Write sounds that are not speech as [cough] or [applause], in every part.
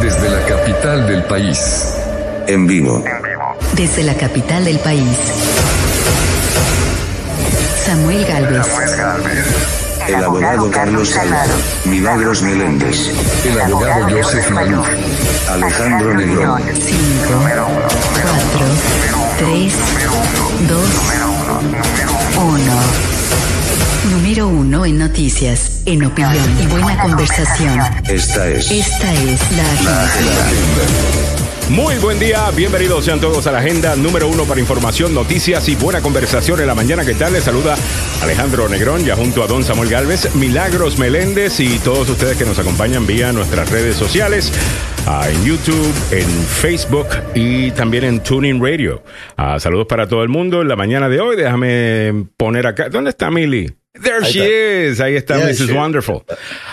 Desde la capital del país. En vivo. Desde la capital del país. Samuel Galvez. El abogado Carlos Salado. Milagros Meléndez. El abogado Joseph Maluf. Alejandro Negrón. 5, 4, 3, 2, 1. Número 1 en noticias, en opinión y buena conversación. Esta es Esta es la la agenda. Muy buen día, bienvenidos sean todos a la agenda número uno para información, noticias y buena conversación en la mañana. ¿Qué tal? Les saluda Alejandro Negrón, ya junto a don Samuel Galvez, Milagros Meléndez y todos ustedes que nos acompañan vía nuestras redes sociales, ah, en YouTube, en Facebook y también en Tuning Radio. Ah, saludos para todo el mundo en la mañana de hoy. Déjame poner acá. ¿Dónde está Millie? There Ahí she is. Ahí está There Mrs. Wonderful.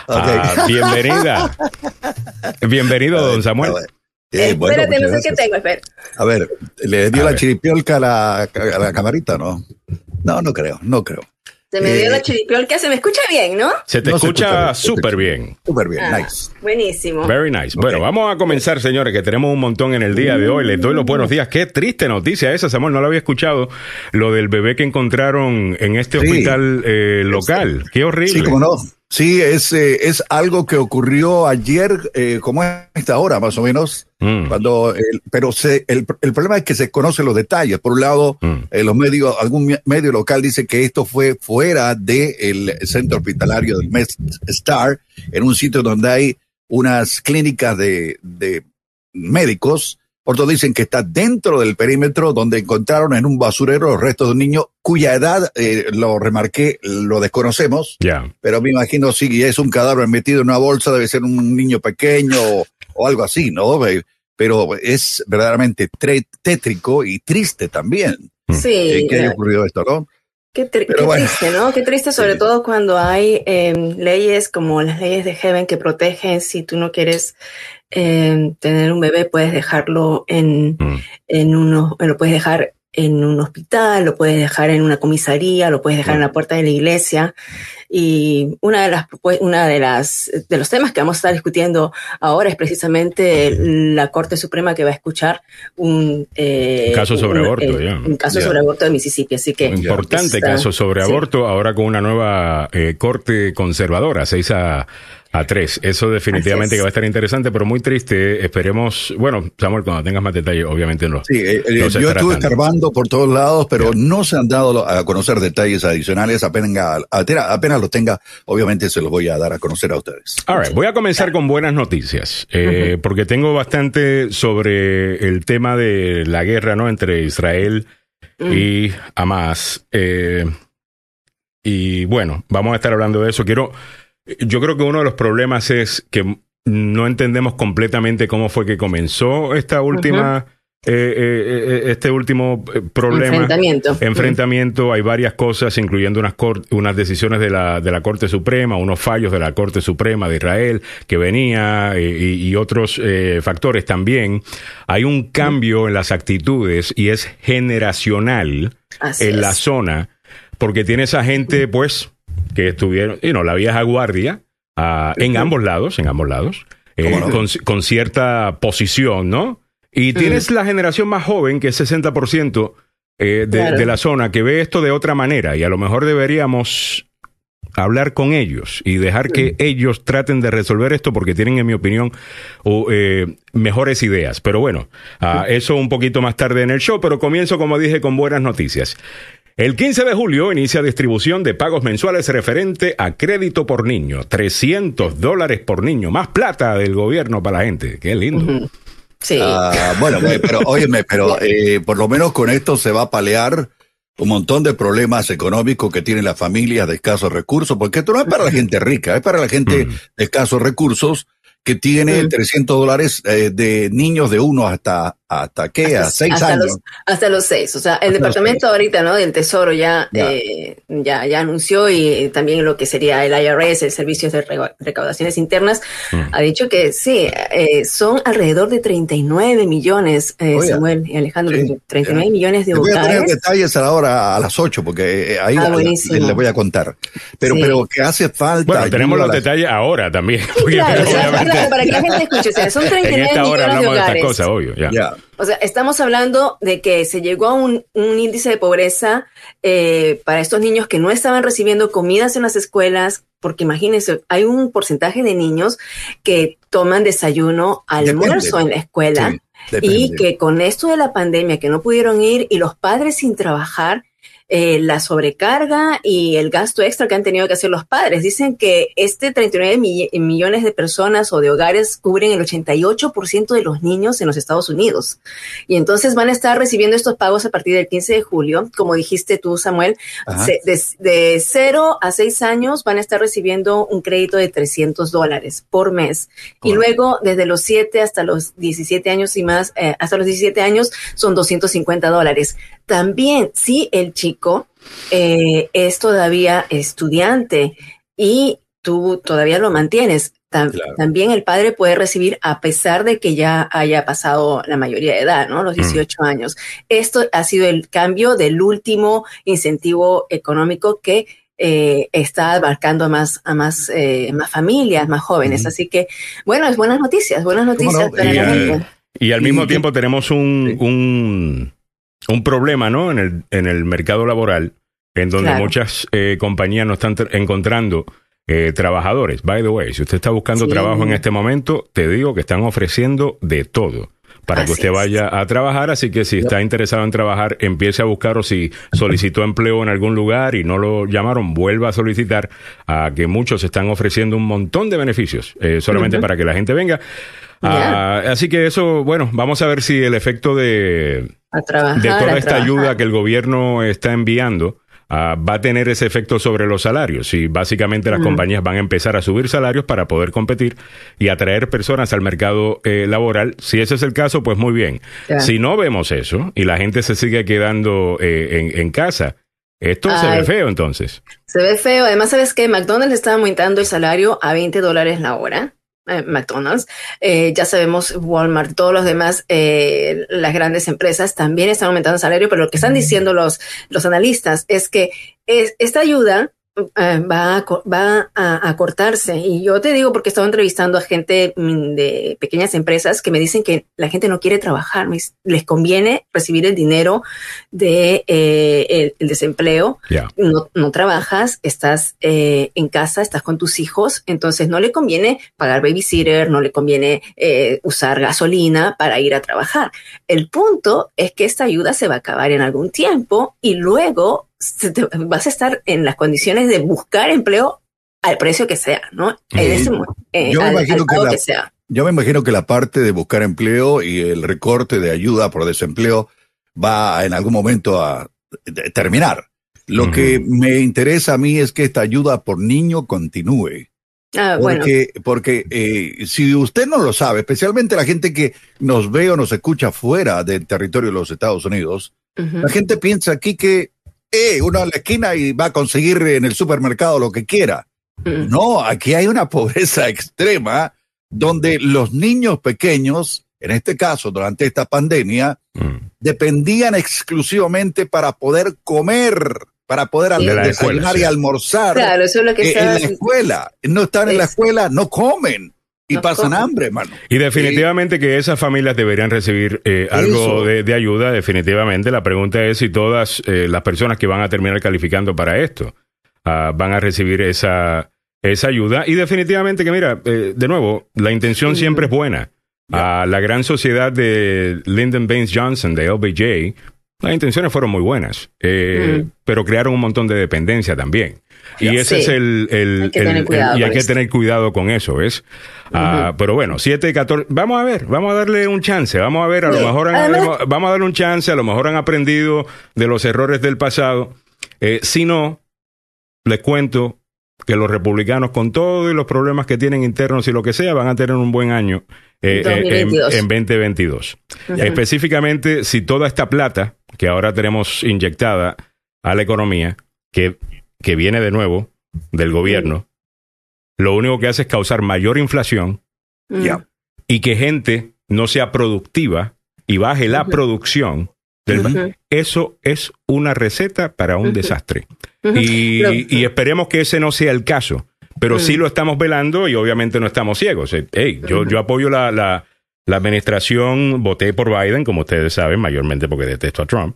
Ah, bienvenida. [laughs] Bienvenido, don Samuel. Eh, bueno, Espérate, no sé qué tengo, espera. A ver, ¿le dio A la ver. chiripiolca a la, a la camarita, no? No, no creo, no creo. Se me dio Eh, la chiripiolca, se me escucha bien, ¿no? Se te No escucha súper bien. Súper bien, Ah, nice. Buenísimo. Very nice. Bueno, Ok. vamos a comenzar, señores, que tenemos un montón en el día de hoy. Les doy los buenos días. Qué triste noticia esa, Samuel. No lo había escuchado. Lo del bebé que encontraron en este Sí. hospital eh, local. Qué horrible. Sí, cómo no. Sí, es, eh, es algo que ocurrió ayer, eh, como a esta hora más o menos, Mm. cuando, el- pero se, el, el problema es que se conocen los detalles. Por un lado, Mm. eh, los medios, algún me- medio local dice que esto fue fuera del centro hospitalario del Med Star, en un sitio donde hay unas clínicas de, de médicos. Otros dicen que está dentro del perímetro donde encontraron en un basurero los restos de un niño cuya edad, eh, lo remarqué, lo desconocemos, Ya. pero me imagino si es un cadáver metido en una bolsa, debe ser un niño pequeño o, o algo así, ¿no? Pero es verdaderamente tétrico y triste también Sí, eh, que haya eh, ocurrido esto, ¿no? qué, tri- qué bueno. triste, ¿no? Qué triste, sobre Sí. todo cuando hay eh, leyes como las leyes de Heaven que protegen si tú no quieres eh, tener un bebé, puedes dejarlo en, Mm. en uno, lo puedes dejar en un hospital, lo puedes dejar en una comisaría, lo puedes dejar en la puerta de la iglesia. Y una de las una de las de los temas que vamos a estar discutiendo ahora es precisamente la Corte Suprema que va a escuchar un eh, Caso sobre un, aborto, eh, un caso sobre aborto de Mississippi. Así que Importante está- caso sobre sí. aborto, ahora con una nueva eh, corte conservadora, 6 a, a 3. Eso definitivamente es. que va a estar interesante, pero muy triste. Esperemos, bueno, Samuel, cuando tengas más detalles, obviamente no. Sí, eh, Los yo estuve escarbando por todos lados, pero no se han dado a conocer detalles adicionales. Apenas, apenas, apenas lo tenga, obviamente se los voy a dar a conocer a ustedes. All right, voy a comenzar con buenas noticias, eh, porque tengo bastante sobre el tema de la guerra ¿no? entre Israel Mm. y Hamas. Eh, y bueno, vamos a estar hablando de eso. Quiero, yo creo que uno de los problemas es que no entendemos completamente cómo fue que comenzó esta última, eh, eh, eh, este último eh, problema. Enfrentamiento. Enfrentamiento, hay varias cosas, incluyendo unas, cor- unas decisiones de la, de la Corte Suprema, unos fallos de la Corte Suprema de Israel que venía eh, y, y otros eh, factores también. Hay un cambio en las actitudes y es generacional Así en la zona, porque tiene esa gente, pues, que estuvieron, y no, la vieja guardia, ah, en ambos lados, en ambos lados, eh, con, con cierta posición, ¿no? Y tienes la generación más joven, que es 60% eh, de, Claro. de la zona, que ve esto de otra manera, y a lo mejor deberíamos hablar con ellos y dejar que ellos traten de resolver esto porque tienen, en mi opinión, o, eh, mejores ideas. Pero bueno, ah, eso un poquito más tarde en el show, pero comienzo, como dije, con buenas noticias. El 15 de julio inicia distribución de pagos mensuales referente a crédito por niño. 300 dólares por niño. Más plata del gobierno para la gente. Qué lindo. Sí. Ah, bueno, pero óyeme, pero [laughs] eh, por lo menos con esto se va a paliar un montón de problemas económicos que tienen las familias de escasos recursos, porque esto no es para la gente rica, es para la gente de escasos recursos que tiene Mm. 300 dólares eh, de niños de 1 hasta hasta qué, a seis hasta años. Los, hasta los seis. O sea, el Hasta departamento ahorita, ¿no? Del Tesoro ya, Ya. eh, ya, ya anunció y también lo que sería el IRS, el Servicio de Reca- Recaudaciones Internas, Mm. ha dicho que sí, eh, son alrededor de 39 millones, eh. Samuel y Alejandro, Sí, 39 ya. millones de Le voy a poner detalles ahora a las 8 porque eh, ahí Ah, le, le voy a contar. Pero, Sí. pero que hace falta. Bueno, tenemos los las- detalles ahora también. Sí, [laughs] porque claro, o sea, para, que la gente escuche, o sea, son [laughs] en 39 esta hora millones de hablamos de estas cosas, obvio. Ya. Ya. O sea, estamos hablando de que se llegó a un, un índice de pobreza eh, para estos niños que no estaban recibiendo comidas en las escuelas, porque imagínense, hay un porcentaje de niños que toman desayuno, almuerzo Depende. en la escuela Sí, y que con esto de la pandemia que no pudieron ir y los padres sin trabajar, eh, la sobrecarga y el gasto extra que han tenido que hacer los padres. Dicen que este 39 mi- millones de personas o de hogares cubren el 88% de los niños en los Estados Unidos. Y entonces van a estar recibiendo estos pagos a partir del 15 de julio. Como dijiste tú, Samuel, de, de 0 a 6 años van a estar recibiendo un crédito de 300 dólares por mes. Y luego, desde los 7 hasta los 17 años y más, eh, hasta los 17 años, son 250 dólares. También, si el chico eh, es todavía estudiante y tú todavía lo mantienes, tam- Claro. también el padre puede recibir a pesar de que ya haya pasado la mayoría de edad, ¿no? Los 18 años. Esto ha sido el cambio del último incentivo económico que eh, está abarcando a más, a más, eh, más familias, más jóvenes. Así que, bueno, es buenas noticias, buenas noticias no? para Y, la gente. Y al mismo Y- tiempo tenemos un, Sí. un, un problema, ¿no? En el, en el mercado laboral, en donde Claro. muchas eh, compañías no están tr- encontrando eh, trabajadores. By the way, si usted está buscando Sí. trabajo en este momento, te digo que están ofreciendo de todo para que usted es. vaya a trabajar. Así que si está interesado en trabajar, empiece a buscar o si solicitó empleo en algún lugar y no lo llamaron, vuelva a solicitar a que muchos están ofreciendo un montón de beneficios eh, solamente para que la gente venga. Ah, así que eso, bueno, vamos a ver si el efecto de, trabajar. de toda esta trabajar. ayuda que el gobierno está enviando ah, va a tener ese efecto sobre los salarios. Y básicamente las compañías van a empezar a subir salarios para poder competir y atraer personas al mercado eh, laboral. Si ese es el caso, pues muy bien. Si no vemos eso y la gente se sigue quedando eh, en, en casa, esto se ve feo entonces. Se ve feo. Además, ¿sabes qué? McDonald's está aumentando el salario a 20 dólares la hora. Eh, McDonald's, Eh, ya sabemos Walmart, todos los demás, eh, las grandes empresas también están aumentando el salario, pero lo que están diciendo los, los analistas es que es, esta ayuda va, a, va a, a cortarse. Y yo te digo porque estaba entrevistando a gente mm, de pequeñas empresas que me dicen que la gente no quiere trabajar, les conviene recibir el dinero de eh, el- el desempleo no, no trabajas, estás eh, en casa, estás con tus hijos, entonces no le conviene pagar babysitter, no le conviene eh, usar gasolina para ir a trabajar. El punto es que esta ayuda se va a acabar en algún tiempo y luego vas a estar en las condiciones de buscar empleo al precio que sea, ¿no? En ese eh, Yo me al- imagino al que la- que sea. Yo me imagino que la parte de buscar empleo y el recorte de ayuda por desempleo va en algún momento a terminar. Lo que me interesa a mí es que esta ayuda por niño continúe. Ah, bueno, Porque, porque eh, si usted no lo sabe, especialmente la gente que nos ve o nos escucha fuera del territorio de los Estados Unidos, la gente piensa aquí que eh, uno a la esquina y va a conseguir en el supermercado lo que quiera. ujú. No, aquí hay una [laughs] pobreza extrema donde los niños pequeños, en este caso durante esta pandemia, Mm. dependían exclusivamente para poder comer, para poder De escuela, y sí. almorzar Claro, eso es lo que eh, en la escuela. No están en la Es- escuela, no comen y pasan hambre, hermano. Y definitivamente que esas familias deberían recibir eh, algo de, de ayuda, definitivamente. La pregunta es si todas eh, las personas que van a terminar calificando para esto ah, van a recibir esa, esa ayuda. Y definitivamente que, mira, eh, de nuevo, la intención Sí. siempre es buena. A la gran sociedad de Lyndon Baines Johnson, de LBJ, las intenciones fueron muy buenas, eh, Mm. pero crearon un montón de dependencia también. Y ese Sí. es el... el- Hay que el- tener el- cuidado y hay con que esto. tener cuidado con eso, ¿ves? Ah, pero bueno, 7 y 14. Vamos a ver, vamos a darle un chance. Vamos a ver, a lo mejor han- Además- vamos a darle un chance, a lo mejor han aprendido de los errores del pasado. Eh, si no, les cuento que los republicanos, con todos los problemas que tienen internos y lo que sea, van a tener un buen año eh, eh, en, 2022. en 2022. Específicamente, si toda esta plata que ahora tenemos inyectada a la economía, que, que viene de nuevo del gobierno, lo único que hace es causar mayor inflación Mm. Y que gente no sea productiva y baje la producción, del, Ujú. eso es una receta para un desastre. Y, y esperemos que ese no sea el caso. Pero Mm. sí lo estamos velando y obviamente no estamos ciegos. Eh, hey, yo, yo apoyo la, la, la administración, voté por Biden, como ustedes saben, mayormente porque detesto a Trump.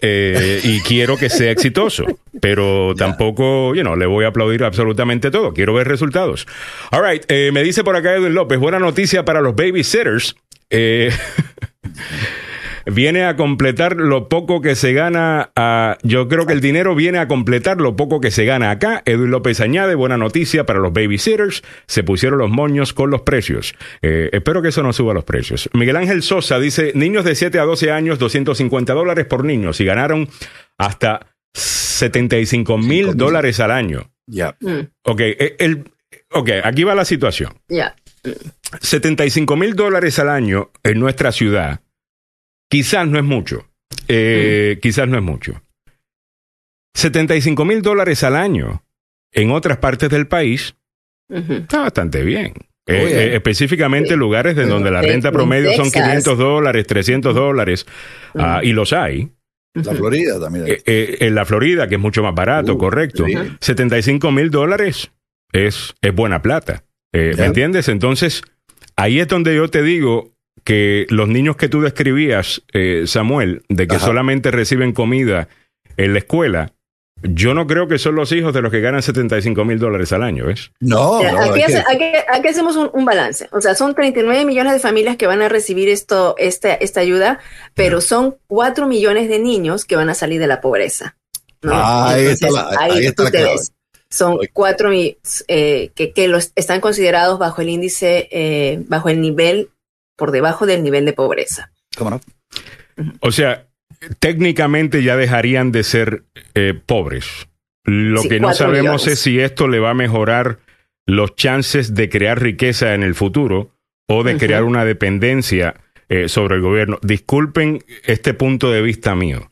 Eh, y [laughs] quiero que sea exitoso, pero tampoco, you know, le voy a aplaudir absolutamente todo. Quiero ver resultados. All right, eh, me dice por acá Edwin López, buena noticia para los babysitters. Eh, [laughs] viene a completar lo poco que se gana. a- yo creo que el dinero viene a completar lo poco que se gana acá. Edwin López añade, buena noticia para los babysitters. Se pusieron los moños con los precios. Eh, espero que eso no suba los precios. Miguel Ángel Sosa dice, niños de 7 a 12 años, 250 dólares por niño. Si ganaron hasta 75 mil dólares al año. Ya. Mm, Ok, eh, el, ok, aquí va la situación. Ya. 75 mil dólares al año en nuestra ciudad, quizás no es mucho. Eh, Quizás no es mucho. 75 mil dólares al año en otras partes del país está bastante bien. Eh, eh, específicamente Sí. lugares de donde la En renta promedio en son Texas. 500 dólares, 300 dólares, ah, y los hay. La Florida también. Eh, eh, en la Florida, que es mucho más barato, Uh, correcto. sí. 75 mil dólares es, es buena plata. Eh, ¿Me entiendes? Entonces, ahí es donde yo te digo que los niños que tú describías, eh, Samuel, de que Ajá. solamente reciben comida en la escuela, yo no creo que son los hijos de los que ganan 75 mil dólares al año, ¿ves? No, no, aquí, es que- hace- aquí- aquí hacemos un, un balance. O sea, son 39 millones de familias que van a recibir esto, esta, esta ayuda, pero son 4 millones de niños que van a salir de la pobreza. ¿no? Ah, ahí está la- ahí está tú la te clave. ves. Son Oye. 4 mi- eh, que, que los están considerados bajo el índice, eh, bajo el nivel, por debajo del nivel de pobreza. ¿Cómo no? O sea, técnicamente ya dejarían de ser eh, pobres. Lo Sí, que no sabemos millones. es si esto le va a mejorar los chances de crear riqueza en el futuro o de crear una dependencia eh, sobre el gobierno. Disculpen este punto de vista mío.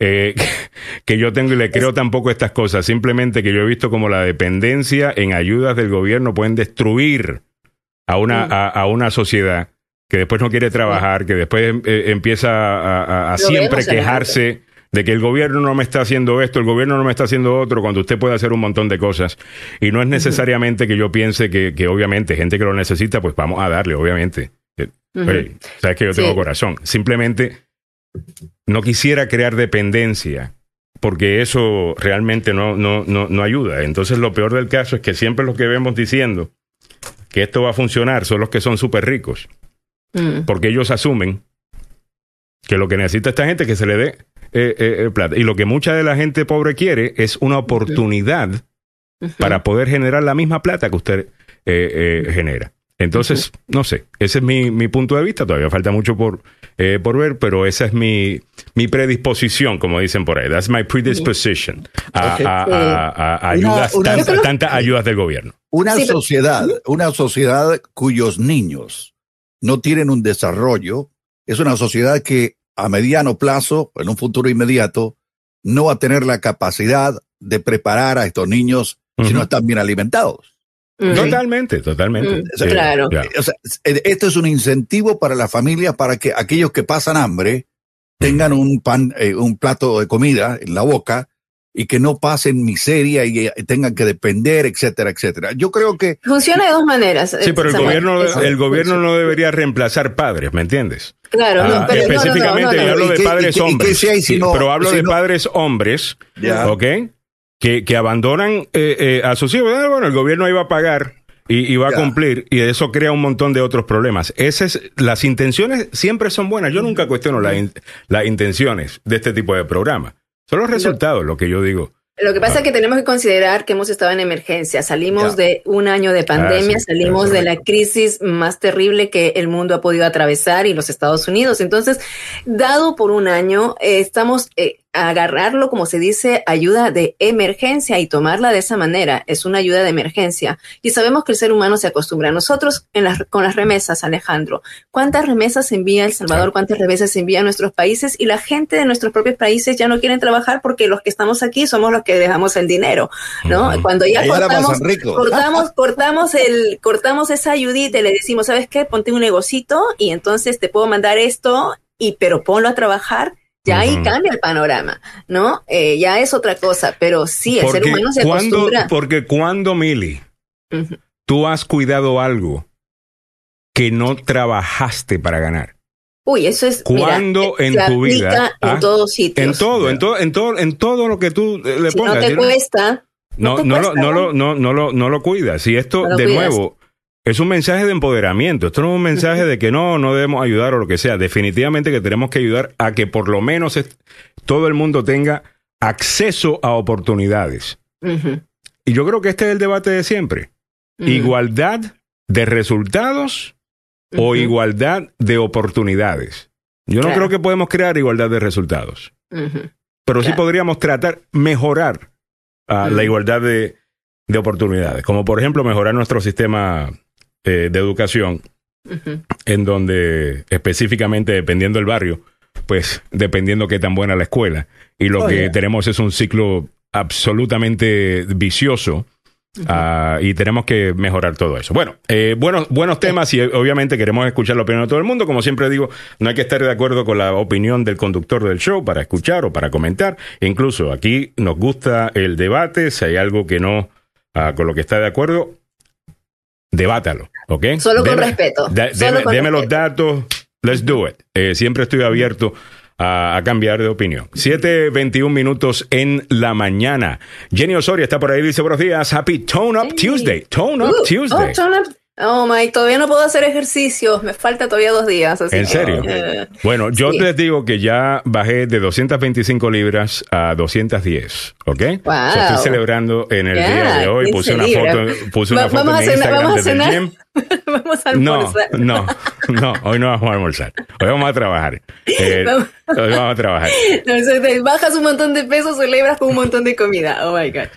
eh, [laughs] que yo tengo y le creo tampoco estas cosas, simplemente que yo he visto como la dependencia en ayudas del gobierno pueden destruir a una, Mm. a, a una sociedad que después no quiere trabajar, que después eh, empieza a, a- a Lo siempre quejarse de que el gobierno no me está haciendo esto, el gobierno no me está haciendo otro, cuando usted puede hacer un montón de cosas. Y no es necesariamente que yo piense que, que obviamente gente que lo necesita, pues vamos a darle, obviamente. Eh, oye, sabes que yo tengo Sí. corazón. Simplemente no quisiera crear dependencia porque eso realmente no, no, no, no ayuda. Entonces lo peor del caso es que siempre los que vemos diciendo que esto va a funcionar son los que son súper ricos, Mm. porque ellos asumen que lo que necesita esta gente es que se le dé eh, eh, eh, plata. Y lo que mucha de la gente pobre quiere es una oportunidad para poder generar la misma plata que usted eh, eh, genera. Entonces, no sé, ese es mi, mi punto de vista, todavía falta mucho por, eh, por ver, pero esa es mi, mi predisposición, como dicen por ahí. That's my predisposition a, Ok. a- a- a- a ayudas, Una- una- tan- tantas ayudas del gobierno. Una Sí, pero- sociedad, una sociedad cuyos niños no tienen un desarrollo, es una sociedad que a mediano plazo, en un futuro inmediato, no va a tener la capacidad de preparar a estos niños si Ujú. no están bien alimentados. Mm. Totalmente, totalmente. Mm, Sí, claro. O sea, eh, esto es un incentivo para la familia para que aquellos que pasan hambre tengan un pan, eh, un plato de comida en la boca y que no pasen miseria y eh, tengan que depender, etcétera, etcétera. Yo creo que Funciona de dos maneras. Sí, pero el gobierno, el gobierno no debería reemplazar padres, ¿me entiendes? Claro, Ah, no, pero no, no, específicamente no, no, yo hablo ¿Y de qué- padres qué- qué hombres. si pero hablo si de no- padres hombres, Ya. ¿ok? Que, que abandonan eh, eh, a sus hijos. Ah, bueno, el gobierno iba a pagar y, y va Ya. a cumplir y eso crea un montón de otros problemas. Esas, las intenciones siempre son buenas. Yo nunca cuestiono la in- las intenciones de este tipo de programa. Son los resultados lo que yo digo. Lo que pasa es que tenemos que considerar que hemos estado en emergencia. Salimos de un año de pandemia, Ah, sí, salimos de la crisis más terrible que el mundo ha podido atravesar y los Estados Unidos. Entonces, dado por un año, eh, estamos, eh, agarrarlo, como se dice, ayuda de emergencia y tomarla de esa manera. Es una ayuda de emergencia. Y sabemos que el ser humano se acostumbra. Nosotros en las, con las remesas, Alejandro, ¿cuántas remesas envía El Salvador? ¿Cuántas remesas envía a nuestros países? Y la gente de nuestros propios países ya no quieren trabajar porque los que estamos aquí somos los que dejamos el dinero, ¿no? Cuando ya cortamos, cortamos, [laughs] cortamos, el, cortamos esa ayudita y le decimos, ¿sabes qué? Ponte un negocito y entonces te puedo mandar esto y pero ponlo a trabajar ya ahí cambia el panorama, ¿no? Eh, ya es otra cosa, pero sí, el ser humano se acostumbra. Porque cuando, Mili, tú has cuidado algo que no trabajaste para ganar. Uy, eso es. ¿Cuándo en tu vida? En ah, todos sitios. En todo, en todo, en todo, en todo lo que tú eh, le pongas. No te cuesta. No, no, lo, no, lo, no, no, lo, no lo cuidas. Y esto, de nuevo, es un mensaje de empoderamiento. Esto no es un mensaje de que no, no debemos ayudar o lo que sea. Definitivamente que tenemos que ayudar a que por lo menos todo el mundo tenga acceso a oportunidades. Y yo creo que este es el debate de siempre. Igualdad de resultados o igualdad de oportunidades. Yo no creo que podemos crear igualdad de resultados. Pero sí podríamos tratar, mejorar ah, la igualdad de, de oportunidades. Como por ejemplo mejorar nuestro sistema eh, de educación, en donde específicamente dependiendo del barrio, pues dependiendo qué tan buena la escuela, y lo que tenemos es un ciclo absolutamente vicioso. Ah, y tenemos que mejorar todo eso. Bueno, eh, buenos, buenos temas y obviamente queremos escuchar la opinión de todo el mundo. Como siempre digo, no hay que estar de acuerdo con la opinión del conductor del show para escuchar o para comentar. incluso aquí nos gusta el debate. Si hay algo que no, ah, con lo que está de acuerdo, debátalo, ¿ok? Solo con respeto. deme, los datos, let's do it. Eh, siempre estoy abierto a, cambiar de opinión. 7.21 minutos en la mañana. Jenny Osoria está por ahí, dice buenos días, happy Tone Up Tuesday. Tone Up uh, Tuesday. Oh, tone up Oh my, todavía no puedo hacer ejercicio, me falta todavía dos días. ¿En serio? Eh, bueno, yo les digo que ya bajé de 225 libras a 210, ¿ok? Wow. estoy celebrando en el día de hoy, puse una foto, puse una foto vamos en Instagram vamos a cenar. [laughs] vamos a almorzar. No, no, no, hoy no vamos a almorzar, hoy vamos a trabajar. Eh, [laughs] hoy vamos a trabajar. No, bajas un montón de peso, celebras con un montón de comida, oh my God.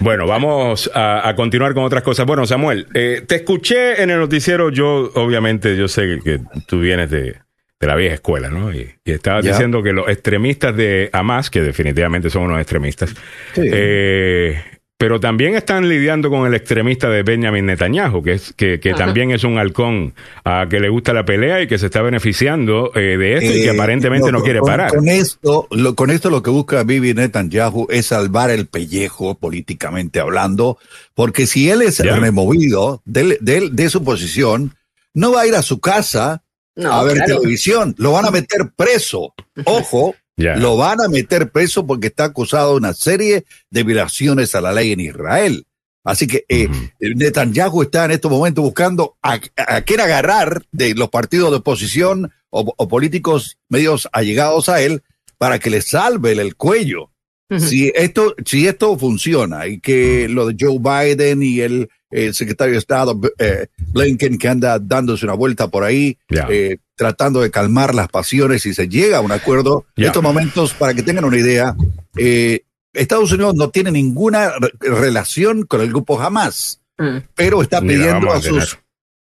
Bueno, vamos a, continuar con otras cosas. Bueno, Samuel, eh, te escuché en el noticiero. Yo, obviamente, yo sé que, tú vienes de, la vieja escuela, ¿no? Y, estabas diciendo que los extremistas de Hamas, que definitivamente son unos extremistas, eh, pero también están lidiando con el extremista de Benjamin Netanyahu, que, es, que, también es un halcón a que le gusta la pelea y que se está beneficiando eh, de esto y que eh, aparentemente no, quiere parar. Con esto, lo, con esto lo que busca Bibi Netanyahu es salvar el pellejo políticamente hablando, porque si él es removido de, de, su posición, no va a ir a su casa a ver televisión, lo van a meter preso. [laughs] Ojo, lo van a meter preso porque está acusado de una serie de violaciones a la ley en Israel. Así que eh, Netanyahu está en estos momentos buscando a, a quién agarrar de los partidos de oposición o, políticos medios allegados a él para que le salve el, cuello. Si esto, si esto funciona y que lo de Joe Biden y el, secretario de Estado eh, Blinken que anda dándose una vuelta por ahí, eh, tratando de calmar las pasiones y se llega a un acuerdo. En estos momentos, para que tengan una idea, eh, Estados Unidos no tiene ninguna relación con el grupo Hamas, mm. pero está pidiendo a, sus...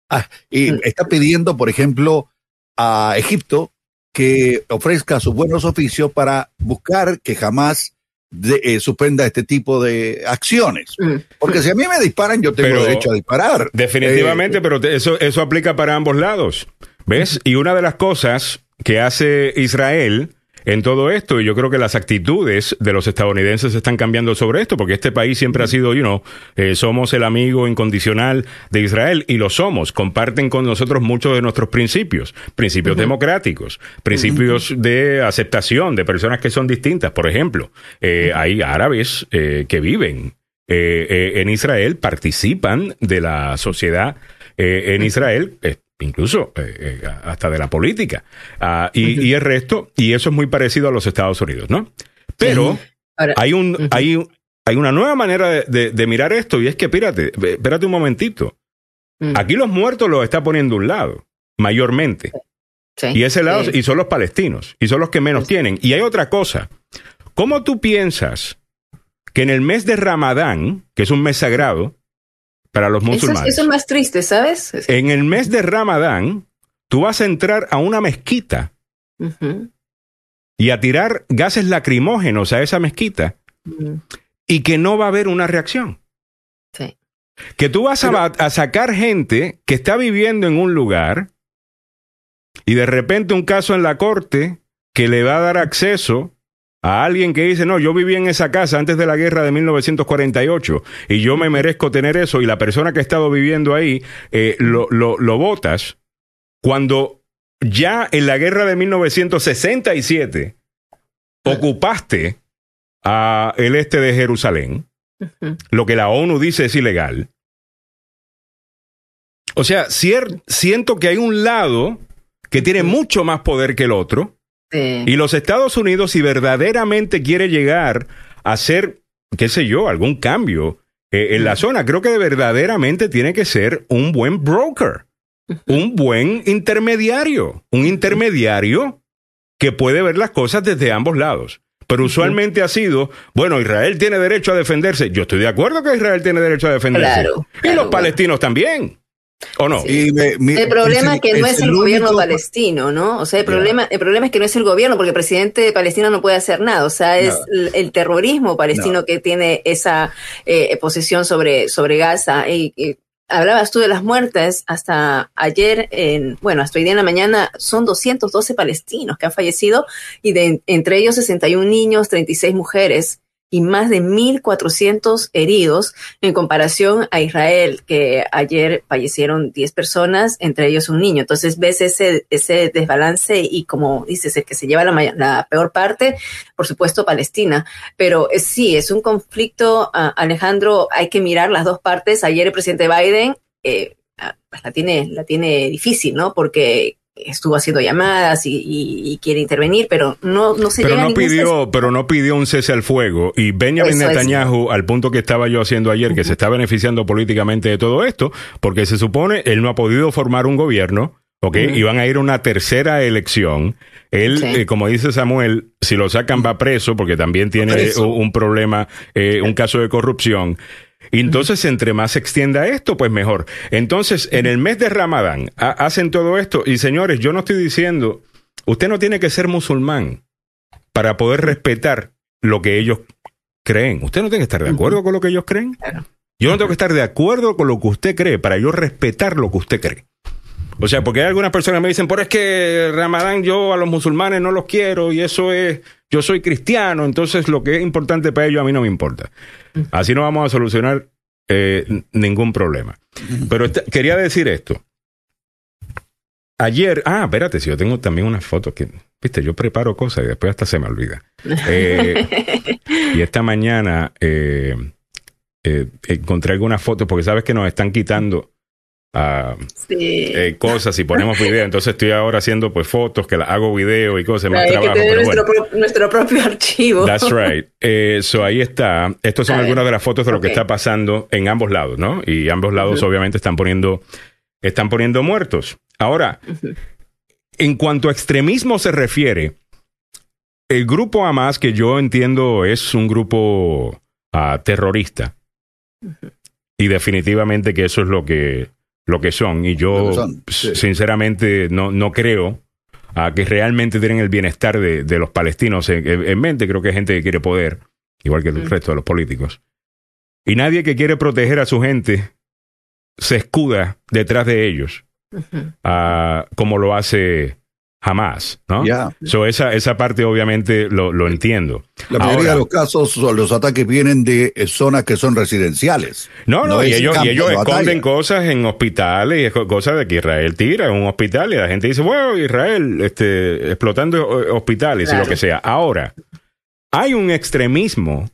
Ah, y mm. está pidiendo, por ejemplo, a Egipto que ofrezca sus buenos oficios para buscar que jamás eh, suspenda este tipo de acciones. Porque si a mí me disparan, yo tengo derecho a disparar. Definitivamente, eh, pero eso, eso aplica para ambos lados. ¿Ves? Y una de las cosas que hace Israel en todo esto, y yo creo que las actitudes de los estadounidenses están cambiando sobre esto, porque este país siempre ha sido, you know, eh, somos el amigo incondicional de Israel, y lo somos, comparten con nosotros muchos de nuestros principios, principios democráticos, principios de aceptación de personas que son distintas. Por ejemplo, eh, hay árabes eh, que viven en Israel, participan de la sociedad en Israel, incluso eh, eh, hasta de la política, ah, y, el resto, y eso es muy parecido a los Estados Unidos, ¿no? Pero hay, un, hay, hay una nueva manera de, mirar esto, y es que, espérate, espérate un momentito. Mm. Aquí los muertos los está poniendo un lado, mayormente. y ese lado, y son los palestinos, y son los que menos tienen. Y hay otra cosa. ¿cómo tú piensas que en el mes de Ramadán, que es un mes sagrado para los musulmanes, eso es más triste, ¿sabes? en el mes de Ramadán, tú vas a entrar a una mezquita y a tirar gases lacrimógenos a esa mezquita y que no va a haber una reacción? Sí. Que tú vas a, a sacar gente que está viviendo en un lugar y de repente un caso en la corte que le va a dar acceso a alguien que dice, no, yo viví en esa casa antes de la guerra de 1948 y yo me merezco tener eso y la persona que ha estado viviendo ahí eh, lo, lo, lo votas cuando ya en la guerra de 1967 ocupaste a el este de Jerusalén lo que la ONU dice es ilegal. O sea, siento que hay un lado que tiene mucho más poder que el otro Sí. y los Estados Unidos si verdaderamente quiere llegar a hacer, qué sé yo, algún cambio eh, en la zona, creo que verdaderamente tiene que ser un buen broker, un buen intermediario, un intermediario que puede ver las cosas desde ambos lados. Pero usualmente ha sido, bueno, Israel tiene derecho a defenderse. Yo estoy de acuerdo que Israel tiene derecho a defenderse. Claro, y los bueno. palestinos también. ¿O no? Sí. Y me- mi- El problema es que no es el gobierno único- palestino, ¿no? O sea, el problema, el problema es que no es el gobierno, porque el presidente de Palestina no puede hacer nada. O sea, es el, el terrorismo palestino que tiene esa eh, posición sobre, sobre Gaza. Y, y hablabas tú de las muertes hasta ayer, en, bueno, hasta hoy día en la mañana, son 212 palestinos que han fallecido y de, entre ellos 61 niños, 36 mujeres y más de 1.400 heridos en comparación a Israel, que ayer fallecieron 10 personas, entre ellos un niño. Entonces ves ese, ese desbalance y como dices, el que se lleva la, la peor parte, por supuesto, Palestina. Pero eh, sí, es un conflicto, ah, Alejandro, hay que mirar las dos partes. Ayer el presidente Biden eh, ah, pues la, tiene, la tiene difícil, ¿no? Porque estuvo haciendo llamadas y, y- y quiere intervenir, pero no, no se Pero llega no pidió, pero no pidió un cese al fuego. Y Benjamin Eso es. Netanyahu, al punto que estaba yo haciendo ayer, que se está beneficiando políticamente de todo esto, porque se supone él no ha podido formar un gobierno, ¿ok? Y van a ir a una tercera elección. Él, Sí. eh, como dice Samuel, si lo sacan va preso, porque también tiene Preso. un, un problema, eh, un caso de corrupción. Y entonces, entre más se extienda esto, pues mejor. Entonces, en el mes de Ramadán, ha- hacen todo esto. Y señores, yo no estoy diciendo, usted no tiene que ser musulmán para poder respetar lo que ellos creen. Usted no tiene que estar de acuerdo con lo que ellos creen. Yo no tengo que estar de acuerdo con lo que usted cree para yo respetar lo que usted cree. O sea, porque hay algunas personas que me dicen, pero es que Ramadán yo a los musulmanes no los quiero y eso es, yo soy cristiano, entonces lo que es importante para ellos a mí no me importa. Así no vamos a solucionar eh, ningún problema. Pero quería decir esto. Ayer, ah, espérate, si yo tengo también unas fotos que, viste, yo preparo cosas y después hasta se me olvida. Eh, y esta mañana eh, encontré algunas fotos porque sabes que nos están quitando Sí. eh, cosas y ponemos video. Entonces estoy ahora haciendo pues fotos que las hago video y cosas, más que trabajo. Pero nuestro, bueno, pro- nuestro propio [laughs] archivo. that's right. Eh, so ahí está. Estos son A ver. algunas de las fotos de lo que está pasando en ambos lados, ¿no? Y ambos lados obviamente están poniendo, están poniendo muertos. Ahora, en cuanto a extremismo se refiere, el grupo Hamas, que yo entiendo es un grupo ah, terrorista, y definitivamente que eso es lo que, lo que son, y yo que son, sí. s- sinceramente no, no creo a que realmente tienen el bienestar de, de los palestinos en, en- en mente, creo que hay gente que quiere poder, igual que el resto de los políticos. Y nadie que quiere proteger a su gente se escuda detrás de ellos ah, como lo hace jamás, ¿no? Ya. So, esa, esa parte obviamente lo, lo entiendo. La mayoría Ahora- de los casos, son- los ataques vienen de eh, zonas que son residenciales. No, no, No y ellos, y ellos esconden cosas en hospitales y cosas de que Israel tira en un hospital y la gente dice, bueno, Israel este, explotando eh, hospitales y lo que sea. Ahora, hay un extremismo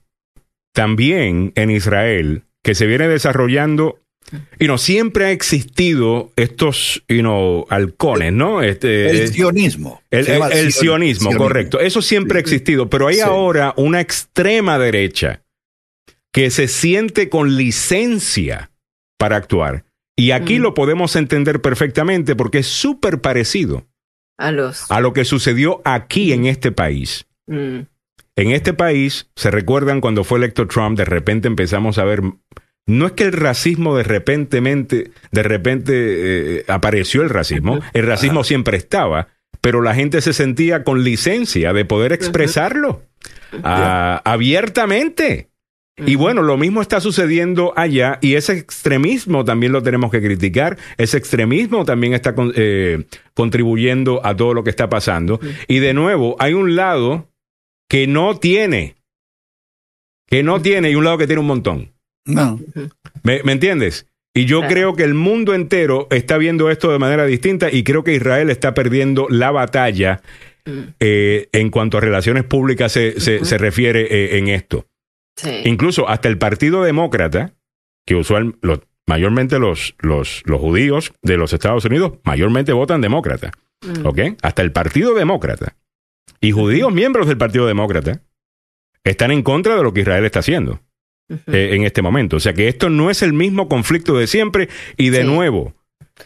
también en Israel que se viene desarrollando y no siempre ha existido estos you know, halcones, ¿no? Este, El sionismo. el, sionismo, correcto. Eso siempre ha existido, pero hay Sí. ahora una extrema derecha que se siente con licencia para actuar. Y aquí Mm. lo podemos entender perfectamente porque es súper parecido A los. a lo que sucedió aquí en este país. Mm. En este país, se recuerdan cuando fue electo Trump, de repente empezamos a ver no es que el racismo de repente, de repente eh, apareció el racismo, [laughs] el racismo siempre estaba, pero la gente se sentía con licencia de poder expresarlo ah, abiertamente. Y bueno, lo mismo está sucediendo allá y ese extremismo también lo tenemos que criticar. Ese extremismo también está eh, contribuyendo a todo lo que está pasando. Y de nuevo, hay un lado que no tiene, que no tiene y un lado que tiene un montón. No. ¿Me, entiendes? Y yo creo que el mundo entero está viendo esto de manera distinta y creo que Israel está perdiendo la batalla mm. eh, en cuanto a relaciones públicas se, se, refiere eh, en esto. Incluso hasta el Partido Demócrata, que usual, mayormente los, los, los, judíos de los Estados Unidos, mayormente votan demócrata. Mm. ¿Ok? Hasta el Partido Demócrata y judíos miembros del Partido Demócrata están en contra de lo que Israel está haciendo. Eh, en este momento. O sea que esto no es el mismo conflicto de siempre y de nuevo,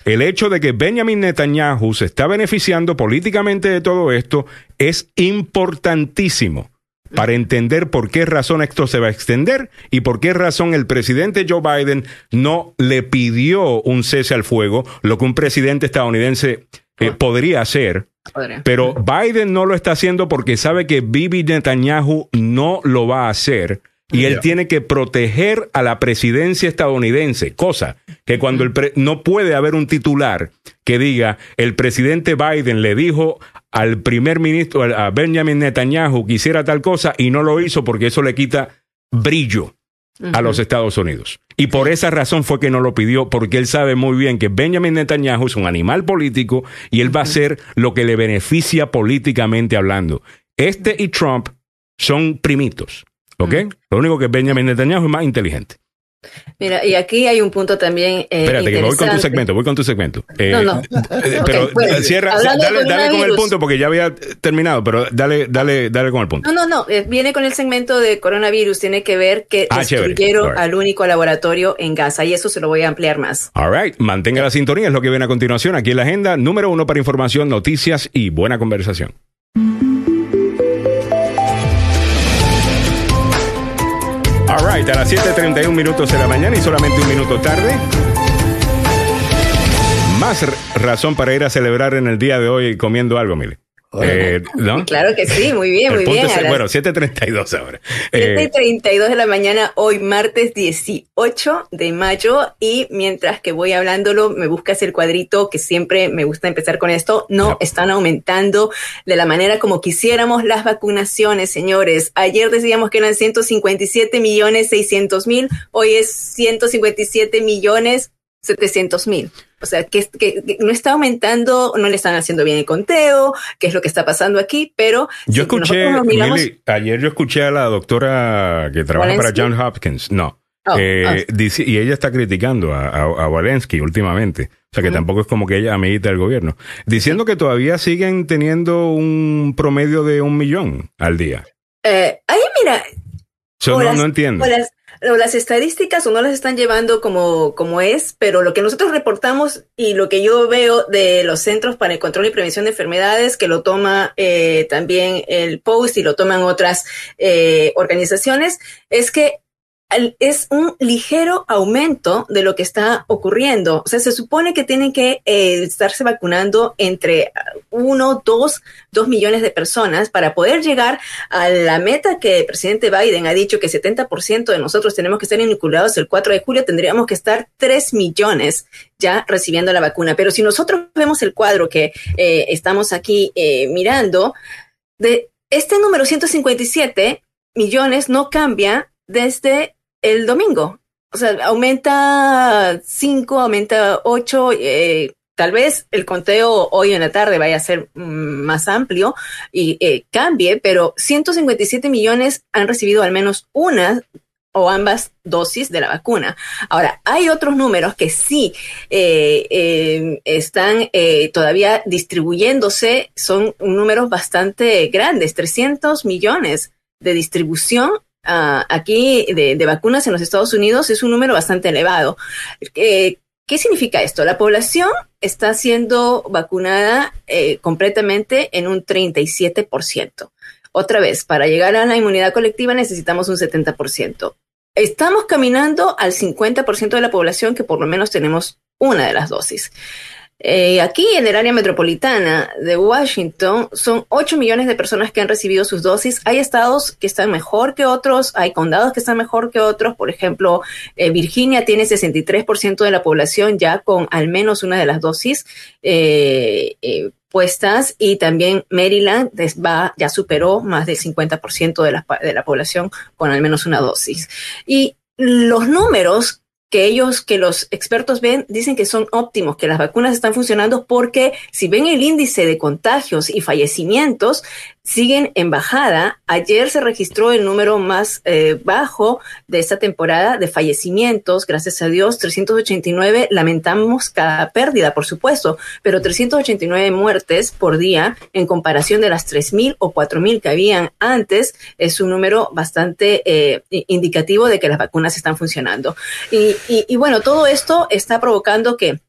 el hecho de que Benjamin Netanyahu se está beneficiando políticamente de todo esto es importantísimo para entender por qué razón esto se va a extender y por qué razón el presidente Joe Biden no le pidió un cese al fuego, lo que un presidente estadounidense eh, podría hacer. Pero Biden no lo está haciendo porque sabe que Bibi Netanyahu no lo va a hacer y él tiene que proteger a la presidencia estadounidense, cosa que cuando el no puede haber un titular que diga el presidente Biden le dijo al primer ministro, a Benjamin Netanyahu que hiciera tal cosa y no lo hizo porque eso le quita brillo a los Estados Unidos. Y por esa razón fue que no lo pidió, porque él sabe muy bien que Benjamin Netanyahu es un animal político y él va a hacer lo que le beneficia políticamente hablando. Este y Trump son primitos. ¿Ok? Lo único que Benjamin Netanyahu es más inteligente. Mira, y aquí hay un punto también. Eh, Espérate, que voy con tu segmento, voy con tu segmento. Eh, no, no. Eh, pero cierra, dale, dale con el punto porque ya había terminado, pero dale, dale, dale con el punto. No, no, no. Eh, viene con el segmento de coronavirus. Tiene que ver que ah, destruyeron al único laboratorio en Gaza y eso se lo voy a ampliar más. All right. Mantenga la sintonía, es lo que viene a continuación aquí en la agenda. Número uno para información, noticias y buena conversación. All right, a las 7:31 minutos de la mañana y solamente un minuto tarde. Más razón para ir a celebrar en el día de hoy comiendo algo, Mile. Eh, [laughs] claro que sí, muy bien, muy bien. bueno, 7.32 ahora. 7.32 eh, de la mañana, hoy martes 18 de mayo, y mientras que voy hablándolo, me buscas el cuadrito, que siempre me gusta empezar con esto, no, están aumentando de la manera como quisiéramos las vacunaciones, señores. Ayer decíamos que eran 157 millones 600 mil, hoy es 157 millones 700 mil. O sea, que, no está aumentando, no le están haciendo bien el conteo, qué es lo que está pasando aquí, pero... Yo escuché, ayer yo escuché a la doctora que trabaja para John Hopkins, no, oh, eh, ah. dice, y ella está criticando a, a, Walensky últimamente. O sea, que tampoco es como que ella amiguita del gobierno. Diciendo que todavía siguen teniendo un promedio de un millón al día. Eh, ahí mira... no, no entiendo las estadísticas o no las están llevando como, como es, pero lo que nosotros reportamos y lo que yo veo de los Centros para el Control y Prevención de Enfermedades, que lo toma eh, también el POST y lo toman otras eh, organizaciones, es que es un ligero aumento de lo que está ocurriendo. O sea, se supone que tienen que eh, estarse vacunando entre uno, dos, dos millones de personas para poder llegar a la meta que el presidente Biden ha dicho que 70% de nosotros tenemos que estar inoculados el 4 de julio, tendríamos que estar 3 millones ya recibiendo la vacuna. Pero si nosotros vemos el cuadro que eh, estamos aquí eh, mirando, de este número 157 millones no cambia desde el domingo. O sea, aumenta 5, aumenta 8. Eh, tal vez el conteo hoy en la tarde vaya a ser mm, más amplio y eh, cambie, pero 157 millones han recibido al menos una o ambas dosis de la vacuna. Ahora, hay otros números que sí eh, están todavía distribuyéndose, son números bastante grandes, 300 millones de distribución Ah, aquí de, vacunas en los Estados Unidos es un número bastante elevado. Eh, ¿Qué significa esto? La población está siendo vacunada eh, completamente en un 37%. Otra vez, para llegar a la inmunidad colectiva necesitamos un 70%. Estamos caminando al 50% de la población que por lo menos tenemos una de las dosis. Eh, aquí en el área metropolitana de Washington son 8 millones de personas que han recibido sus dosis. Hay estados que están mejor que otros, hay condados que están mejor que otros. Por ejemplo, eh, Virginia tiene 63% de la población ya con al menos una de las dosis. Eh, puestas y también Maryland va, ya superó más del 50% de la, de la población con al menos una dosis. Y los números que ellos, que los expertos ven, dicen que son óptimos, que las vacunas están funcionando porque si ven el índice de contagios y fallecimientos, siguen en bajada. Ayer se registró el número más eh, bajo de esta temporada de fallecimientos, gracias a Dios, 389. Lamentamos cada pérdida, por supuesto, pero 389 muertes por día en comparación de las 3.000 o 4.000 que habían antes es un número bastante eh, indicativo de que las vacunas están funcionando. Y, y bueno, todo esto está provocando que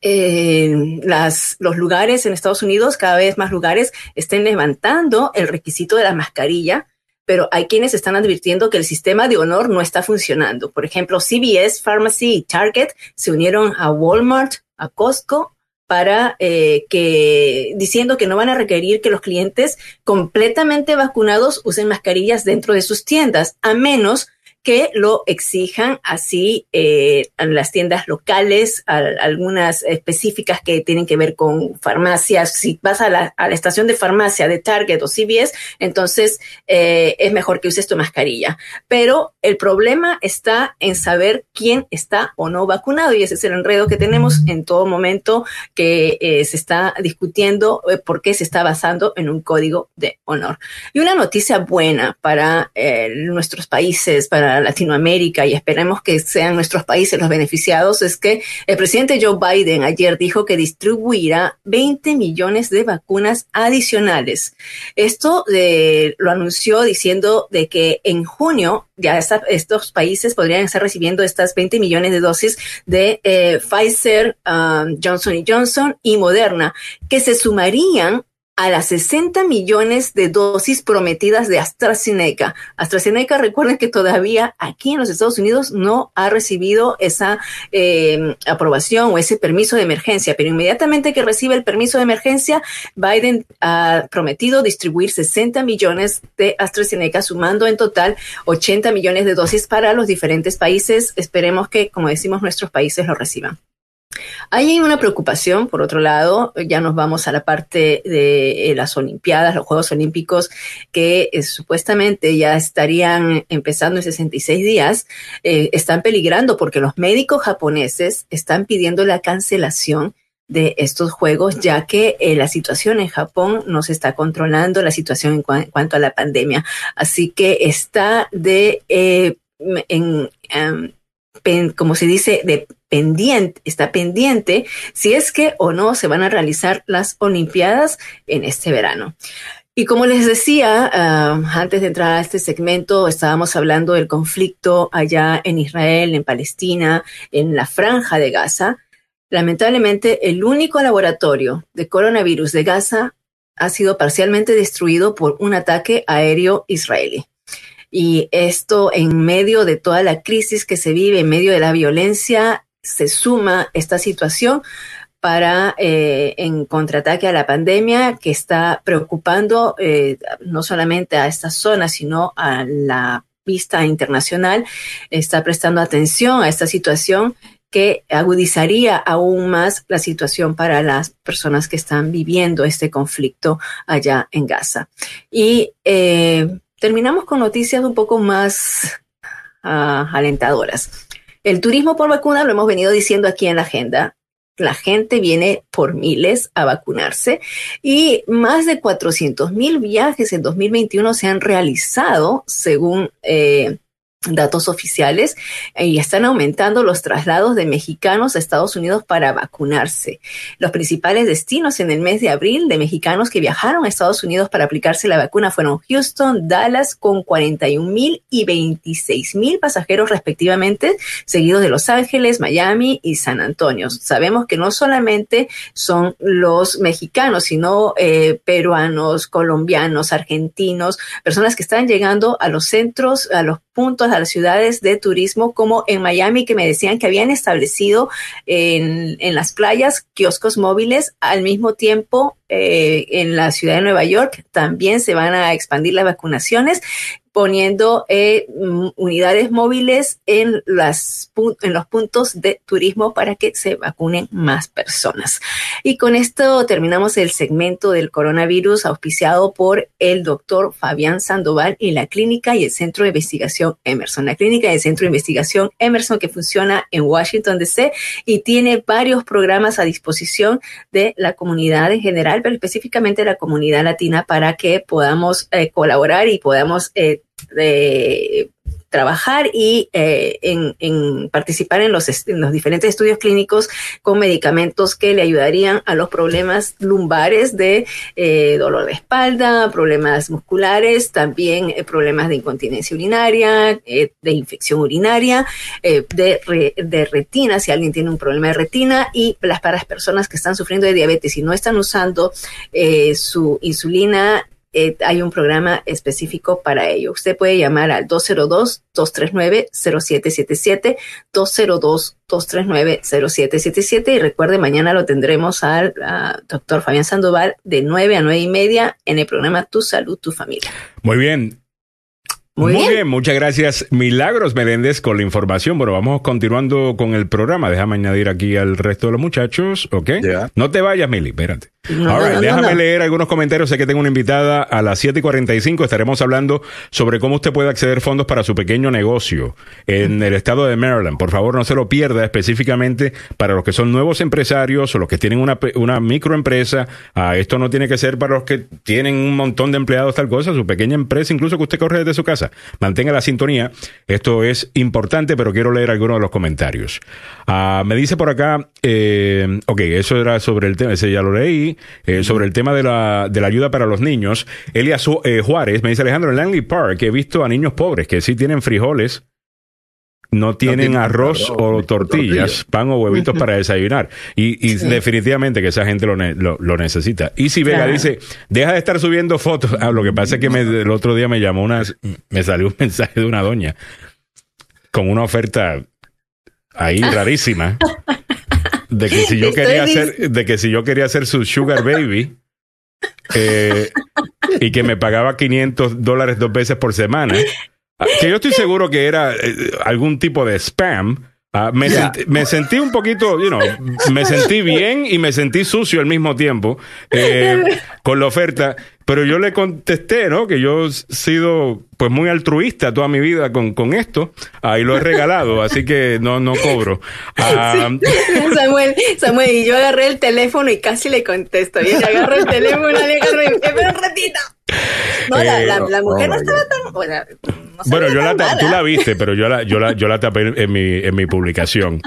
eh, las, los lugares en Estados Unidos, cada vez más lugares, estén levantando el requisito de la mascarilla, pero hay quienes están advirtiendo que el sistema de honor no está funcionando. Por ejemplo, CVS, Pharmacy y Target se unieron a Walmart, a Costco, para eh, que diciendo que no van a requerir que los clientes completamente vacunados usen mascarillas dentro de sus tiendas, a menos que lo exijan así eh, en las tiendas locales, algunas específicas que tienen que ver con farmacias. Si vas a la, estación de farmacia de Target o CVS, entonces eh, es mejor que uses tu mascarilla. Pero el problema está en saber quién está o no vacunado y ese es el enredo que tenemos en todo momento que eh, se está discutiendo eh, por qué se está basando en un código de honor. Y una noticia buena para eh, nuestros países, para Latinoamérica y esperemos que sean nuestros países los beneficiados es que el presidente Joe Biden ayer dijo que distribuirá 20 millones de vacunas adicionales. Esto eh, lo anunció diciendo de que en junio ya estos países podrían estar recibiendo estas 20 millones de dosis de eh, Pfizer, um, Johnson Johnson y Moderna, que se sumarían a las 60 millones de dosis prometidas de AstraZeneca. AstraZeneca, recuerden que todavía aquí en los Estados Unidos no ha recibido esa eh, aprobación o ese permiso de emergencia, pero inmediatamente que recibe el permiso de emergencia, Biden ha prometido distribuir 60 millones de AstraZeneca, sumando en total 80 millones de dosis para los diferentes países. Esperemos que, como decimos, nuestros países lo reciban. Hay una preocupación, por otro lado, ya nos vamos a la parte de eh, las Olimpiadas, los Juegos Olímpicos, que eh, supuestamente ya estarían empezando en 66 días, eh, están peligrando porque los médicos japoneses están pidiendo la cancelación de estos juegos, ya que la situación en Japón no se está controlando, la situación en, cuanto a la pandemia. Así que está de, en, em, como se dice, de pendiente, está pendiente si es que o no se van a realizar las Olimpiadas en este verano. Y como les decía, antes de entrar a este segmento, estábamos hablando del conflicto allá en Israel, en Palestina, en la franja de Gaza. Lamentablemente, el único laboratorio de coronavirus de Gaza ha sido parcialmente destruido por un ataque aéreo israelí. Y esto en medio de toda la crisis que se vive, en medio de la violencia se suma esta situación para eh, en contraataque a la pandemia que está preocupando eh, no solamente a esta zona, sino a la vista internacional, está prestando atención a esta situación que agudizaría aún más la situación para las personas que están viviendo este conflicto allá en Gaza. Y eh, terminamos con noticias un poco más ah, alentadoras. El turismo por vacuna, lo hemos venido diciendo aquí en la agenda, la gente viene por miles a vacunarse y más de 400 mil viajes en 2021 se han realizado según eh, datos oficiales y están aumentando los traslados de mexicanos a Estados Unidos para vacunarse. Los principales destinos en el mes de abril de mexicanos que viajaron a Estados Unidos para aplicarse la vacuna fueron Houston, Dallas con 41 mil y 26 mil pasajeros respectivamente, seguidos de Los Ángeles, Miami y San Antonio. Sabemos que no solamente son los mexicanos, sino eh, peruanos, colombianos, argentinos, personas que están llegando a los centros, a los puntos, a las ciudades de turismo, como en Miami, que me decían que habían establecido en, en las playas kioscos móviles al mismo tiempo eh, en la ciudad de Nueva York también se van a expandir las vacunaciones poniendo eh, mm, unidades móviles en, las, en los puntos de turismo para que se vacunen más personas. Y con esto terminamos el segmento del coronavirus auspiciado por el doctor Fabián Sandoval y la clínica y el Centro de Investigación Emerson. La clínica y el Centro de Investigación Emerson que funciona en Washington, D.C. y tiene varios programas a disposición de la comunidad en general, pero específicamente la comunidad latina para que podamos eh, colaborar y podamos eh, de trabajar y eh, en, participar en los, diferentes estudios clínicos con medicamentos que le ayudarían a los problemas lumbares de eh, dolor de espalda, problemas musculares, también eh, problemas de incontinencia urinaria, de infección urinaria, de, de, retina, si alguien tiene un problema de retina, y las, para las personas que están sufriendo de diabetes y no están usando su insulina eh, hay un programa específico para ello. Usted puede llamar al 202-239-0777, 202-239-0777 y recuerde, mañana lo tendremos al doctor Fabián Sandoval de 9 a 9 y media en el programa Tu Salud, Tu Familia. Muy bien. Muy, bien. muchas gracias Milagros Meléndez con la información. Bueno, vamos continuando con el programa. Déjame añadir aquí al resto de los muchachos, ¿ok? No te vayas, Mili, espérate. déjame leer algunos comentarios. Sé que tengo una invitada a las 7 y 45. Estaremos hablando sobre cómo usted puede acceder fondos para su pequeño negocio en el estado de Maryland. Por favor, no se lo pierda, específicamente para los que son nuevos empresarios o los que tienen una, una microempresa. Ah, esto no tiene que ser para los que tienen un montón de empleados, tal cosa. Su pequeña empresa, incluso que usted corre desde su casa Mantenga la sintonía. Esto es importante, pero quiero leer algunos de los comentarios. Ah, me dice por acá, eh, ok, eso era sobre el tema, ese ya lo leí, eh, sobre el tema de la, de la ayuda para los niños. Elia eh, Juárez me dice Alejandro, en Langley Park he visto a niños pobres que sí tienen frijoles no tienen arroz o tortillas, pan o huevitos para [laughs] desayunar. Y, definitivamente que esa gente lo, lo, necesita. Y si Vega dice, deja de estar subiendo fotos. Ah, lo que pasa es que [laughs] el otro día me llamó una, me salió un mensaje de una doña con una oferta ahí [laughs] rarísima de que si yo quería hacer, de que si yo quería hacer su sugar baby, eh, y que me pagaba 500 dólares dos veces por semana. Ah, que yo estoy seguro que era eh, algún tipo de spam. Ah, me, sentí, un poquito, you know, me sentí bien y me sentí sucio al mismo tiempo eh, con la oferta. Pero yo le contesté, ¿no? Que yo he sido pues muy altruista toda mi vida con, con esto. Ahí lo he regalado, así que no, no cobro. Ah, [laughs] Samuel, Samuel, y yo agarré el teléfono y casi le contesto. Y ella agarró el teléfono y le agarró y pero ratito. No, la, la, eh, mujer no estaba tan. Bueno, bueno yo la, tú la viste, pero yo la, yo la, yo la tapé en mi, en mi publicación.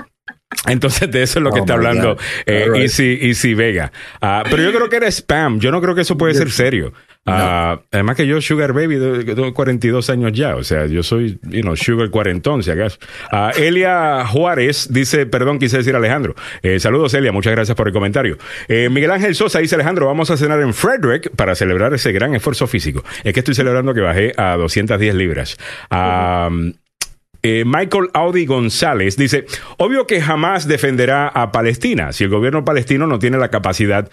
Entonces, de eso es lo que oh está hablando eh, Easy, Easy, Vega. Uh, pero yo creo que era spam. Yo no creo que eso puede ser serio. Uh, Además que yo, Sugar Baby, tengo 42 años ya. O sea, yo soy, you know, Sugar cuarentón, si acaso. Uh, Elia Juárez dice, perdón, quise decir Alejandro. Eh, saludos, Elia. Muchas gracias por el comentario. Eh, Miguel Ángel Sosa dice, Alejandro, vamos a cenar en Frederick para celebrar ese gran esfuerzo físico. Es que estoy celebrando que bajé a 210 libras. Eh, Michael Audi González dice, obvio que jamás defenderá a Palestina si el gobierno palestino no tiene la capacidad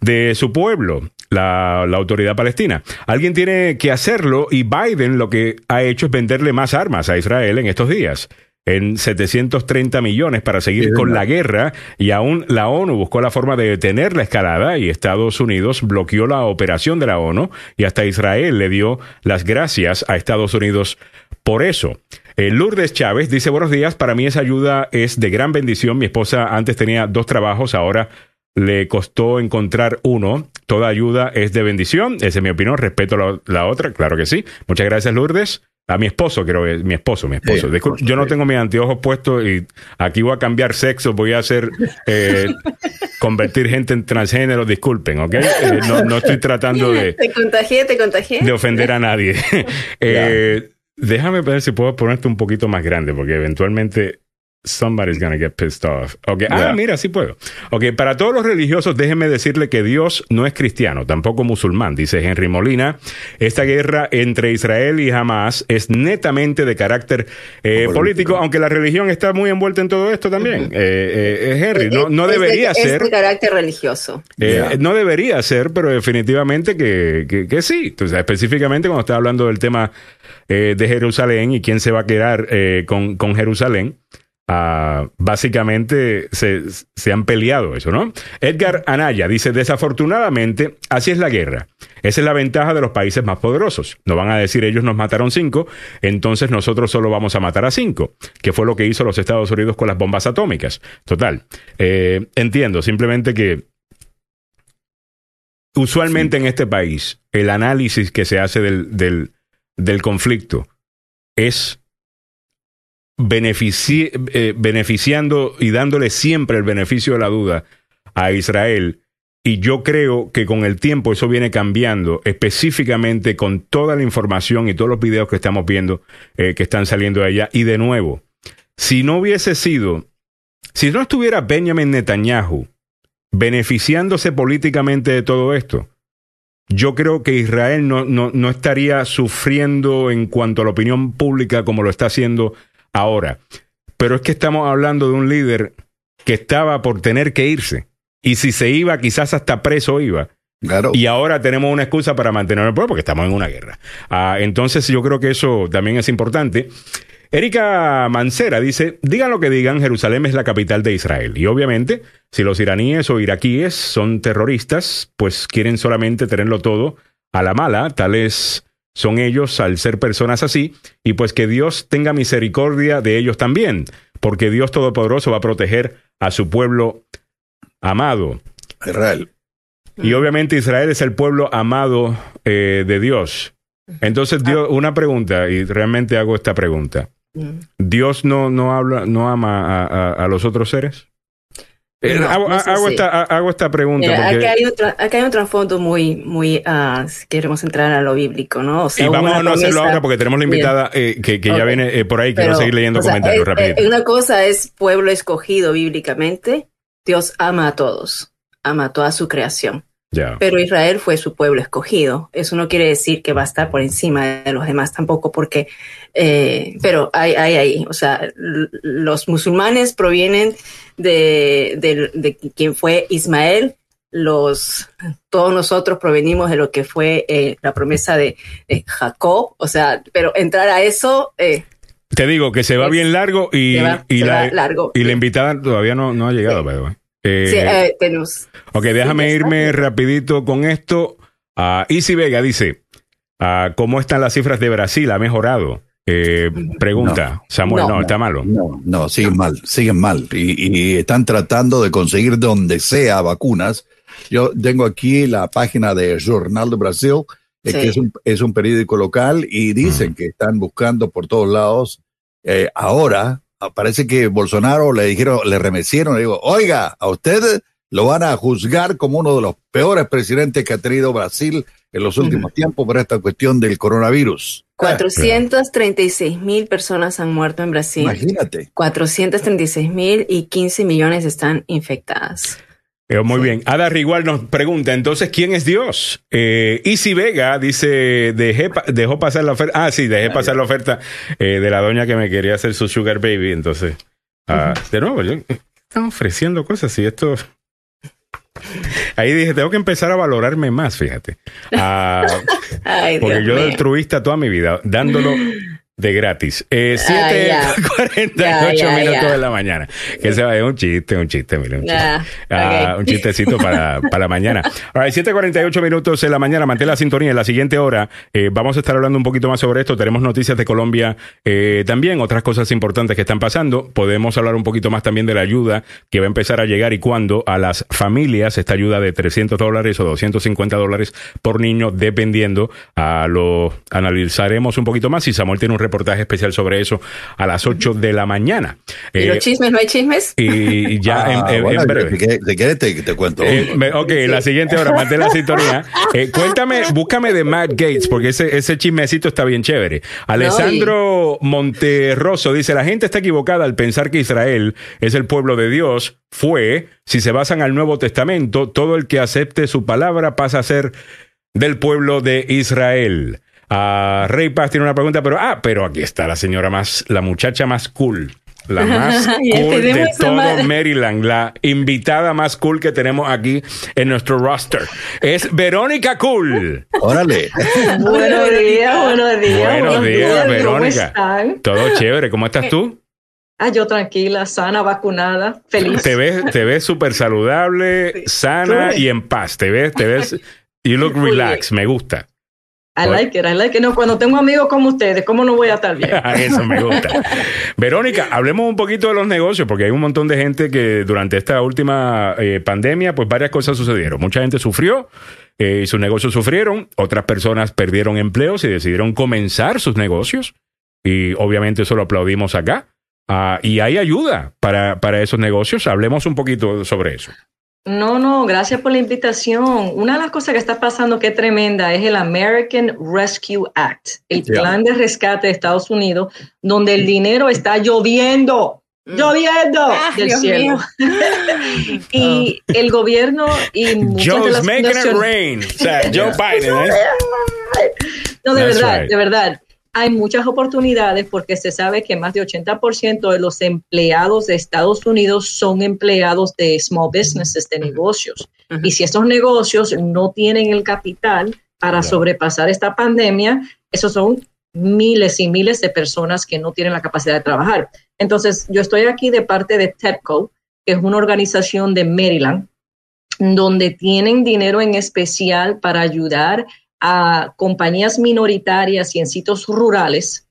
de su pueblo, la, autoridad palestina. Alguien tiene que hacerlo y Biden lo que ha hecho es venderle más armas a Israel en estos días en 730 millones para seguir con la guerra y aún la ONU buscó la forma de detener la escalada y Estados Unidos bloqueó la operación de la ONU y hasta Israel le dio las gracias a Estados Unidos por eso. Eh, Lourdes Chávez dice buenos días, para mí esa ayuda es de gran bendición. Mi esposa antes tenía dos trabajos, ahora le costó encontrar uno. Toda ayuda es de bendición. Esa es mi opinión. Respeto la, la, otra, claro que sí. Muchas gracias, Lourdes. a mi esposo, creo que es mi esposo, mi esposo. Sí, Disculpe, esposo, yo no tengo mis anteojos puestos y aquí voy a cambiar sexo, voy a hacer eh, [laughs] convertir gente en transgénero, disculpen, ¿ok? Eh, no, no estoy tratando [laughs] de, Te contagié, te contagié. de ofender a nadie. [laughs] Eh, déjame ver si puedo ponerte un poquito más grande, porque eventualmente somebody's gonna get pissed off. Okay. Ah, Yeah. mira, sí puedo. Ok, para todos los religiosos, déjenme decirle que Dios no es cristiano, tampoco musulmán, dice Henry Molina. Esta guerra entre Israel y Hamas es netamente de carácter eh, Político. político, aunque la religión está muy envuelta en todo esto también. Eh, eh, eh, Henry, no, no Es de- debería es ser. de carácter religioso. Eh. No debería ser, pero definitivamente que, que, que sí. Entonces, específicamente cuando está hablando del tema eh, de Jerusalén y quién se va a quedar eh, con, con Jerusalén, ah, básicamente se, se han peleado eso, ¿no? Edgar Anaya dice, desafortunadamente, así es la guerra. Esa es la ventaja de los países más poderosos. No van a decir ellos nos mataron cinco, entonces nosotros solo vamos a matar a cinco, que fue lo que hizo los Estados Unidos con las bombas atómicas. Total. Eh, entiendo, simplemente que usualmente en este país el análisis que se hace del, del, del conflicto es eh, beneficiando y dándole siempre el beneficio de la duda a Israel. Y yo creo que con el tiempo eso viene cambiando, específicamente con toda la información y todos los videos que estamos viendo eh, que están saliendo de allá. Y de nuevo, si no hubiese sido, si no estuviera Benjamin Netanyahu beneficiándose políticamente de todo esto, yo creo que Israel no, no, no estaría sufriendo en cuanto a la opinión pública como lo está haciendo ahora. Pero es que estamos hablando de un líder que estaba por tener que irse. Y si se iba, quizás hasta preso iba. Claro. Y ahora tenemos una excusa para mantener el pueblo porque estamos en una guerra. Ah, entonces yo creo que eso también es importante. Erika Mancera dice, digan lo que digan, Jerusalén es la capital de Israel. Y obviamente, si los iraníes o iraquíes son terroristas, pues quieren solamente tenerlo todo a la mala, tales son ellos al ser personas así, y pues que Dios tenga misericordia de ellos también, porque Dios Todopoderoso va a proteger a su pueblo amado. Israel. Y obviamente Israel es el pueblo amado eh, de Dios. Entonces, Dios, una pregunta, y realmente hago esta pregunta. Mm. ¿Dios no, no habla, no ama a, a- a los otros seres? Eh, No, hago, no esta, ha- hago esta pregunta Mira, porque... acá, hay un tra- acá hay un trasfondo muy, muy, ah, si queremos entrar a lo bíblico, ¿no? O sea, y hubo vamos a no hacerlo ahora porque tenemos la invitada eh, que, que ya viene eh, por ahí. Quiero Pero, seguir leyendo o sea, comentarios eh, Una cosa es pueblo escogido bíblicamente. Dios ama a todos, ama a toda su creación. Pero Israel fue su pueblo escogido. Eso no quiere decir que va a estar por encima de los demás tampoco, porque, eh, pero hay, hay ahí, o sea, los musulmanes provienen de, de, de quien fue Ismael. Los, todos nosotros provenimos de lo que fue eh, la promesa de, de Jacob, o sea, pero entrar a eso, eh, Te digo que se va Es- bien largo y, va- la, largo. y la invitada todavía no, no ha llegado, Sí. Eh, Sí, eh, tenemos. Ok, déjame está. irme rapidito con esto. Ah, Easy Vega dice, ah, ¿cómo están las cifras de Brasil? ¿Ha mejorado? Eh, pregunta, Samuel, no, No. está malo. No, no, siguen mal, siguen mal. Y, y están tratando de conseguir donde sea vacunas. Yo tengo aquí la página de Jornal de Brasil, eh, Sí. que es un, es un periódico local, y dicen que están buscando por todos lados. Eh, ahora, ah, parece que Bolsonaro le dijeron, le remecieron, le digo, oiga, a usted lo van a juzgar como uno de los peores presidentes que ha tenido Brasil en los últimos tiempos por esta cuestión del coronavirus. 436 mil personas han muerto en Brasil. Imagínate. 436 mil y 15 millones están infectadas. Eh, muy Sí. bien. Ada Rigual nos pregunta, entonces, ¿quién es Dios? Eh, Easy Vega dice, dejé dejó pasar la oferta. Ah, sí, dejé pasar la oferta eh, de la doña que me quería hacer su sugar baby. Entonces, ah, de nuevo, yo, están ofreciendo cosas y esto... Ahí dije, tengo que empezar a valorarme más, fíjate. Ah, [laughs] Ay, porque Dios yo de mío. altruista toda mi vida, dándolo de gratis. Eh, Ah, ya. [laughs] 7.48 Ya, ya, minutos ya. de la mañana. Que se va, es un chiste, un chiste, mire, un chiste. Ah, Ah. Un chistecito para, para mañana. [laughs] All right, 7.48 minutos de la mañana. Mantén la sintonía. En la siguiente hora eh, vamos a estar hablando un poquito más sobre esto. Tenemos noticias de Colombia eh, también, otras cosas importantes que están pasando. Podemos hablar un poquito más también de la ayuda que va a empezar a llegar y cuándo a las familias. Esta ayuda de 300 dólares o 250 dólares por niño, dependiendo. A lo analizaremos un poquito más y Samuel tiene un reportaje especial sobre eso a las 8 de la mañana. ¿Y Eh, los chismes? ¿No hay chismes? y ya en- Ah, en, bueno, en breve. Si quieres, te, te cuento. Eh, me- ok, la siguiente hora, mantén la sintonía. [laughs] Eh, cuéntame, búscame de Matt Gates, porque ese, ese chismecito está bien chévere. Alessandro Monterroso dice, la gente está equivocada al pensar que Israel es el pueblo de Dios. Fue, si se basan al Nuevo Testamento, todo el que acepte su palabra pasa a ser del pueblo de Israel. Ah, Rey Paz tiene una pregunta, pero ah, pero aquí está la señora más, la muchacha más cool. La [laughs] más cool de todo Mar- Maryland, la invitada más cool que tenemos aquí en nuestro roster. Es Verónica Cool. Órale. [laughs] Buenos días, buenos días. Buenos días, ¿Cómo Verónica. están? Todo chévere. ¿Cómo estás tú? Ah, yo tranquila, sana, vacunada, feliz. Te ves, te ves súper saludable, sana y en paz. Te ves, te ves. You look relaxed. Me gusta. I like it, I like it. No, cuando tengo amigos como ustedes, ¿cómo no voy a estar bien? [laughs] Eso me gusta. [laughs] Verónica, hablemos un poquito de los negocios, porque hay un montón de gente que durante esta última eh, pandemia, pues varias cosas sucedieron. Mucha gente sufrió eh, y sus negocios sufrieron, otras personas perdieron empleos y decidieron comenzar sus negocios. Y obviamente eso lo aplaudimos acá. Ah, y hay ayuda para, para esos negocios. Hablemos un poquito sobre eso. No, no, gracias por la invitación. Una de las cosas que está pasando que es tremenda es el American Rescue Act, el plan de rescate de Estados Unidos, donde el dinero está lloviendo, lloviendo Ah, del Dios cielo. [laughs] y el gobierno y muchas de Joe's las making it rain. O sea, Joe [laughs] Biden, ¿eh? No, de That's verdad, right. de verdad. Hay muchas oportunidades porque se sabe que más de 80% de los empleados de Estados Unidos son empleados de small businesses, de negocios. Ujú. Y si estos negocios no tienen el capital para sobrepasar esta pandemia, esos son miles y miles de personas que no tienen la capacidad de trabajar. Entonces, yo estoy aquí de parte de TEPCO, que es una organización de Maryland, donde tienen dinero en especial para ayudar a compañías minoritarias y en sitios rurales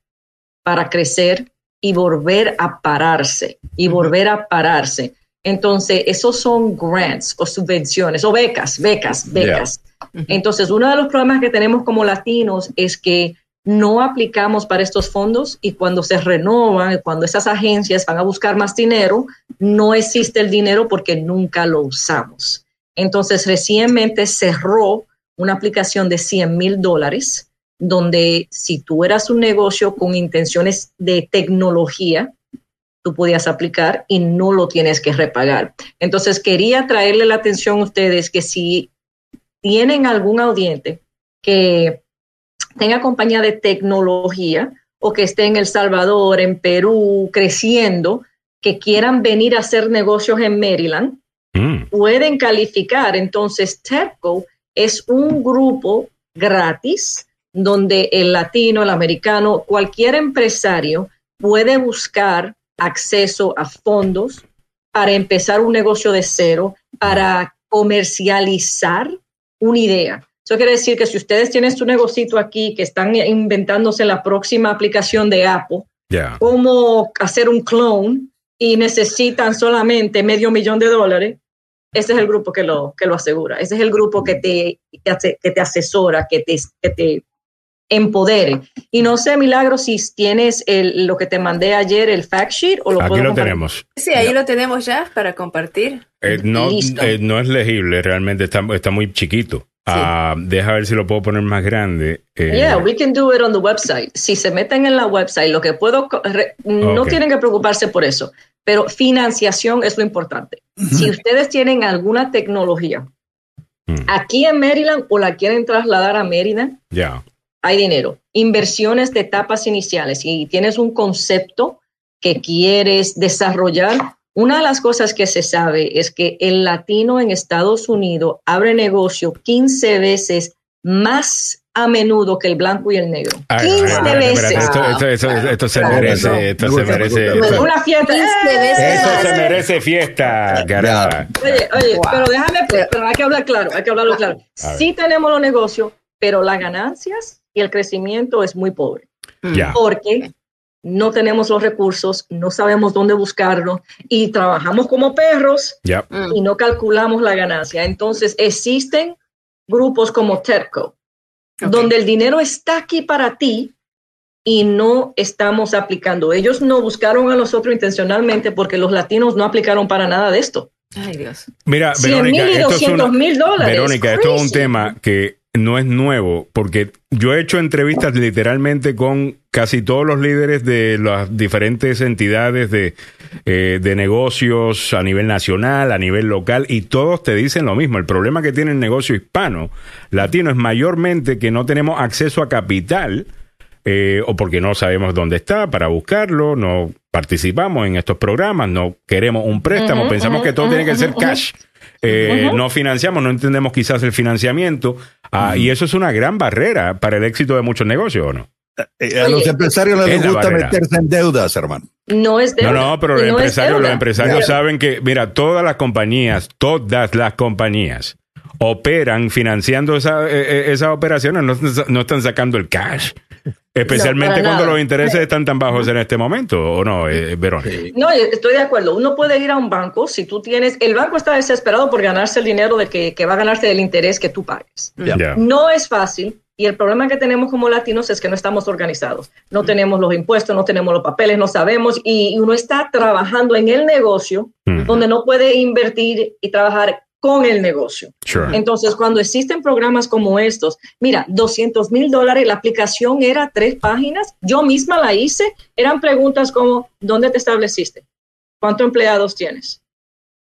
para crecer y volver a pararse y volver a pararse. Entonces, esos son grants o subvenciones o becas, becas, becas. Entonces, uno de los problemas que tenemos como latinos es que no aplicamos para estos fondos y cuando se renovan, cuando esas agencias van a buscar más dinero, no existe el dinero porque nunca lo usamos. Entonces, recientemente cerró una aplicación de 100 mil dólares, donde si tú eras un negocio con intenciones de tecnología, tú podías aplicar y no lo tienes que repagar. Entonces, quería traerle la atención a ustedes que si tienen algún audiente que tenga compañía de tecnología o que esté en El Salvador, en Perú, creciendo, que quieran venir a hacer negocios en Maryland, Mm. pueden calificar. Entonces, TEPCO es un grupo gratis donde el latino, el americano, cualquier empresario puede buscar acceso a fondos para empezar un negocio de cero, para comercializar una idea. Eso quiere decir que si ustedes tienen su negocito aquí, que están inventándose la próxima aplicación de Apple, cómo hacer un clone y necesitan solamente medio millón de dólares, ese es el grupo que lo, que lo asegura. Ese es el grupo que te, que te, que te asesora, que te, que te empodere. Y no sé, Milagro, si tienes el, lo que te mandé ayer, el fact sheet, o lo Aquí puedo lo compartir. tenemos. Sí, ahí lo tenemos ya para compartir. Eh, no, eh, no es legible, realmente está, está muy chiquito. Ah, deja ver si lo puedo poner más grande. Eh, Yeah, we can do it on the website. Si se meten en la website, lo que puedo, no Ok. tienen que preocuparse por eso, pero financiación es lo importante. Si ustedes tienen alguna tecnología Mm. aquí en Maryland o la quieren trasladar a Mérida, Ya. hay dinero. Inversiones de etapas iniciales. Si tienes un concepto que quieres desarrollar, una de las cosas que se sabe es que el latino en Estados Unidos abre negocio 15 veces más a menudo que el blanco y el negro. Ay, 15 ay, ay, veces. espérate, Esto, esto, esto, esto se Claro, merece, no. esto Me se gusta, me merece. gusta. esto- Una fiesta. 15 ¡eh! veces. Eso se merece fiesta, caramba. Oye, oye, Wow. pero déjame, pero hay que hablar claro, hay que hablarlo claro. Sí tenemos los negocios, pero las ganancias y el crecimiento es muy pobre. Ya. porque no tenemos los recursos, no sabemos dónde buscarlos y trabajamos como perros. Mm. y no calculamos la ganancia. Entonces existen grupos como TERCO, Ok. donde el dinero está aquí para ti y no estamos aplicando. Ellos no buscaron a nosotros intencionalmente porque los latinos no aplicaron para nada de esto. Ay, Dios. Mira, 100 mil Verónica, y esto es 200 una- mil dólares. Verónica, esto es un tema que no es nuevo, porque yo he hecho entrevistas literalmente con casi todos los líderes de las diferentes entidades de, eh, de negocios a nivel nacional, a nivel local, y todos te dicen lo mismo. El problema que tiene el negocio hispano, latino, es mayormente que no tenemos acceso a capital. eh, o porque no sabemos dónde está para buscarlo, no participamos en estos programas, no queremos un préstamo, pensamos que todo tiene que ser cash. Eh. No financiamos, no entendemos quizás el financiamiento, ah, y eso es una gran barrera para el éxito de muchos negocios, ¿o no? Eh, a los Oye, empresarios les gusta barrera. meterse en deudas, hermano. No es No, deuda. no, pero los no empresarios, los empresarios saben que, mira, todas las compañías, todas las compañías operan financiando esa, eh, eh, esas operaciones, no, no están sacando el cash. Especialmente cuando nada. los intereses están tan bajos en este momento, ¿o no, eh, Verónica? No, estoy de acuerdo. Uno puede ir a un banco si tú tienes. El banco está desesperado por ganarse el dinero de que, que va a ganarse del interés que tú pagues. No es fácil. Y el problema que tenemos como latinos es que no estamos organizados. No tenemos los impuestos, no tenemos los papeles, no sabemos. Y uno está trabajando en el negocio Mm, donde no puede invertir y trabajar con el negocio. sure. Entonces, cuando existen programas como estos, mira, 200 mil dólares, la aplicación era tres páginas, yo misma la hice, eran preguntas como, ¿dónde te estableciste? ¿Cuántos empleados tienes?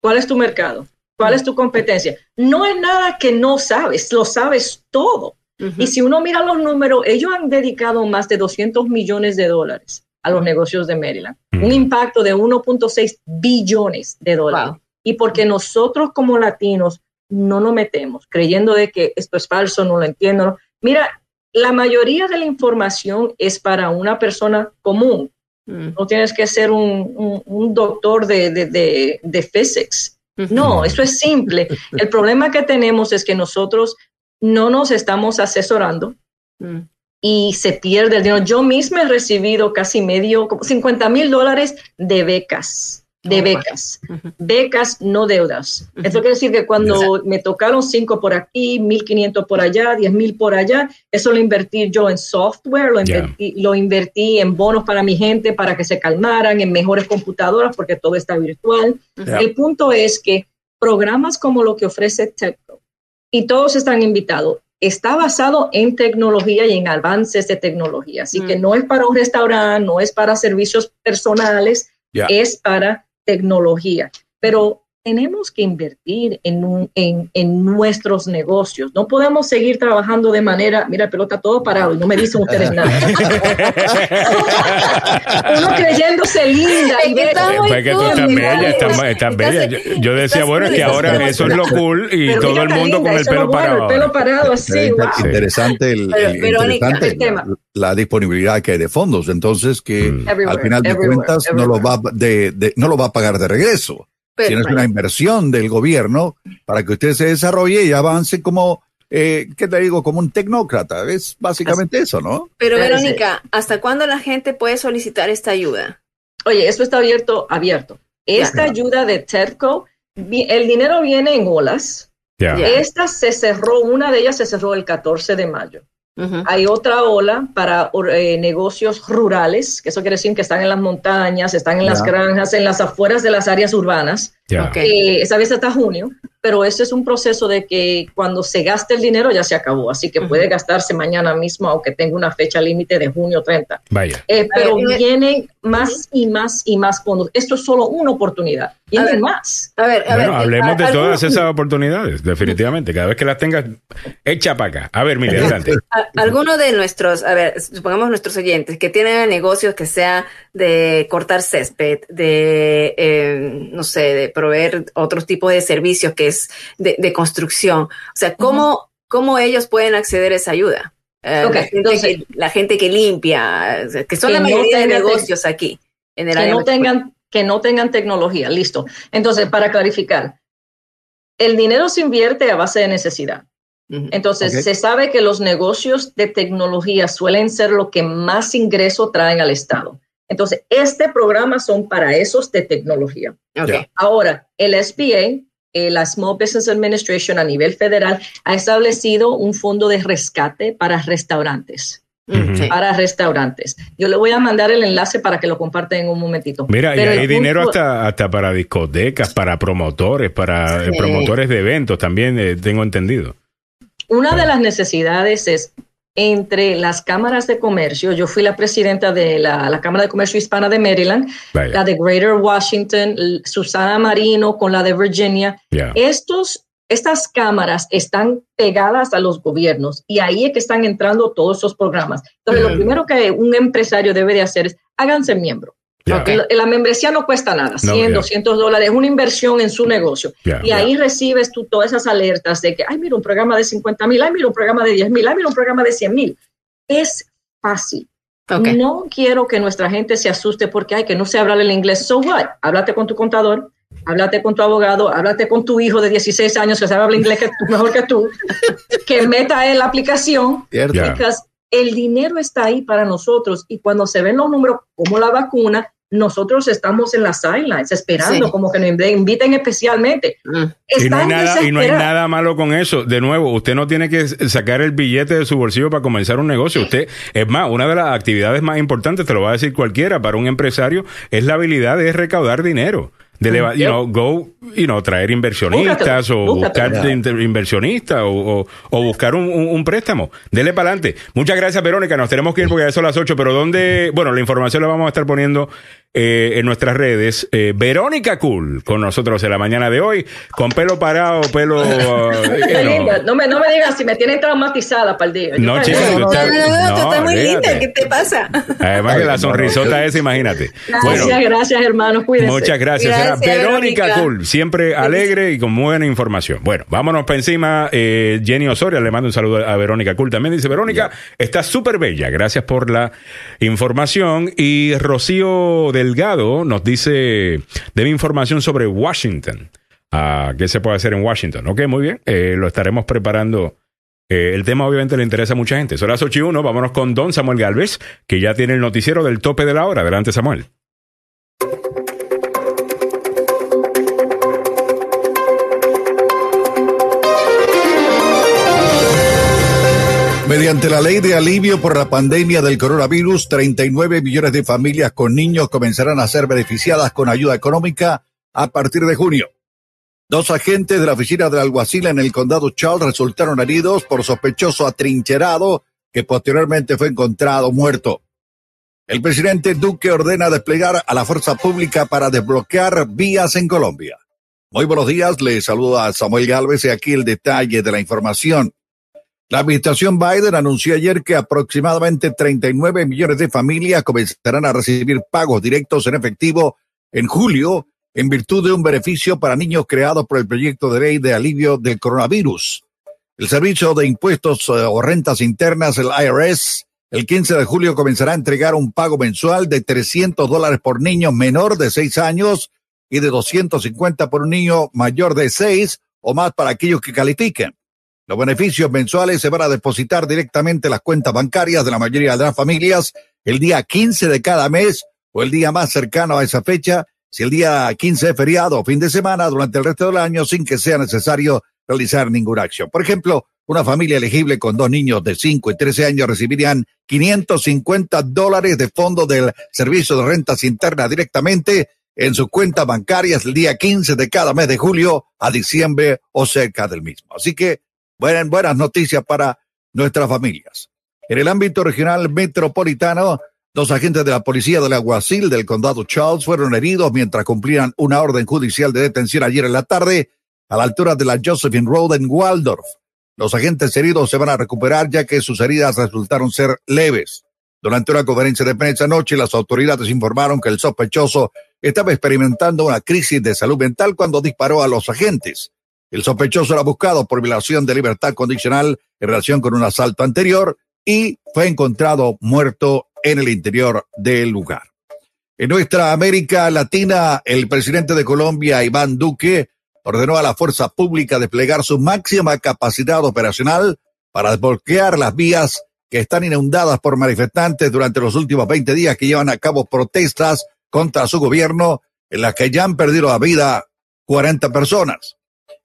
¿Cuál es tu mercado? ¿Cuál es tu competencia? No es nada que no sabes, lo sabes todo. Y si uno mira los números, ellos han dedicado más de 200 millones de dólares a los negocios de Maryland, Mm. un impacto de 1.6 billones de dólares. Wow. Y porque nosotros como latinos no nos metemos creyendo de que esto es falso, no lo entiendo. Mira, la mayoría de la información es para una persona común. Mm. No tienes que ser un, un- un doctor de, de, de, de physics. No, eso es simple. [laughs] El problema que tenemos es que nosotros no nos estamos asesorando Mm. y se pierde el dinero. Yo misma he recibido casi medio, como 50 mil dólares de becas, de becas, becas, no deudas. Eso quiere decir que cuando me tocaron cinco por aquí, 1.500 por allá, 10.000 por allá, eso lo invertí yo en software, lo invertí, lo invertí en bonos para mi gente, para que se calmaran, en mejores computadoras, porque todo está virtual. El punto es que programas como lo que ofrece TechPro, y todos están invitados, está basado en tecnología y en avances de tecnología. Así Mm. que no es para un restaurante, no es para servicios personales, es para tecnología. Pero tenemos que invertir en, un- en, en nuestros negocios. No podemos seguir trabajando de manera, mira, pelota todo parado y no me dicen ustedes nada. [laughs] Uno creyéndose linda y Es que ve- está muy Pues que tú cool, estás bella, estás, bella. Yo, yo decía, bueno, es que ahora eso es lo cool y Pero todo el mundo linda, con el es pelo lo bueno, parado. El pelo parado así, wow. Interesante, el, Pero, el- Verónica, interesante el tema. la, la disponibilidad que hay de fondos. Entonces, que Mm. Al final de cuentas no lo, va, de, de- no lo va a pagar de regreso. Pero- sino es una inversión del gobierno para que usted se desarrolle y avance como, eh, ¿qué te digo? Como un tecnócrata. Es básicamente eso, ¿no? Pero Verónica, ¿hasta cuándo la gente puede solicitar esta ayuda? Oye, eso está abierto, abierto. Esta ayuda de TEDCO, el dinero viene en olas. Ya. Esta se cerró, una de ellas se cerró el 14 de mayo. Hay otra ola para eh, negocios rurales, que eso quiere decir que están en las montañas, están en las granjas, en las afueras de las áreas urbanas. Eh, esa vez hasta junio, pero ese es un proceso de que cuando se gaste el dinero ya se acabó, así que puede gastarse mañana mismo, aunque tenga una fecha límite de junio 30. Vaya. Eh, pero ver, vienen más y más y más fondos. Esto es solo una oportunidad. A Vienen ver. más. A ver, a Bueno, ver. hablemos de ¿algún- todas esas oportunidades, definitivamente. Cada vez que las tengas, echa para acá. A ver, mire, adelante. a- Alguno de nuestros, a ver, supongamos nuestros oyentes que tienen negocios que sea de cortar césped, de, eh, no sé, de proveer otros tipos de servicios que es de, de construcción. O sea, ¿cómo, ¿cómo ellos pueden acceder a esa ayuda? eh, la, gente entonces- que, la gente que limpia, que son Que la no mayoría de negocios aquí. En el que área no tengan que no tengan tecnología. Listo. Entonces, para clarificar, el dinero se invierte a base de necesidad. Entonces, se sabe que los negocios de tecnología suelen ser lo que más ingreso traen al Estado. Entonces, este programa son para esos de tecnología. Ahora, el SBA, eh, la Small Business Administration a nivel federal, ha establecido un fondo de rescate para restaurantes. Mm. Para restaurantes. Yo le voy a mandar el enlace para que lo compartan en un momentito. Mira, Pero y hay dinero punto- hasta, hasta para discotecas, para promotores, para eh, Sí. promotores de eventos también, eh, tengo entendido. Una de las necesidades es entre las cámaras de comercio. Yo fui la presidenta de la, la Cámara de Comercio Hispana de Maryland, Vaya, la de Greater Washington, Susana Marino con la de Virginia. Estos, estas cámaras están pegadas a los gobiernos y ahí es que están entrando todos esos programas. Entonces, lo primero que un empresario debe de hacer es háganse miembro. La, la membresía no cuesta nada, 100, ya. 200 dólares, es una inversión en su negocio. ya, Y ahí recibes tú todas esas alertas de que, ay, mira, un programa de 50 mil, ay, mira, un programa de 10 mil, ay, mira, un programa de 100 mil. Es fácil. Ok. No quiero que nuestra gente se asuste porque, ay, que no sé hablar el inglés. So what? Háblate con tu contador, háblate con tu abogado, háblate con tu hijo de 16 años que sabe hablar inglés que tú- [laughs] mejor que tú, que meta en la aplicación. El dinero está ahí para nosotros y cuando se ven los números como la vacuna, nosotros estamos en las sidelines esperando Sí. como que nos inviten especialmente. Mm. Y no, hay nada, y no hay nada malo con eso. De nuevo, usted no tiene que sacar el billete de su bolsillo para comenzar un negocio. Usted, es más, una de las actividades más importantes, te lo va a decir cualquiera, para un empresario, es la habilidad de recaudar dinero. De leva- you know, go, you know, traer inversionistas o buscar inversionistas o, o- o buscar un, un- un préstamo. Dele para adelante. Muchas gracias, Verónica. Nos tenemos que ir porque ya son las 8, pero ¿dónde? Bueno, la información la vamos a estar poniendo eh, en nuestras redes. Eh, Verónica Cool con nosotros en la mañana de hoy, con pelo parado, pelo. [laughs] eh. No me, no me digas si me tienen traumatizada para el día. No, tú No, no, estás- no, no, tú estás muy linda. ¿Qué te pasa? Además que la sonrisota es, imagínate. Gracias, Bueno, gracias, hermanos. Cuídense. Muchas gracias. Era Verónica Verónica. Cool, siempre alegre y con buena información. Bueno, vámonos para encima. Eh, Jenny Osoria le mando un saludo a Verónica Cool. También dice, Verónica, está súper bella. Gracias por la información. Y Rocío Delgado nos dice, debe información sobre Washington. Ah, ¿Qué se puede hacer en Washington? Ok, muy bien. Eh, lo estaremos preparando. Eh, el tema obviamente le interesa a mucha gente. Son las 8 y 1. Vámonos con Don Samuel Galvez, que ya tiene el noticiero del tope de la hora. Adelante, Samuel. Mediante la ley de alivio por la pandemia del coronavirus, 39 millones de familias con niños comenzarán a ser beneficiadas con ayuda económica a partir de junio. Dos agentes de la oficina del alguacil en el condado Charles resultaron heridos por sospechoso atrincherado que posteriormente fue encontrado muerto. El presidente Duque ordena desplegar a la fuerza pública para desbloquear vías en Colombia. Muy buenos días, le saluda Samuel Galvez y aquí el detalle de la información. La administración Biden anunció ayer que aproximadamente 39 millones de familias comenzarán a recibir pagos directos en efectivo en julio en virtud de un beneficio para niños creado por el proyecto de ley de alivio del coronavirus. El Servicio de Impuestos eh, o Rentas Internas, el IRS, el 15 de julio comenzará a entregar un pago mensual de 300 dólares por niño menor de 6 años y de 250 por un niño mayor de 6 o más para aquellos que califiquen. Los beneficios mensuales se van a depositar directamente en las cuentas bancarias de la mayoría de las familias el día 15 de cada mes o el día más cercano a esa fecha, si el día 15 es feriado o fin de semana durante el resto del año sin que sea necesario realizar ninguna acción. Por ejemplo, una familia elegible con dos niños de 5 y 13 años recibirían 550 dólares de fondo del Servicio de Rentas Internas directamente en sus cuentas bancarias el día 15 de cada mes de julio a diciembre o cerca del mismo. Así que buenas, buenas noticias para nuestras familias. En el ámbito regional metropolitano, dos agentes de la policía del alguacil del condado Charles fueron heridos mientras cumplían una orden judicial de detención ayer en la tarde a la altura de la Josephine Road en Waldorf. Los agentes heridos se van a recuperar ya que sus heridas resultaron ser leves. Durante una conferencia de prensa anoche, las autoridades informaron que el sospechoso estaba experimentando una crisis de salud mental cuando disparó a los agentes. El sospechoso era buscado por violación de libertad condicional en relación con un asalto anterior y fue encontrado muerto en el interior del lugar. En nuestra América Latina, el presidente de Colombia, Iván Duque, ordenó a la fuerza pública desplegar su máxima capacidad operacional para desbloquear las vías que están inundadas por manifestantes durante los últimos 20 días que llevan a cabo protestas contra su gobierno en las que ya han perdido la vida 40 personas.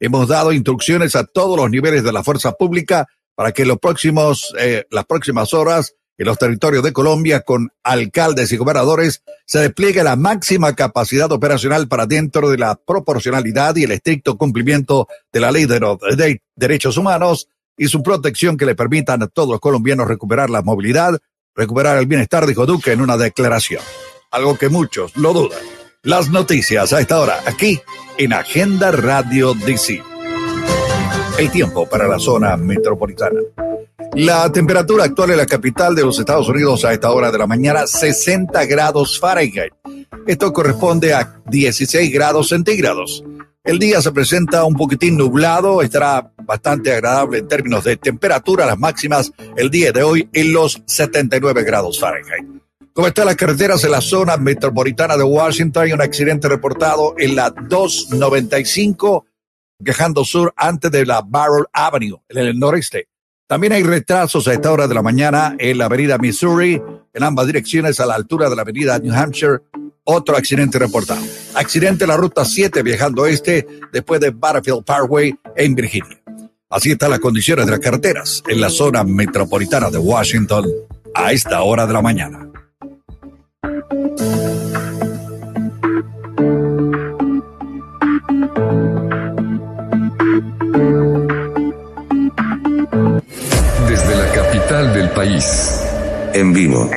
Hemos dado instrucciones a todos los niveles de la fuerza pública para que los próximos, eh, las próximas horas en los territorios de Colombia con alcaldes y gobernadores se despliegue la máxima capacidad operacional para dentro de la proporcionalidad y el estricto cumplimiento de la ley de los de derechos humanos y su protección que le permitan a todos los colombianos recuperar la movilidad, recuperar el bienestar, dijo Duque en una declaración. Algo que muchos lo dudan. Las noticias a esta hora, aquí en Agenda Radio DC. El tiempo para la zona metropolitana. La temperatura actual en la capital de los Estados Unidos a esta hora de la mañana, 60 grados Fahrenheit. Esto corresponde a 16 grados centígrados. El día se presenta un poquitín nublado, estará bastante agradable en términos de temperatura, las máximas el día de hoy en los 79 grados Fahrenheit. ¿Cómo están las carreteras en la zona metropolitana de Washington? Hay un accidente reportado en la 295, quejando sur antes de la Barrel Avenue, en el noreste. También hay retrasos a esta hora de la mañana en la avenida Missouri, en ambas direcciones a la altura de la avenida New Hampshire. Otro accidente reportado. Accidente en la ruta 7 viajando este después de Battlefield Parkway en Virginia. Así están las condiciones de las carreteras en la zona metropolitana de Washington a esta hora de la mañana. Desde la capital del país. En vivo.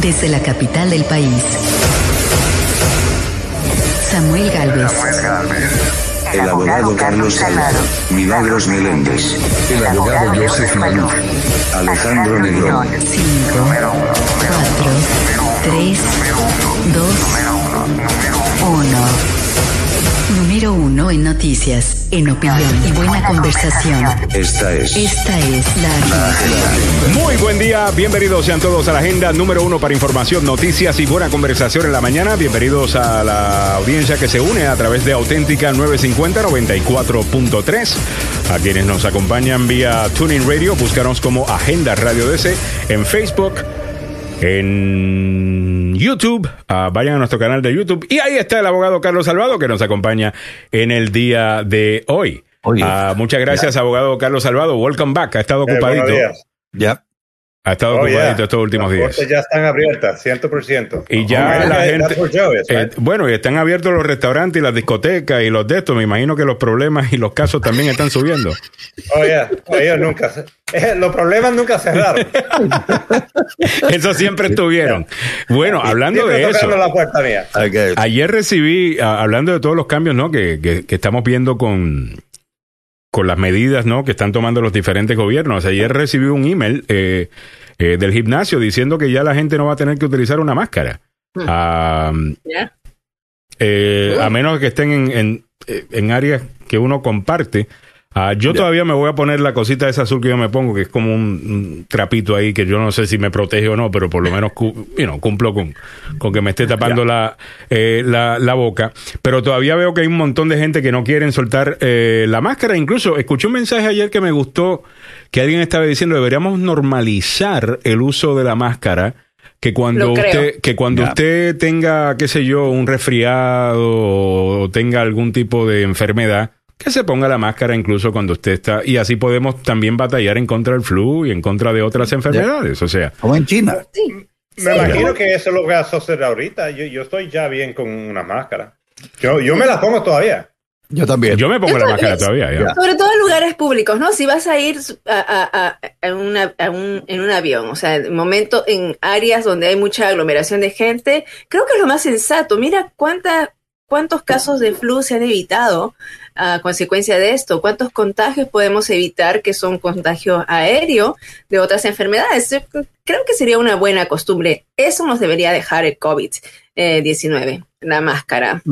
Desde la capital del país. Samuel Galvez. El abogado Carlos Salvador. Milagros Meléndez. El abogado Joseph Maluf. Alejandro Negrón. 5, 4, 3, 2, 1. Número 1 en noticias, en opinión y buena conversación. Esta es Esta es la agenda. Muy buen día, bienvenidos sean todos a la agenda número uno para información, noticias y buena conversación en la mañana. Bienvenidos a la audiencia que se une a través de Auténtica 950 94.3. A quienes nos acompañan vía Tuning Radio, búscanos como Agenda Radio DC en Facebook. En YouTube, Ah, vayan a nuestro canal de YouTube y ahí está el abogado Carlos Salvado que nos acompaña en el día de hoy. Ah, muchas gracias, abogado Carlos Salvado. Welcome back. Ha estado Eh, ocupadito. buenos días. Ha estado Oh, ocupadito yeah. estos últimos Las días. puertas ya están abiertas, 100%. Y ya Oh, la man, gente. eh, right? bueno, y están abiertos los restaurantes y las discotecas y los de estos. Me imagino que los problemas y los casos también están subiendo. Oh, yeah. Ellos nunca. se- eh, los problemas nunca cerraron. [laughs] Eso siempre estuvieron. Bueno, hablando Siempre de eso. tocando la puerta mía. Ok. Ayer recibí, a- hablando de todos los cambios ¿no? que, que- que estamos viendo con, con las medidas ¿no? que están tomando los diferentes gobiernos. Ayer recibí un email eh, eh, del gimnasio diciendo que ya la gente no va a tener que utilizar una máscara. Hmm. Ah, eh, a menos que estén en, en, en áreas que uno comparte. Ah, yo Ya. todavía me voy a poner la cosita esa azul que yo me pongo, que es como un, trapito ahí que yo no sé si me protege o no, pero por lo menos cu- you know, cumplo con, con que me esté tapando la, eh, la, la boca. Pero todavía veo que hay un montón de gente que no quieren soltar eh, la máscara. Incluso escuché un mensaje ayer que me gustó, que alguien estaba diciendo deberíamos normalizar el uso de la máscara. Que cuando usted, que cuando usted tenga, qué sé yo, un resfriado o tenga algún tipo de enfermedad, que se ponga la máscara incluso cuando usted está, y así podemos también batallar en contra del flu y en contra de otras enfermedades. O sea, Como en China. Sí. Me imagino que eso es lo que va a suceder ahorita. Yo, yo estoy ya bien con una máscara. Yo, yo me la pongo todavía. Yo también. yo me pongo Yo la máscara todavía. ya. Sobre todo en lugares públicos, ¿no? Si vas a ir a, a- a- a una- a un- en un avión, o sea, en momento en áreas donde hay mucha aglomeración de gente, creo que es lo más sensato. Mira cuánta, cuántos casos de flu se han evitado a consecuencia de esto, cuántos contagios podemos evitar que son contagios aéreos de otras enfermedades. Creo que sería una buena costumbre. Eso nos debería dejar el COVID-19, la máscara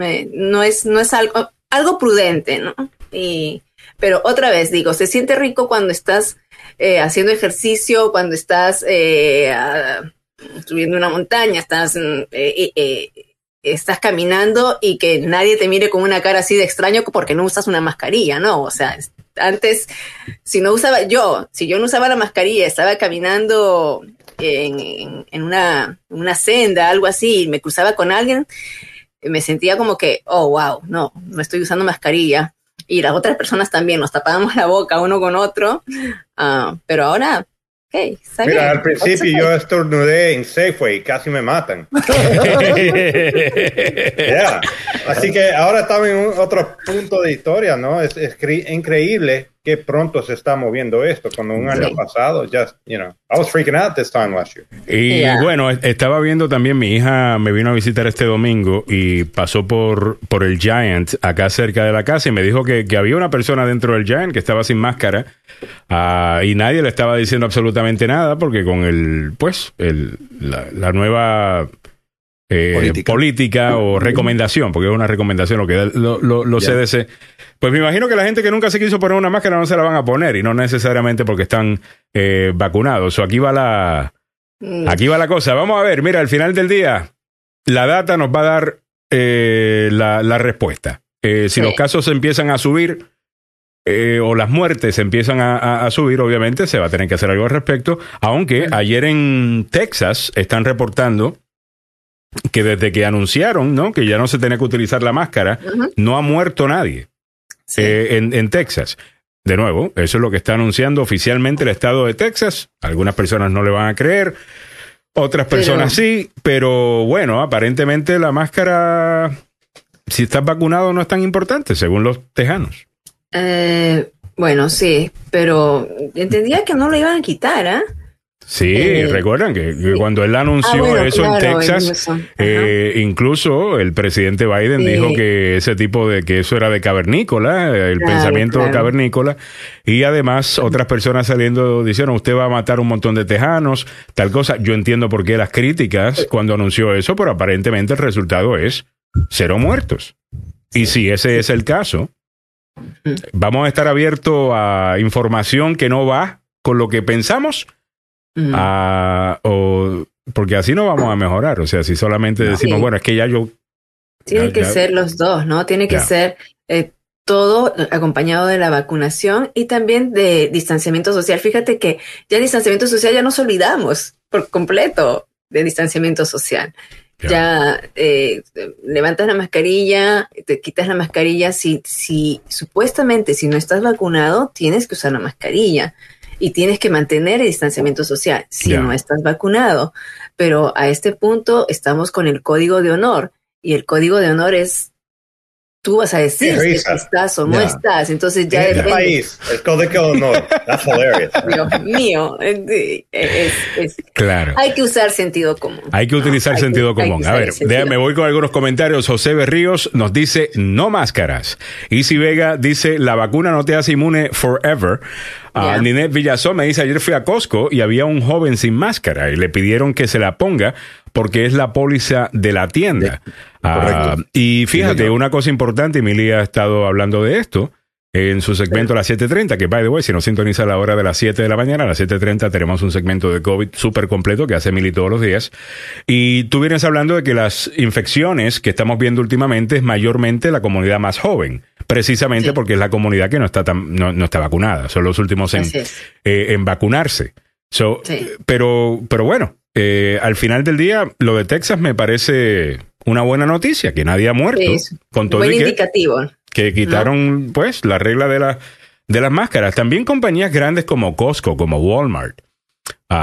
eh, no es, no es algo, algo prudente, ¿no? Y, pero otra vez digo, se siente rico cuando estás eh, haciendo ejercicio, cuando estás eh, ah, subiendo una montaña, estás, mm, eh, eh, estás caminando y que nadie te mire con una cara así de extraño porque no usas una mascarilla, ¿no? O sea, es- antes, si no usaba yo, si yo no usaba la mascarilla, estaba caminando en, en- en una, una senda, algo así, y me cruzaba con alguien, me sentía como que, oh, wow, no, no estoy usando mascarilla. Y las otras personas también, nos tapábamos la boca uno con otro, Ah, pero ahora, hey, Mira, al principio yo estornudé en Safeway y casi me matan. [laughs] Yeah. Así que ahora estamos en un- otro punto de historia, ¿no? Es, es cre- increíble que pronto se está moviendo esto. Cuando un año Sí. pasado, just, you know, I was freaking out this time last year. Y Yeah. bueno, e- estaba viendo también, mi hija me vino a visitar este domingo y pasó por, por el Giant acá cerca de la casa y me dijo que, que había una persona dentro del Giant que estaba sin máscara ah, y nadie le estaba diciendo absolutamente nada porque con el, pues, el, la, la nueva eh, Política. política. o recomendación, porque es una recomendación lo que da lo-. CDC. Pues me imagino que la gente que nunca se quiso poner una máscara no se la van a poner y no necesariamente porque están eh, vacunados. O aquí va la, Mm, Aquí va la cosa. Vamos a ver, mira, al final del día, la data nos va a dar eh, la, la respuesta. Eh, si Sí. los casos empiezan a subir eh, o las muertes empiezan a, a- a subir, obviamente se va a tener que hacer algo al respecto. Aunque ayer en Texas están reportando que desde que anunciaron ¿no? que ya no se tenía que utilizar la máscara, no ha muerto nadie sí. eh, en, en Texas. De nuevo, eso es lo que está anunciando oficialmente el estado de Texas. Algunas personas no le van a creer, otras Pero- personas sí, pero bueno, aparentemente la máscara, si estás vacunado, no es tan importante, según los tejanos. Eh, bueno, sí, pero entendía que no lo iban a quitar, ¿ah? Sí, Eh, recuerdan que, que cuando él anunció Ah, bueno, eso claro, en Texas, eh, incluso el presidente Biden Sí. dijo que ese tipo de que eso era de cavernícola, el Claro, pensamiento claro. cavernícola, y además otras personas saliendo dijeron usted va a matar un montón de tejanos, tal cosa. Yo entiendo por qué las críticas cuando anunció eso, pero aparentemente el resultado es cero muertos. Y si ese es el caso, vamos a estar abiertos a información que no va con lo que pensamos Mm. Ah, o porque así no vamos a mejorar. O sea, si solamente decimos, Sí. bueno, es que ya yo. Tiene ya- que ya- ser los dos, ¿no? Tiene que Ya. ser eh, todo acompañado de la vacunación y también de distanciamiento social. Fíjate que ya distanciamiento social ya nos olvidamos por completo de distanciamiento social. Ya. Ya eh, levantas la mascarilla, te quitas la mascarilla. Si, si supuestamente si no estás vacunado, tienes que usar la mascarilla y tienes que mantener el distanciamiento social si Ya. no estás vacunado. Pero a este punto estamos con el código de honor y el código de honor es tú vas a decir si estás o no estás. Entonces ya en este país, el código de honor. That's hilarious. [laughs] Dios mío, es- es- Claro. hay que usar sentido común. Hay que utilizar que- sentido que común. A ver, el déjame, voy con algunos comentarios. José Berríos nos dice no máscaras. Easy Vega dice la vacuna no te hace inmune forever. Ah, Ya. Ninette Villazón me dice ayer fui a Costco y había un joven sin máscara y le pidieron que se la ponga porque es la póliza de la tienda. Ah, correcto. y fíjate, una cosa importante, Emilia ha estado hablando de esto en su segmento a las 7.30, que by the way, si no sintoniza a la hora de las 7 de la mañana, a las 7.30 tenemos un segmento de COVID súper completo que hace Emily todos los días. Y tú vienes hablando de que las infecciones que estamos viendo últimamente es mayormente la comunidad más joven, precisamente Sí. porque es la comunidad que no está, tan, no, no está vacunada, son los últimos en, eh, en vacunarse. So, Sí. pero, pero bueno, eh, al final del día, lo de Texas me parece una buena noticia, que nadie ha muerto. Sí, con todo Buen y que, indicativo. Que quitaron, pues, la regla de, la, de las máscaras. También compañías grandes como Costco, como Walmart,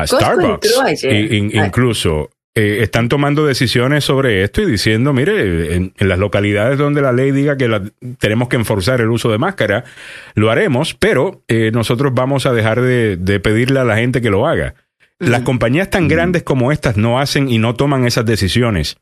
Costco Starbucks, in- Ah. incluso. eh, están tomando decisiones sobre esto y diciendo, mire, en, en las localidades donde la ley diga que la- tenemos que enforzar el uso de máscara, lo haremos, pero eh, nosotros vamos a dejar de, de pedirle a la gente que lo haga. Las compañías tan grandes como estas no hacen y no toman esas decisiones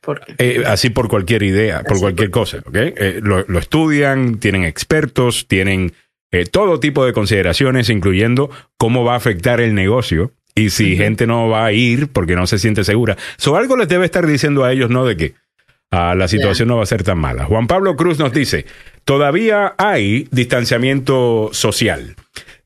Porque, eh, así por cualquier idea, por Así cualquier cosa, ¿ok? Eh, lo, lo estudian, tienen expertos, tienen eh, todo tipo de consideraciones, incluyendo cómo va a afectar el negocio y si gente no va a ir porque no se siente segura. So, algo les debe estar diciendo a ellos, ¿no? De que ah, la situación no va a ser tan mala. Juan Pablo Cruz nos dice, todavía hay distanciamiento social.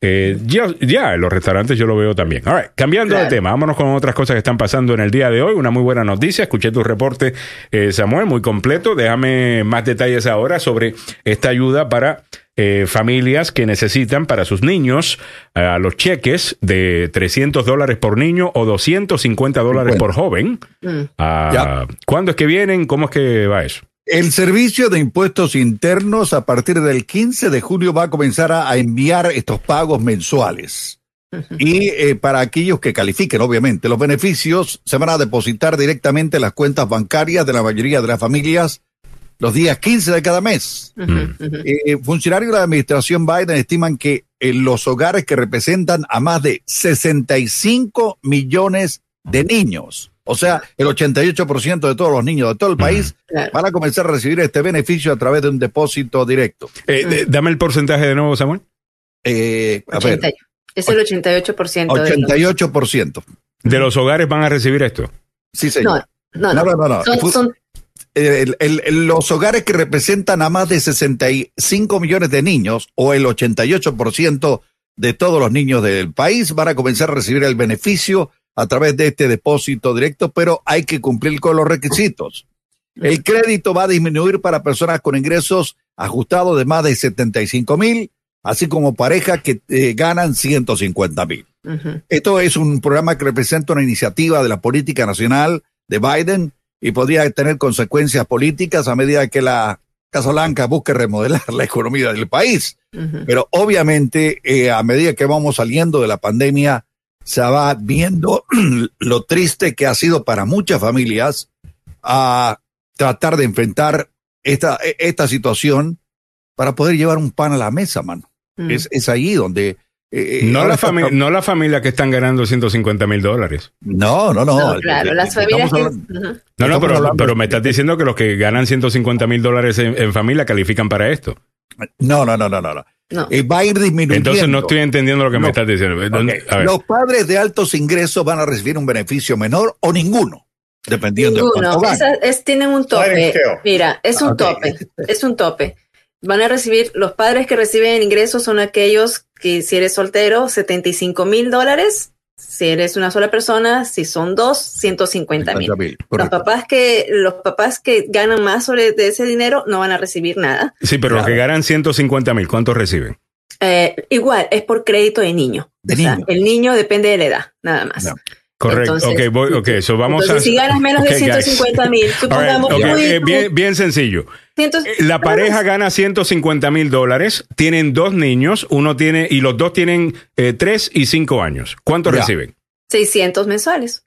Eh, ya, ya en los restaurantes yo lo veo también. All right, cambiando de tema, vámonos con otras cosas que están pasando en el día de hoy. Una muy buena noticia. Escuché tu reporte, eh, Samuel, muy completo. Déjame más detalles ahora sobre esta ayuda para eh, familias que necesitan para sus niños eh, los cheques de 300 dólares por niño o 250 dólares por joven. Mm. Ah, ¿Cuándo es que vienen? ¿Cómo es que va eso? El Servicio de Impuestos Internos a partir del 15 de julio va a comenzar a, a enviar estos pagos mensuales. [laughs] Y eh, para aquellos que califiquen, obviamente, los beneficios se van a depositar directamente en las cuentas bancarias de la mayoría de las familias los días 15 de cada mes. Eh, funcionarios de la administración Biden estiman que en los hogares que representan a más de 65 millones de niños, o sea, el 88% de todos los niños de todo el país, van a comenzar a recibir este beneficio a través de un depósito directo. Eh, dame el porcentaje de nuevo, Samuel. Eh, a ver, 80. Es el 88% de los- 88%. De los hogares van a recibir esto. Sí, señor. No, no, No, no. no, no, no. Son, Fu- son- El- el- el- los hogares que representan a más de 65 millones de niños o el 88% de todos los niños del país van a comenzar a recibir el beneficio a través de este depósito directo, pero hay que cumplir con los requisitos. El crédito va a disminuir para personas con ingresos ajustados de más de 75 mil, así como parejas que eh, ganan 150 mil. Esto es un programa que representa una iniciativa de la política nacional de Biden y podría tener consecuencias políticas a medida que la Casa Blanca busque remodelar la economía del país. Pero obviamente, eh, a medida que vamos saliendo de la pandemia, se va viendo [clears throat] lo triste que ha sido para muchas familias a tratar de enfrentar esta, esta situación para poder llevar un pan a la mesa, mano. Mm. Es, es ahí donde... eh, No ahora la, está- fami- no la familia que están ganando 150 mil dólares. No, no, no. No, claro, las familias hablando-. No, no, pero, hablando pero me estás diciendo que los que ganan 150 mil dólares en, en familia califican para esto. No, no, no, no, no. No. Eh, va a ir disminuyendo. Entonces no estoy entendiendo lo que me estás diciendo. Ok. ¿Dónde- A ver. Los padres de altos ingresos van a recibir un beneficio menor o ninguno, dependiendo de Ninguno. cuánto ganen. Esa- es, tienen un tope. Mira, es un tope. Es un tope. Van a recibir, los padres que reciben ingresos son aquellos que si eres soltero, 75 mil dólares. Si eres una sola persona, si son dos, 150 mil. 50 mil, Los papás que, los papás que ganan más sobre de ese dinero no van a recibir nada. Sí, pero los que ganan 150 mil, ¿cuántos reciben? Eh, igual, es por crédito de niño. De O sea, niño. el niño depende de la edad, nada más. Correcto. Entonces- ok, voy, ok, so vamos Entonces, a. si ganas menos de guys. 150 mil, All right, supongamos ok, muy- eh, bien, bien sencillo. Cientos- Eh, La pareja gana 150 mil dólares, tienen dos niños, uno tiene, y los dos tienen eh, tres y cinco años. ¿Cuánto Ya. reciben? 600 mensuales.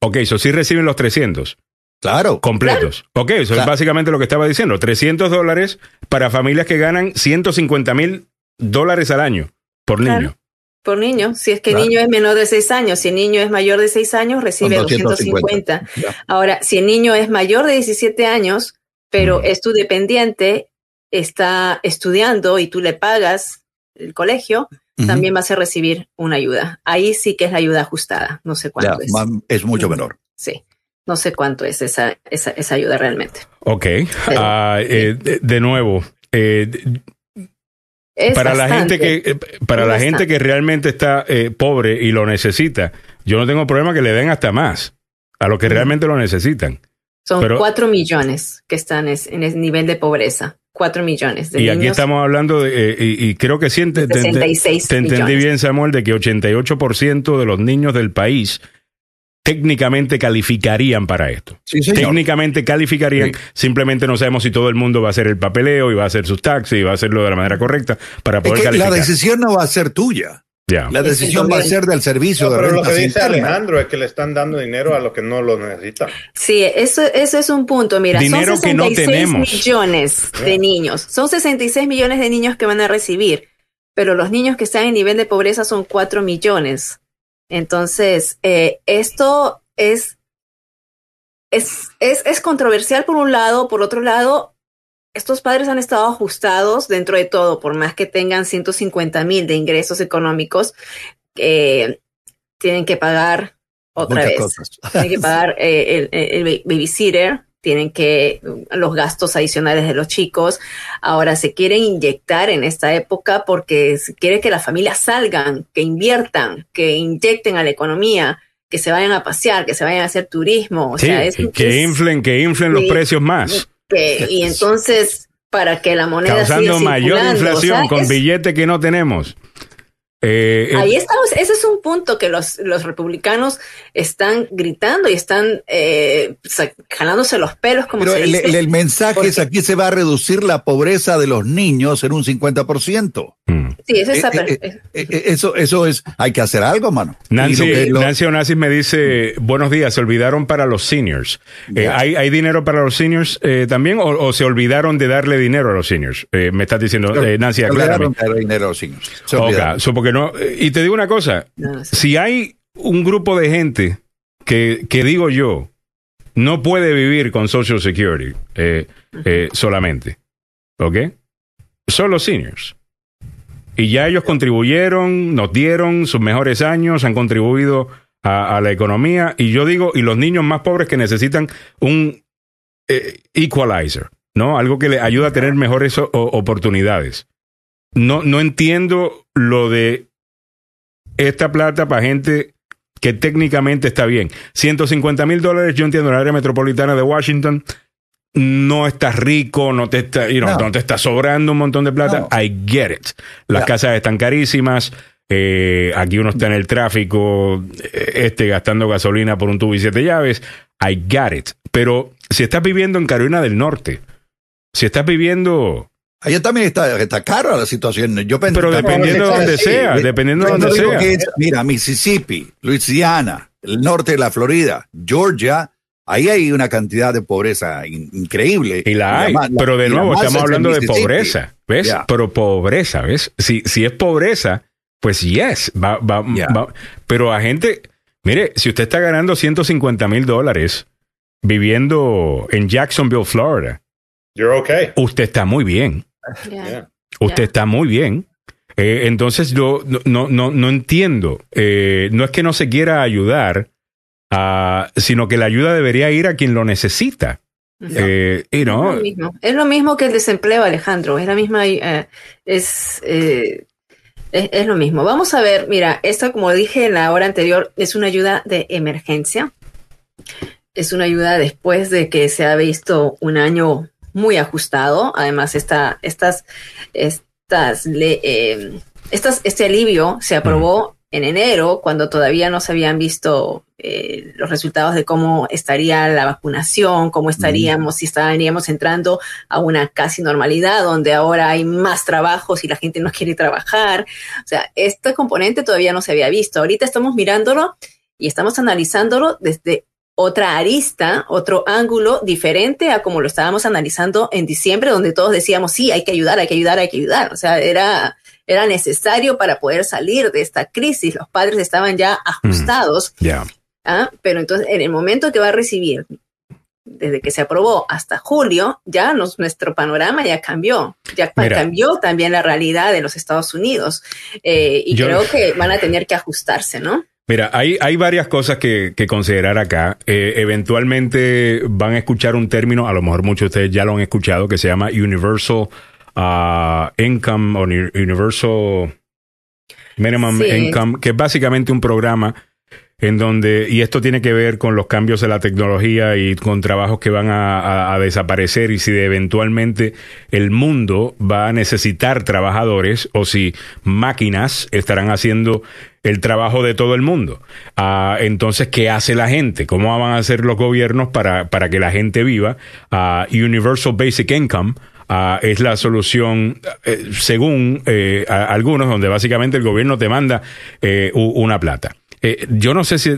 Ok, eso sí reciben los 300 Claro. completos. Ok, eso es Claro. básicamente lo que estaba diciendo. 300 dólares para familias que ganan 150 mil dólares al año por Claro. niño. Por niño, si es que el Claro. niño es menor de 6 años, si el niño es mayor de 6 años, recibe Son 250. 250. Ya. Ahora, si el niño es mayor de 17 años, pero es tu dependiente, está estudiando y tú le pagas el colegio, también vas a recibir una ayuda. Ahí sí que es la ayuda ajustada. No sé Ya, cuánto es. es mucho menor. Sí, no sé cuánto es esa, esa, esa ayuda realmente. Ok. Pero- Ah, eh, de, de nuevo, eh, Es para la gente que eh, para la gente que realmente está eh, pobre y lo necesita, yo no tengo problema que le den hasta más a los que realmente lo necesitan. Son pero- 4 millones que están es- en ese nivel de pobreza. 4 millones de Y aquí estamos hablando de, eh, y, y creo que sí, te, te- 66 te entendí millones. bien, Samuel, de que 88% de los niños del país técnicamente calificarían para esto. Sí, señor. Técnicamente calificarían, Sí. simplemente no sabemos si todo el mundo va a hacer el papeleo y va a hacer sus taxis y va a hacerlo de la manera correcta para Es poder que la calificar. decisión no va a ser tuya. La decisión va a ser del servicio No, de pero lo que dice. Alejandro es que le están dando dinero a los que no lo necesitan. Sí, eso, eso es un punto. Mira, Dinero son que no 66 tenemos. millones de niños. Son 66 millones de niños que van a recibir, pero los niños que están en nivel de pobreza son 4 millones. Entonces, eh, esto es, es, es, es controversial por un lado, por otro lado, estos padres han estado ajustados dentro de todo, por más que tengan 150 mil de ingresos económicos, eh, tienen que pagar otra Muchas vez. cosas. Tienen que pagar [laughs] eh, el, el babysitter, tienen que, los gastos adicionales de los chicos. Ahora se quieren inyectar en esta época porque se quiere que las familias salgan, que inviertan, que inyecten a la economía, que se vayan a pasear, que se vayan a hacer turismo. O Sí, sea, es, que es- inflen, que inflen los precios más. Que- y entonces, para que la moneda Causando siga mayor inflación con es- billetes que no tenemos. Eh, eh, Ahí estamos, ese es un punto que los, los republicanos están gritando y están eh, jalándose los pelos, como Pero se el, dice. el- el mensaje porque- es aquí se va a reducir la pobreza de los niños en un 50%. mm. Sí, eso está Eh, eh, Eh, eh, Eso, eso es, hay que hacer algo, mano. Nancy, lo que- lo- Nancy Onassis me dice, buenos días, se olvidaron para los seniors. Eh. ¿hay, hay dinero para los seniors eh, también o, o se olvidaron de darle dinero a los seniors? Eh, me estás diciendo, eh, Nancy, se aclárame. olvidaron de dar dinero a los niños. Se Ok, olvidaron. so, porque no, y te digo una cosa, No, si hay un grupo de gente que, que digo yo, no puede vivir con Social Security eh, eh, solamente, ¿ok? Son los seniors. Y ya ellos contribuyeron, nos dieron sus mejores años, han contribuido a, a la economía. Y yo digo, y los niños más pobres que necesitan un eh, equalizer, ¿no? Algo que les ayuda a tener mejores o- oportunidades. No, no entiendo lo de esta plata para gente que técnicamente está bien. 150 mil dólares, yo entiendo, en el área metropolitana de Washington, no estás rico, no te está, you know, No. no te está sobrando un montón de plata. No. I get it. Las casas están carísimas. eh, aquí uno está en el tráfico, eh, este gastando gasolina por un tubo y siete llaves. I get it. Pero si estás viviendo en Carolina del Norte, si estás viviendo Allá también está, está cara la situación. Yo Pero dependiendo de donde sea, dependiendo de donde sea. que es, mira, Mississippi, Louisiana, el norte de la Florida, Georgia, ahí hay una cantidad de pobreza in- increíble. Y la hay, pero de nuevo estamos hablando de pobreza, ¿ves? Pero pobreza, ¿ves? Si, si es pobreza, pues yes, va, va. Pero a gente, mire, si usted está ganando 150 mil dólares viviendo en Jacksonville, Florida, You're okay. usted está muy bien. Yeah. usted está muy bien. Eh, entonces yo no, no, no, no entiendo, Eh, no es que no se quiera ayudar, ah, sino que la ayuda debería ir a quien lo necesita. Eh, y Es no, lo mismo. Es lo mismo que el desempleo, Alejandro. Es la misma. eh, es, eh, es, es lo mismo. Vamos a ver. Mira, esta, como dije en la hora anterior, es una ayuda de emergencia. Es una ayuda después de que se ha visto un año muy ajustado. Además, esta, estas, estas, le- eh, estas, este alivio se aprobó en enero, cuando todavía no se habían visto eh, los resultados de cómo estaría la vacunación, cómo estaríamos, si estaríamos entrando a una casi normalidad, donde ahora hay más trabajos y la gente no quiere trabajar. O sea, este componente todavía no se había visto. Ahorita estamos mirándolo y estamos analizándolo desde otra arista, otro ángulo diferente a como lo estábamos analizando en diciembre, donde todos decíamos, sí, hay que ayudar, hay que ayudar, hay que ayudar. O sea, era, era necesario para poder salir de esta crisis. Los padres estaban ya ajustados, ya. ¿ah? pero entonces en el momento que va a recibir, desde que se aprobó hasta julio, ya nos- nuestro panorama ya cambió. Ya Mira. cambió también la realidad de los Estados Unidos. Eh, y Yo- creo que van a tener que ajustarse, ¿no? Mira, hay, hay varias cosas que, que considerar acá. Eh, eventualmente van a escuchar un término, a lo mejor muchos de ustedes ya lo han escuchado, que se llama Universal ah, Income o Uni- Universal Minimum Sí. Income, que es básicamente un programa en donde, y esto tiene que ver con los cambios de la tecnología y con trabajos que van a, desaparecer y si eventualmente el mundo va a necesitar trabajadores o si máquinas estarán haciendo el trabajo de todo el mundo. Ah, entonces, ¿qué hace la gente? ¿Cómo van a hacer los gobiernos para, para que la gente viva? Ah, Universal Basic Income. ah, es la solución, eh, según eh, algunos, donde básicamente el gobierno te manda eh, una plata. Eh, yo no sé si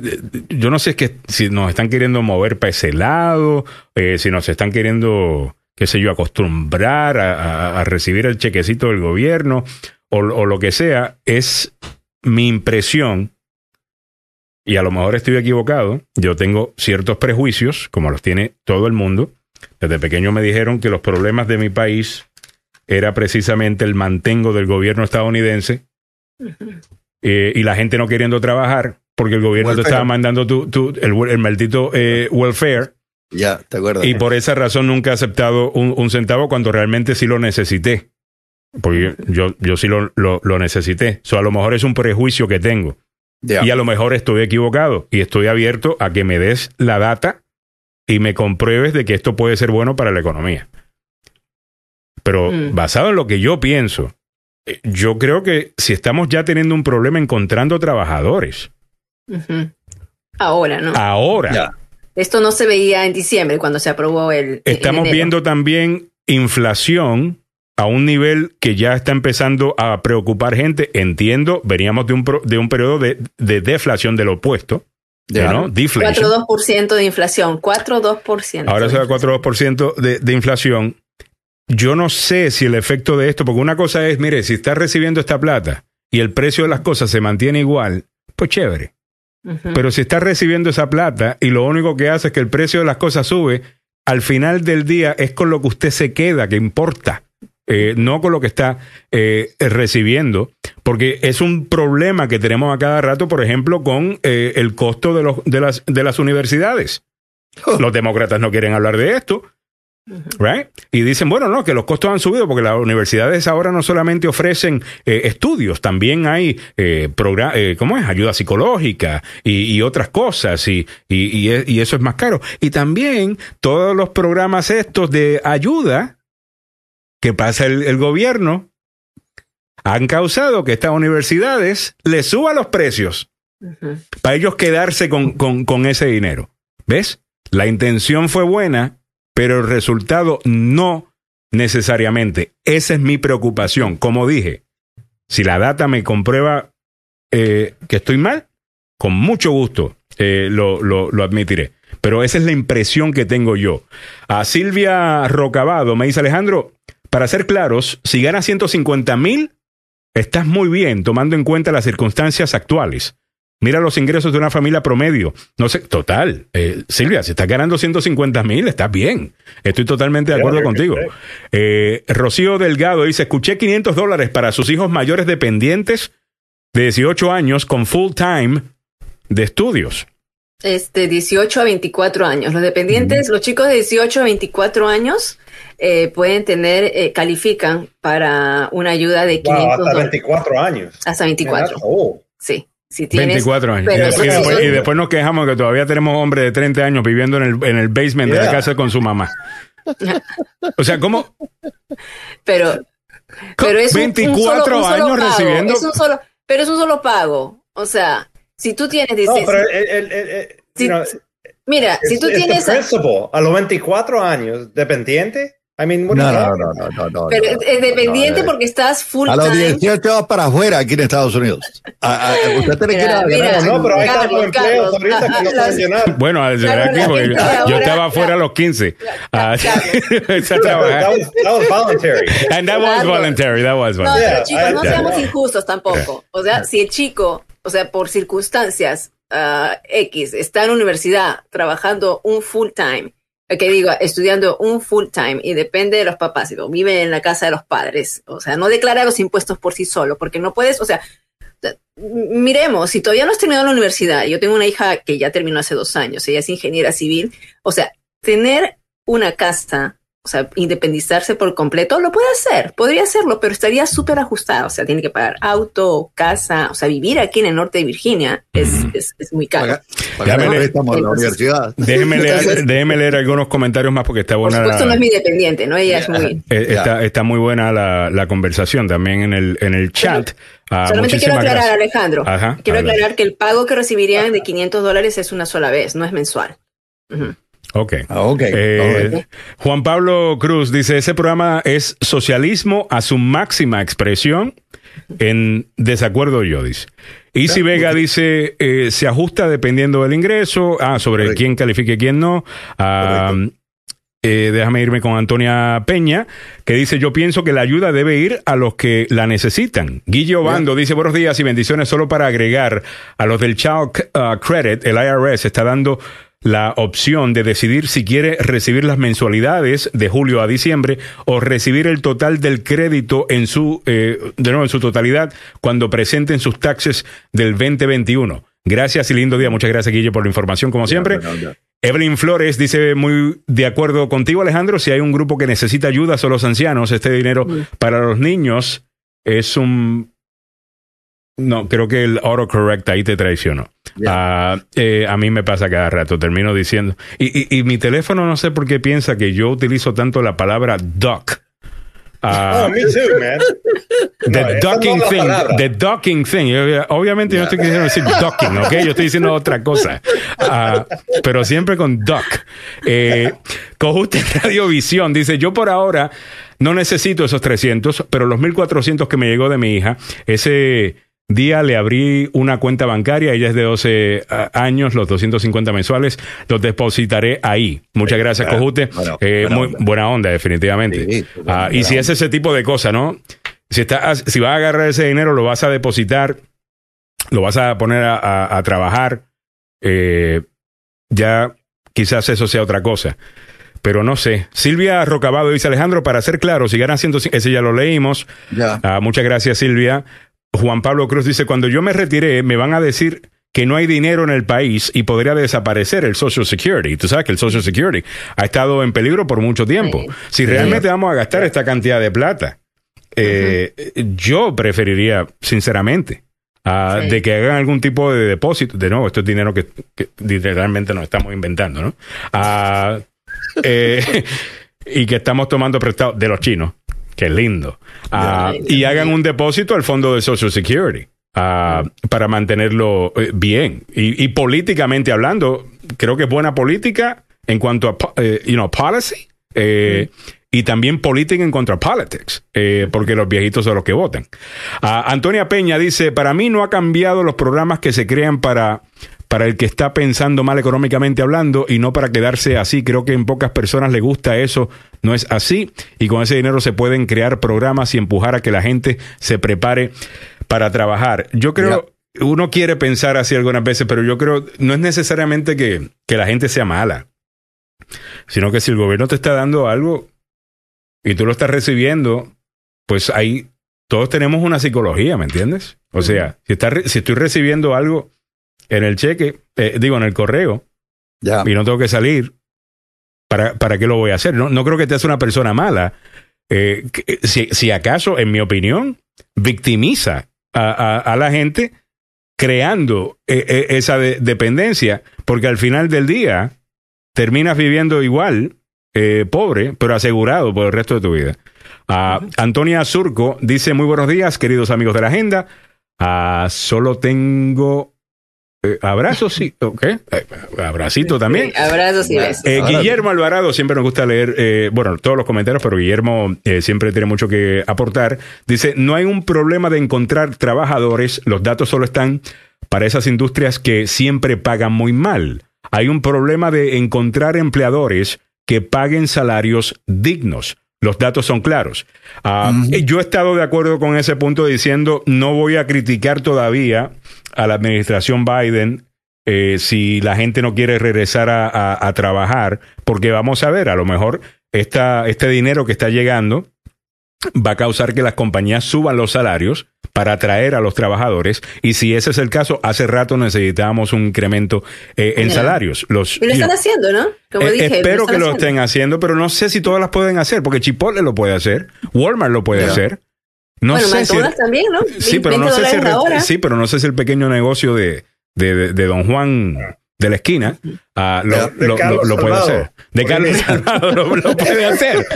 yo no sé que si nos están queriendo mover para ese lado, eh, si nos están queriendo, qué sé yo, acostumbrar a recibir el chequecito del gobierno o, o lo que sea, es mi impresión, y a lo mejor estoy equivocado, yo tengo ciertos prejuicios, como los tiene todo el mundo. Desde pequeño me dijeron que los problemas de mi país era precisamente el mantengo del gobierno estadounidense eh, y la gente no queriendo trabajar porque el gobierno te estaba mandando tu, tu- el, el maldito eh, welfare Ya, ¿te acuerdas? Y por esa razón nunca he aceptado un, un centavo cuando realmente sí lo necesité. Porque yo, yo sí lo, lo, lo necesité. So, a lo mejor es un prejuicio que tengo. Y a lo mejor estoy equivocado. Y estoy abierto a que me des la data y me compruebes de que esto puede ser bueno para la economía. Pero Mm. basado en lo que yo pienso, yo creo que si estamos ya teniendo un problema encontrando trabajadores. Ahora, ¿no? ahora Ya. Esto no se veía en diciembre cuando se aprobó el. estamos viendo también inflación a un nivel que ya está empezando a preocupar gente. Entiendo, veníamos de un, pro- de un periodo de, de deflación del opuesto, Ya. ¿no? Deflation. 4,2% de inflación. 4,2%. Ahora se da 4,2% de, de inflación. Yo no sé si el efecto de esto, porque una cosa es, mire, si estás recibiendo esta plata y el precio de las cosas se mantiene igual, pues chévere. Pero si estás recibiendo esa plata y lo único que hace es que el precio de las cosas sube, al final del día es con lo que usted se queda, que importa, eh, no con lo que está eh, recibiendo, porque es un problema que tenemos a cada rato, por ejemplo, con eh, el costo de, los, de, las, de las universidades. Los demócratas no quieren hablar de esto. Right? Y dicen, bueno, no, que los costos han subido porque las universidades ahora no solamente ofrecen eh, estudios, también hay, eh, eh, ¿cómo es? Ayuda psicológica y, y otras cosas y, y, y eso es más caro. Y también todos los programas estos de ayuda que pasa el, el gobierno han causado que estas universidades le suban los precios para ellos quedarse con, con, con ese dinero. ¿Ves? La intención fue buena, pero el resultado no necesariamente. Esa es mi preocupación. Como dije, si la data me comprueba eh, que estoy mal, con mucho gusto eh, lo, lo, lo admitiré. Pero esa es la impresión que tengo yo. A Silvia Rocabado me dice Alejandro, para ser claros, si ganas 150 mil, estás muy bien tomando en cuenta las circunstancias actuales. Mira los ingresos de una familia promedio. No sé, total. eh, Silvia, si estás ganando 150 mil, estás bien. Estoy totalmente de acuerdo contigo. Eh, Rocío Delgado dice, escuché 500 dólares para sus hijos mayores dependientes de 18 años con full time de estudios. Este, 18 a 24 años. Los dependientes, los chicos de 18 a 24 años eh, pueden tener, eh, califican para una ayuda de 500 Wow, hasta dólares. 24 años. Hasta 24. Oh. Sí. Si tienes, 24 años. y, sí después, son- y después nos quejamos que todavía tenemos hombres de 30 años viviendo en el, en el basement de la casa con su mamá. O sea, ¿cómo? pero, pero es un- un, 24 solo, un solo años pago, recibiendo- es un solo, pero es un solo pago. O sea, si tú tienes No, 16, pero el, el- el- el- Sí, you know, mira, si tú tienes, a los 24 años, dependiente. I mean, what No, no, no, no, no, no, pero no, es dependiente no, no, porque estás full A los time. 18 vas para afuera aquí en Estados Unidos. A- a- usted tiene que ir a Mira, ganar- mira. No, pero hay Carlos, tantos empleos ahorita que no las- pueden llenar. Bueno, a- Claro, aquí, porque yo estaba fuera a los 15. Ah, [laughs] empecé a That was, that was voluntary. And that was voluntary, that was No, voluntary. pero Yeah, chicos, I- no yeah. seamos injustos tampoco. O sea, si el chico, o sea, por circunstancias ah, X, está en la universidad trabajando un full time, eh, que digo, estudiando un full time y depende de los papás, digo, vive en la casa de los padres, o sea, no declara los impuestos por sí solo, porque no puedes, o sea, miremos, si todavía no has terminado la universidad, yo tengo una hija que ya terminó hace dos años, ella es ingeniera civil, o sea, tener una casa, o sea, independizarse por completo, lo puede hacer, podría hacerlo, pero estaría súper ajustado, o sea, tiene que pagar auto, casa, o sea, vivir aquí en el norte de Virginia es, es, es muy caro. La universidad. Déjeme leer, Entonces- déjeme leer algunos comentarios más porque está Por buena supuesto, la, no es mi dependiente, ¿no? Ella es muy... eh, está, está muy buena la, la conversación también en el, en el chat. Ah, Solamente quiero aclarar, gracias. Alejandro. Ajá, quiero aclarar que el pago que recibirían de 500 dólares es una sola vez, no es mensual. Ujú. Ok. Ah, ok. Eh. Juan Pablo Cruz dice, ese programa es socialismo a su máxima expresión en desacuerdo yo, dice. Isi Vega dice, eh, se ajusta dependiendo del ingreso, ah, sobre Correcto. quién califique y quién no. Ah, eh, déjame irme con Antonia Peña, que dice, yo pienso que la ayuda debe ir a los que la necesitan. Guillo Bando dice, buenos días y bendiciones, solo para agregar a los del Child uh, Credit, el IRS está dando la opción de decidir si quiere recibir las mensualidades de julio a diciembre o recibir el total del crédito en su, eh, de nuevo, en su totalidad cuando presenten sus taxes del 2021. Gracias y lindo día. Muchas gracias, Guillo, por la información, como siempre. ya. Evelyn Flores dice muy de acuerdo contigo, Alejandro, si hay un grupo que necesita ayuda son los ancianos, este dinero para los niños es un... No, creo que el autocorrect ahí te traicionó. Ah, eh, a mí me pasa cada rato, termino diciendo. Y, y, y mi teléfono no sé por qué piensa que yo utilizo tanto la palabra duck. Ah, oh, me too, man. [laughs] The No, ducking no thing, the ducking thing. Obviamente yo no estoy queriendo decir ducking, ¿ok? Yo estoy diciendo otra cosa. Ah, pero siempre con duck. Eh, Cojuste [laughs] Radiovisión dice, yo por ahora no necesito esos 300, pero los 1400 que me llegó de mi hija, ese día le abrí una cuenta bancaria, ella es de 12 ah, años, los 250 mensuales, los depositaré ahí. Muchas gracias. Cojute. Bueno, Eh, buena muy onda. buena onda, definitivamente. Sí, Ah, buena y si onda. es ese tipo de cosa, ¿no? Si, estás, si vas a agarrar ese dinero, lo vas a depositar, lo vas a poner a, a- a trabajar, eh, ya quizás eso sea otra cosa. Pero no sé. Silvia Rocabado dice Alejandro, para ser claro, si ganan 105, ese ya lo leímos. Ya. Ah, muchas gracias, Silvia. Juan Pablo Cruz dice, cuando yo me retiré, me van a decir que no hay dinero en el país y podría desaparecer el Social Security. Tú sabes que el Social Security ha estado en peligro por mucho tiempo. Sí. Si realmente vamos a gastar esta cantidad de plata, eh, yo preferiría, sinceramente, Sí. de que hagan algún tipo de depósito. De nuevo, esto es dinero que, que literalmente nos estamos inventando, ¿no? Eh, [laughs] y que estamos tomando prestado de los chinos. Qué lindo. Ah, y hagan un depósito al fondo de Social Security ah, para mantenerlo eh, bien. Y, y políticamente hablando, creo que es buena política en cuanto a eh, you know, policy eh, y también política en cuanto a politics, eh, porque los viejitos son los que votan. Ah, Antonia Peña dice, para mí no ha cambiado los programas que se crean para para el que está pensando mal económicamente hablando y no para quedarse así. Creo que en pocas personas le gusta eso. No es así. Y con ese dinero se pueden crear programas y empujar a que la gente se prepare para trabajar. Yo creo, uno quiere pensar así algunas veces, pero yo creo, no es necesariamente que, que la gente sea mala, sino que si el gobierno te está dando algo y tú lo estás recibiendo, pues ahí todos tenemos una psicología, ¿me entiendes? O sea, si, está si estoy recibiendo algo en el cheque, eh, digo, en el correo, Ya. y no tengo que salir, ¿para, para qué lo voy a hacer? No, no creo que te hace una persona mala. Eh, que- si, si acaso, en mi opinión, victimiza a, a- a la gente creando eh, eh, esa de- dependencia, porque al final del día terminas viviendo igual, eh, pobre, pero asegurado por el resto de tu vida. Ah, Antonia Surco dice, muy buenos días, queridos amigos de la agenda. Ah, solo tengo eh, abrazos, sí, ok. Eh, abracito también. Abrazos y besos. Eh, Ahora- Guillermo Alvarado, siempre nos gusta leer, eh, bueno, todos los comentarios, pero Guillermo siempre tiene mucho que aportar. Dice, no hay un problema de encontrar trabajadores, los datos solo están para esas industrias que siempre pagan muy mal. Hay un problema de encontrar empleadores que paguen salarios dignos. Los datos son claros. Ah, Yo he estado de acuerdo con ese punto diciendo, no voy a criticar todavía a la administración Biden eh, si la gente no quiere regresar a, a- a trabajar, porque vamos a ver, a lo mejor esta, este dinero que está llegando va a causar que las compañías suban los salarios para atraer a los trabajadores y si ese es el caso, hace rato necesitábamos un incremento eh, en salarios. Los, Y lo están haciendo, ¿no? Como eh, dije. espero que lo estén haciendo, pero no sé si todas las pueden hacer, porque Chipotle lo puede hacer, Walmart lo puede hacer. No bueno, sé si McDonald's también, ¿no? Sí, pero no 20 sé si sí, pero no sé si el pequeño negocio de, de, de- de Don Juan de la esquina ah, lo, De lo- Carlos lo- lo puede [laughs] hacer. De Carlos Salvado lo, lo puede hacer.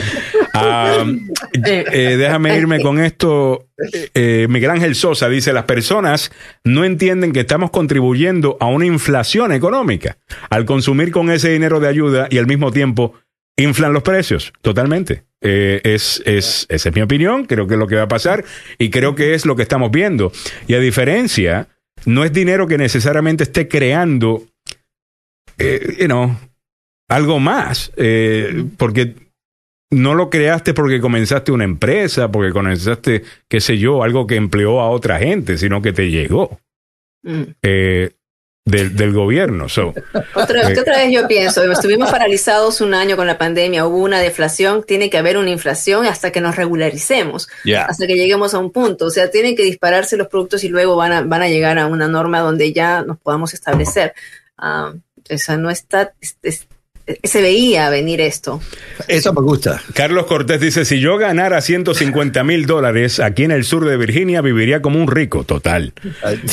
Eh, déjame irme con esto. Eh, Miguel Ángel Sosa dice, las personas no entienden que estamos contribuyendo a una inflación económica al consumir con ese dinero de ayuda y al mismo tiempo inflan los precios. Totalmente. Eh, es, es, esa es mi opinión, creo que es lo que va a pasar y creo que es lo que estamos viendo. Y a diferencia, no es dinero que necesariamente esté creando, eh, you know, algo más, eh, porque no lo creaste porque comenzaste una empresa, porque comenzaste, qué sé yo, algo que empleó a otra gente, sino que te llegó Mm. eh, del, del gobierno. So, Otra, Eh. otra vez yo pienso, estuvimos paralizados un año con la pandemia, hubo una deflación, tiene que haber una inflación hasta que nos regularicemos, hasta que lleguemos a un punto. O sea, tienen que dispararse los productos y luego van a, van a llegar a una norma donde ya nos podamos establecer. Ah, Esa no está, es- es- se veía venir esto. Eso me gusta. Carlos Cortés dice, si yo ganara 150 mil dólares aquí en el sur de Virginia, viviría como un rico, total.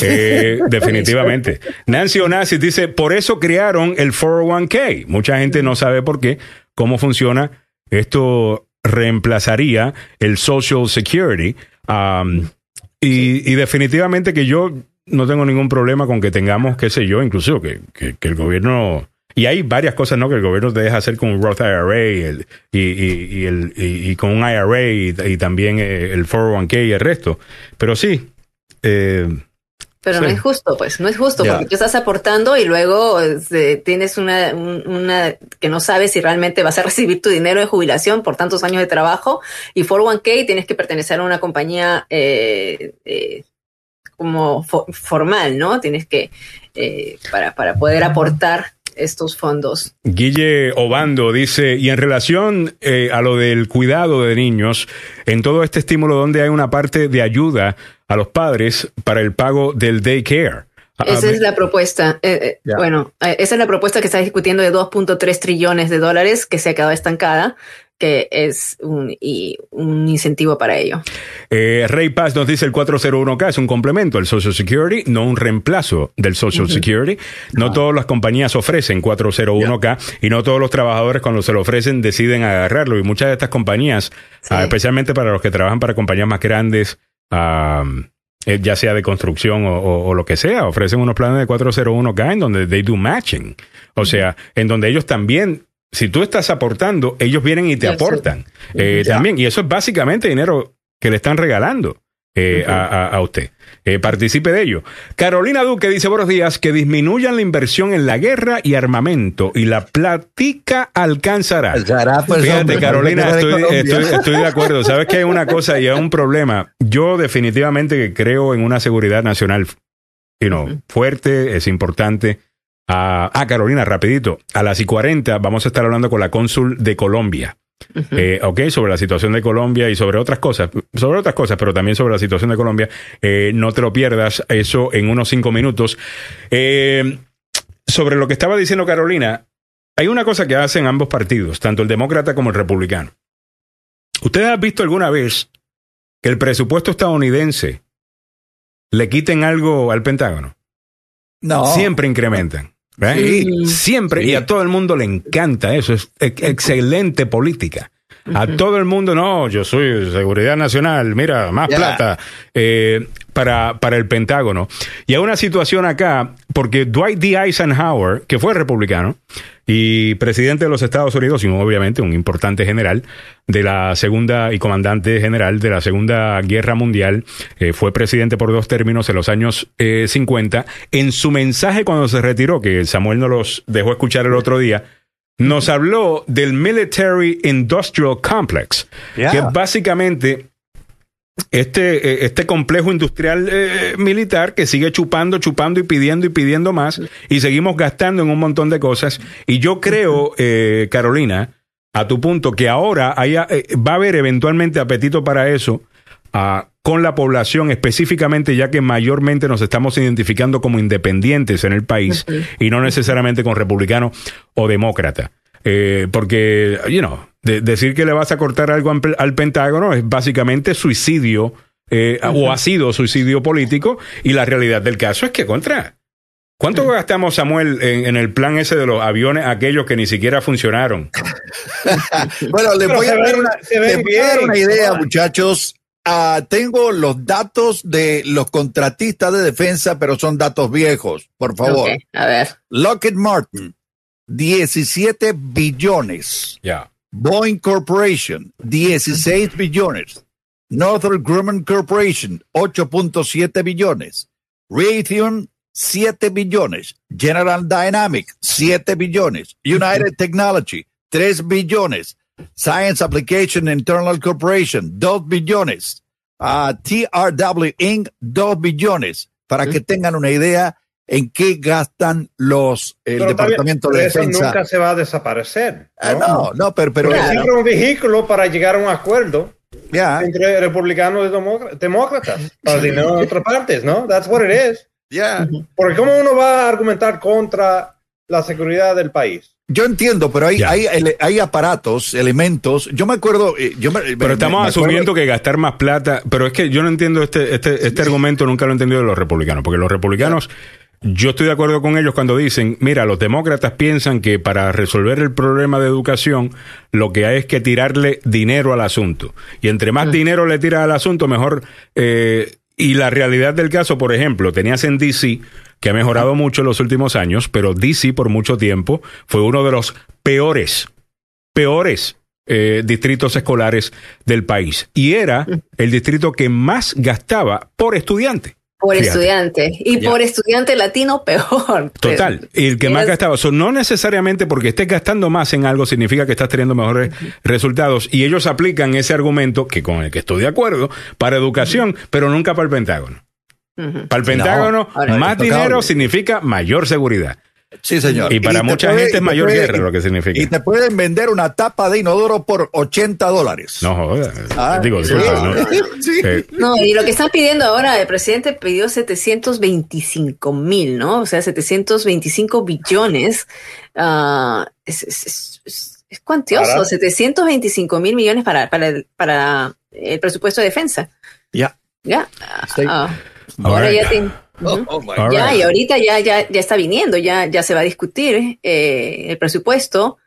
Eh, [laughs] definitivamente. Nancy Onassis dice, por eso crearon el 401k. Mucha gente no sabe por qué, cómo funciona. Esto reemplazaría el Social Security. Um, y, y definitivamente que yo no tengo ningún problema con que tengamos, qué sé yo, incluso que, que- que el gobierno... Y hay varias cosas, ¿no? Que el gobierno te deja hacer con un Roth IRA y, el- y, y- y el- y- y con un IRA y, y también eh, el 401k y el resto. Pero sí, eh, Pero Sí. no es justo, pues, no es justo, porque tú estás aportando y luego este, tienes una, un- una que no sabes si realmente vas a recibir tu dinero de jubilación por tantos años de trabajo y 401k tienes que pertenecer a una compañía eh, eh, como fo- formal, ¿no? Tienes que, eh, para, para poder aportar estos fondos. Guille Obando dice, y en relación eh, a lo del cuidado de niños, en todo este estímulo donde hay una parte de ayuda a los padres para el pago del daycare. Ah, Esa es la propuesta. eh, eh. Bueno, esa es la propuesta que está discutiendo de 2.3 trillones de dólares que se ha quedado estancada, que es un, y un incentivo para ello. Eh, Rey Paz nos dice el 401k es un complemento al Social Security, no un reemplazo del Social Security. No todas las compañías ofrecen 401k y no todos los trabajadores cuando se lo ofrecen deciden agarrarlo. Y muchas de estas compañías, Sí. ah, especialmente para los que trabajan para compañías más grandes, ah, eh, ya sea de construcción o, o- o lo que sea, ofrecen unos planes de 401k en donde they do matching. O sea, en donde ellos también, si tú estás aportando, ellos vienen y te aportan eh, también. Y eso es básicamente dinero que le están regalando eh, a, a- a usted. Eh, participe de ello. Carolina Duque dice, buenos días, que disminuyan la inversión en la guerra y armamento y la platica alcanzará. Alcanzará, pues, Fíjate, hombre, Carolina, estoy, estoy- estoy de acuerdo. Sabes que hay una cosa y hay un problema. Yo definitivamente que creo en una seguridad nacional you know, fuerte, es importante. Ah, ah, Carolina, rapidito. A las y 40 vamos a estar hablando con la cónsul de Colombia. Eh, ok, sobre la situación de Colombia y sobre otras cosas, sobre otras cosas, pero también sobre la situación de Colombia. Eh, no te lo pierdas, eso en unos cinco minutos. Eh, sobre lo que estaba diciendo Carolina, hay una cosa que hacen ambos partidos, tanto el demócrata como el republicano. ¿Ustedes han visto alguna vez que el presupuesto estadounidense le quiten algo al Pentágono? No. Siempre incrementan. ¿Verdad? Sí. Siempre. Sí. Y a todo el mundo le encanta eso. Es ex- excelente política. A todo el mundo, no, yo soy seguridad nacional, mira, más plata eh, para, para el Pentágono. Y hay una situación acá, porque Dwight D. Eisenhower, que fue republicano y presidente de los Estados Unidos, y obviamente un importante general de la segunda y comandante general de la Segunda Guerra Mundial, eh, fue presidente por dos términos en los años eh, 50. En su mensaje cuando se retiró, que Samuel nos los dejó escuchar el otro día, nos habló del Military Industrial Complex, que es básicamente este, eh, este complejo industrial eh, militar que sigue chupando, chupando y pidiendo y pidiendo más, y seguimos gastando en un montón de cosas. Y yo creo, eh, Carolina, a tu punto, que ahora haya, eh, va a haber eventualmente apetito para eso. Ah, con la población específicamente, ya que mayormente nos estamos identificando como independientes en el país y no necesariamente con republicano o demócrata. Eh, porque, you know, de- decir que le vas a cortar algo al, Pentágono es básicamente suicidio, eh, o ha sido suicidio político, y la realidad del caso es que contra. ¿Cuánto gastamos, Samuel, en, en el plan ese de los aviones, aquellos que ni siquiera funcionaron? [laughs] Bueno, les voy a dar una, a una idea, muchachos. Ah, tengo los datos de los contratistas de defensa, pero son datos viejos, por favor. A ver. Lockheed Martin, 17 billones. Ya. Boeing Corporation, 16 billones. Northrop Grumman Corporation, 8.7 billones. Raytheon, 7 billones. General Dynamics, 7 billones. United Technology, 3 billones. Science Application Internal Corporation, 2 billones. Ah, TRW Inc., 2 billones. Para que tengan una idea en qué gastan los, el Pero también, Departamento de eso Defensa. nunca se va a desaparecer. Ah, no, no, pero, pero Porque Claro. un vehículo para llegar a un acuerdo ya, entre republicanos y demócr- demócratas [laughs] para el dinero en otras partes, ¿no? That's what it is. ya. Porque cómo uno va a argumentar contra la seguridad del país. Yo entiendo, pero hay, hay, hay aparatos, elementos. Yo me acuerdo. eh, Yo me- Pero estamos me acuerdo- asumiendo que gastar más plata, pero es que yo no entiendo este, este, este argumento, nunca lo he entendido de los republicanos, porque los republicanos, yo estoy de acuerdo con ellos cuando dicen, mira, los demócratas piensan que para resolver el problema de educación, lo que hay es que tirarle dinero al asunto. Y entre más dinero le tiras al asunto, mejor... eh, y la realidad del caso, por ejemplo, tenías en DC, que ha mejorado mucho en los últimos años, pero DC por mucho tiempo fue uno de los peores peores eh, distritos escolares del país. Y era el distrito que más gastaba por estudiante. Por Fíjate. estudiante. Y Ya. por estudiante latino, peor. Total. Y el que más gastaba. So, no necesariamente porque estés gastando más en algo significa que estás teniendo mejores resultados. Y ellos aplican ese argumento, que con el que estoy de acuerdo, para educación, pero nunca para el Pentágono. Para el no. Pentágono, más dinero significa mayor seguridad. Sí, señor. Y para mucha puede- gente es mayor puede- guerra lo que significa. Y te pueden vender una tapa de inodoro por 80 dólares. No jodas. Ah, Digo, sí, disculpa, ¿no? [laughs] sí. Eh, No, y lo que están pidiendo ahora, el presidente pidió 725 mil, ¿no? O sea, 725 billones. Ah, es, es- es- es- es cuantioso, Para. 725 mil millones para, para, el, para el presupuesto de defensa. Ya. Ya. Ah, All ahora right. ya te- Oh, oh Ya, right. y ahorita ya, ya, ya está viniendo, ya, ya se va a discutir eh, el presupuesto.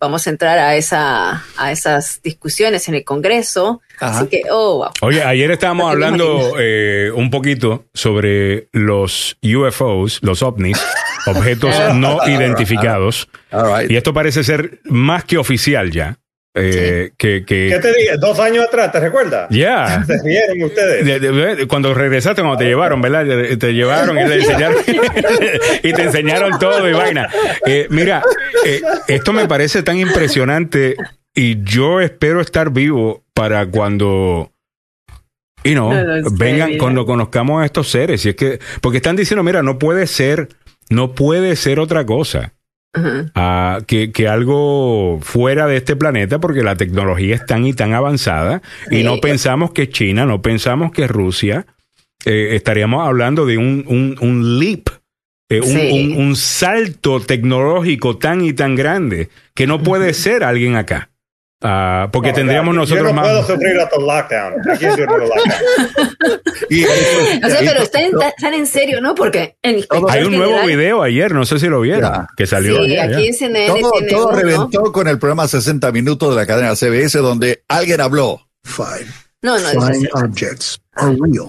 Vamos a entrar a esa, a esas discusiones en el Congreso. Ajá. Así que, oh, wow. Oye, ayer estábamos No hablando eh, un poquito sobre los UFOs, los ovnis, objetos [laughs] no identificados. All right. Y esto parece ser más que oficial ya. Eh, que, que- ¿Qué te dije? Dos años atrás, ¿te recuerdas? ya. Se rieron ustedes. De- de- de- cuando regresaste, cuando te llevaron, ¿verdad? Te- Te llevaron y, le enseñaron, [laughs] y te enseñaron todo y vaina. Eh, mira, eh, esto me parece tan impresionante y yo espero estar vivo para cuando, y no, No lo sé, vengan, cuando conozcamos a estos seres. Y es que, porque están diciendo, mira, no puede ser, no puede ser otra cosa. A que, que algo fuera de este planeta porque la tecnología es tan y tan avanzada y no pensamos que China, no pensamos que Rusia. Eh, estaríamos hablando de un, un, un leap, eh, un, Sí. un- un salto tecnológico tan y tan grande que no puede ser alguien acá. Ah, porque No, tendríamos ya, nosotros yo no más. puedo sufrir otro lockdown. Can't do another lockdown. [laughs] Y- O sea, y- pero están, están en serio, ¿no? Porque en Hay un nuevo general- video ayer, no sé si lo vieron, Ya. que salió. Sí, ayer, aquí ya. en CNN todo, tiene todo reventó con el programa 60 minutos de la cadena CBS donde alguien habló. Five No, no, es- objects are real.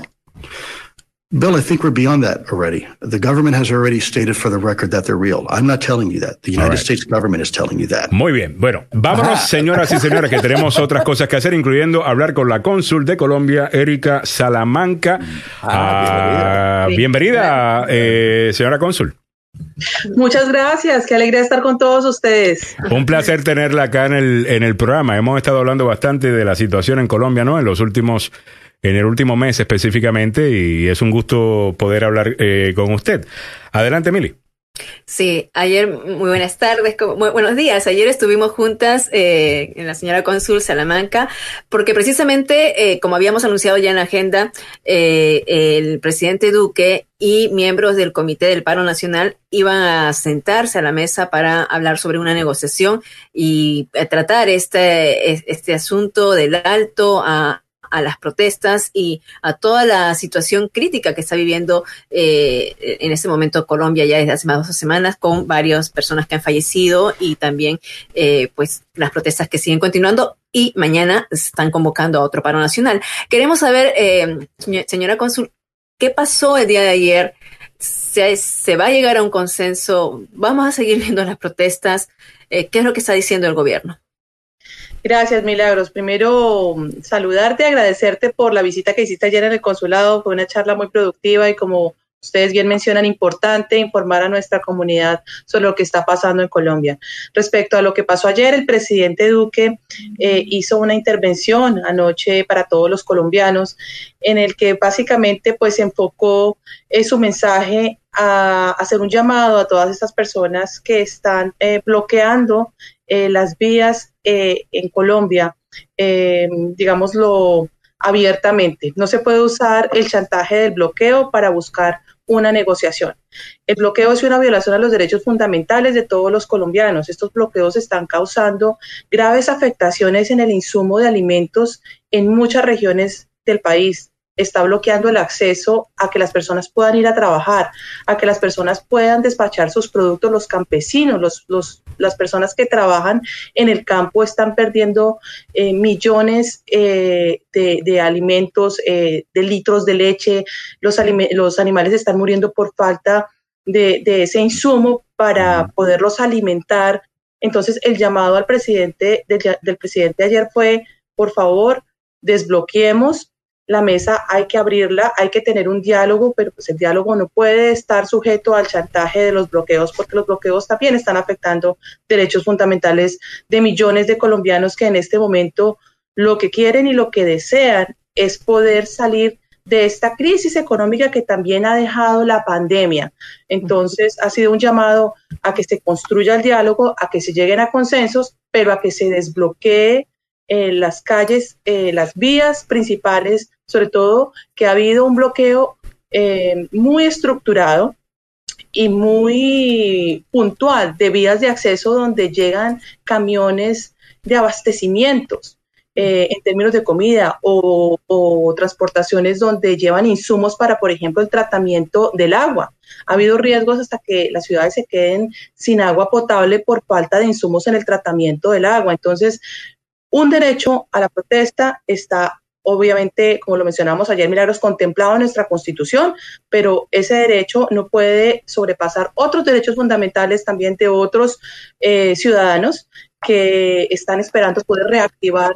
Bill, I think we're beyond that already. The government has already stated for the record that they're real. I'm not telling you that. The United right. States government is telling you that. Muy bien. Bueno, vámonos, señoras y señores, que tenemos otras cosas que hacer, incluyendo hablar con la cónsul de Colombia, Erika Salamanca. Ah, Ah, bienvenida, eh, señora cónsul. Muchas gracias, qué alegría estar con todos ustedes. Un placer tenerla acá en el, en el programa. Hemos estado hablando bastante de la situación en Colombia, ¿no? En los últimos, en el último mes específicamente, y es un gusto poder hablar eh, con usted. Adelante, Mili. Sí, ayer, muy buenas tardes, como- bu- buenos días. Ayer estuvimos juntas eh, en la señora cónsul Salamanca, porque precisamente, eh, como habíamos anunciado ya en la agenda, eh, el presidente Duque y miembros del Comité del Paro Nacional iban a sentarse a la mesa para hablar sobre una negociación y eh, tratar este, es- este asunto del alto a a las protestas y a toda la situación crítica que está viviendo eh, en este momento Colombia ya desde hace más de dos semanas con varias personas que han fallecido y también eh, pues las protestas que siguen continuando y mañana están convocando a otro paro nacional. Queremos saber, eh, señor- señora Consul, ¿qué pasó el día de ayer? ¿Se, se va a llegar a un consenso? ¿Vamos a seguir viendo las protestas? Eh, ¿Qué es lo que está diciendo el gobierno? Gracias, Milagros. Primero, saludarte, agradecerte por la visita que hiciste ayer en el consulado. Fue una charla muy productiva y como ustedes bien mencionan, importante informar a nuestra comunidad sobre lo que está pasando en Colombia. Respecto a lo que pasó ayer, el presidente Duque eh, hizo una intervención anoche para todos los colombianos en el que básicamente pues enfocó eh, su mensaje a hacer un llamado a todas estas personas que están eh, bloqueando las vías eh, en Colombia, eh, digámoslo abiertamente. No se puede usar el chantaje del bloqueo para buscar una negociación. El bloqueo es una violación a los derechos fundamentales de todos los colombianos. Estos bloqueos están causando graves afectaciones en el insumo de alimentos en muchas regiones del país está bloqueando el acceso a que las personas puedan ir a trabajar, a que las personas puedan despachar sus productos, los campesinos, los, los, las personas que trabajan en el campo están perdiendo eh, millones eh, de, de, alimentos, eh, de litros de leche, los, los animales están muriendo por falta de, de ese insumo para poderlos alimentar. Entonces, el llamado al presidente del, del presidente ayer fue, por favor, desbloqueemos la mesa hay que abrirla, hay que tener un diálogo, pero pues el diálogo no puede estar sujeto al chantaje de los bloqueos, porque los bloqueos también están afectando derechos fundamentales de millones de colombianos que en este momento lo que quieren y lo que desean es poder salir de esta crisis económica que también ha dejado la pandemia. Entonces, ha sido un llamado a que se construya el diálogo, a que se lleguen a consensos, pero a que se desbloquee eh, las calles, eh, las vías principales sobre todo que ha habido un bloqueo eh, muy estructurado y muy puntual de vías de acceso donde llegan camiones de abastecimientos eh, en términos de comida o, o, transportaciones donde llevan insumos para, por ejemplo, el tratamiento del agua. Ha habido riesgos hasta que las ciudades se queden sin agua potable por falta de insumos en el tratamiento del agua. Entonces, un derecho a la protesta está obviamente, como lo mencionamos ayer, Milagros, contemplado en nuestra Constitución, pero ese derecho no puede sobrepasar otros derechos fundamentales también de otros eh, ciudadanos que están esperando poder reactivar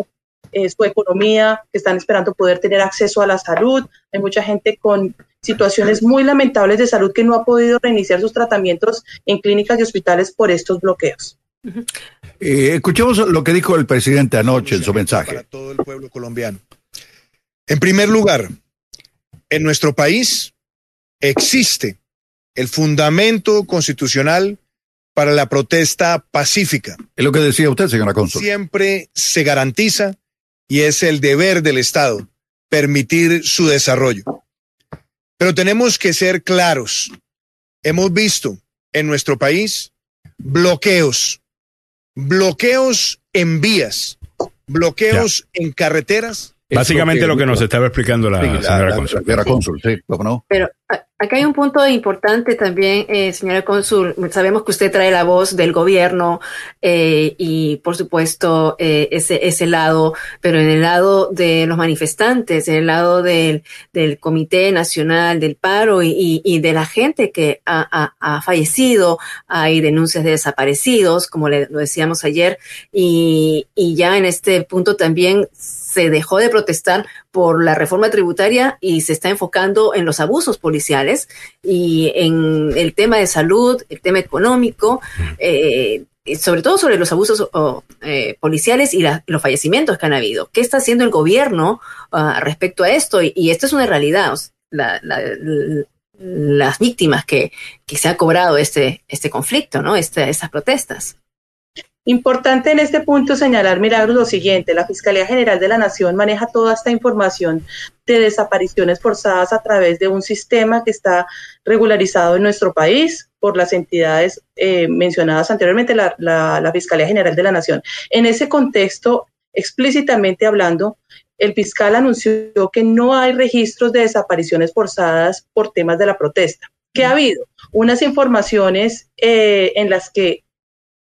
eh, su economía, que están esperando poder tener acceso a la salud. Hay mucha gente con situaciones muy lamentables de salud que no ha podido reiniciar sus tratamientos en clínicas y hospitales por estos bloqueos. Eh, escuchemos lo que dijo el presidente anoche en su mensaje. Para todo el pueblo colombiano. En primer lugar, en nuestro país existe el fundamento constitucional para la protesta pacífica. Es lo que decía usted, señora Consul. Siempre se garantiza y es el deber del Estado permitir su desarrollo. Pero tenemos que ser claros. Hemos visto en nuestro país bloqueos, bloqueos en vías, bloqueos ya. en carreteras Básicamente lo que, lo que nos estaba explicando la, sí, señora la, Consul, sí, no? Pero acá hay un punto importante también, eh, señora Consul. Sabemos que usted trae la voz del gobierno eh, y, por supuesto, eh, ese, ese lado, pero en el lado de los manifestantes, en el lado del, del Comité Nacional del Paro y, y, y de la gente que ha, ha, ha, fallecido, hay denuncias de desaparecidos, como le, lo decíamos ayer, y, y ya en este punto también se dejó de protestar por la reforma tributaria y se está enfocando en los abusos policiales y en el tema de salud, el tema económico, eh, sobre todo sobre los abusos oh, eh, policiales y la, los fallecimientos que han habido. ¿Qué está haciendo el gobierno uh, respecto a esto? Y, y, esta es una realidad. La, la, las víctimas que, que, se ha cobrado este, este conflicto, ¿no? Este, estas protestas. Importante en este punto señalar, Milagros, lo siguiente, la Fiscalía General de la Nación maneja toda esta información de desapariciones forzadas a través de un sistema que está regularizado en nuestro país por las entidades eh, mencionadas anteriormente, la, Fiscalía General de la Nación. En ese contexto, explícitamente hablando, el fiscal anunció que no hay registros de desapariciones forzadas por temas de la protesta. ¿Qué ha habido? Unas informaciones eh, en las que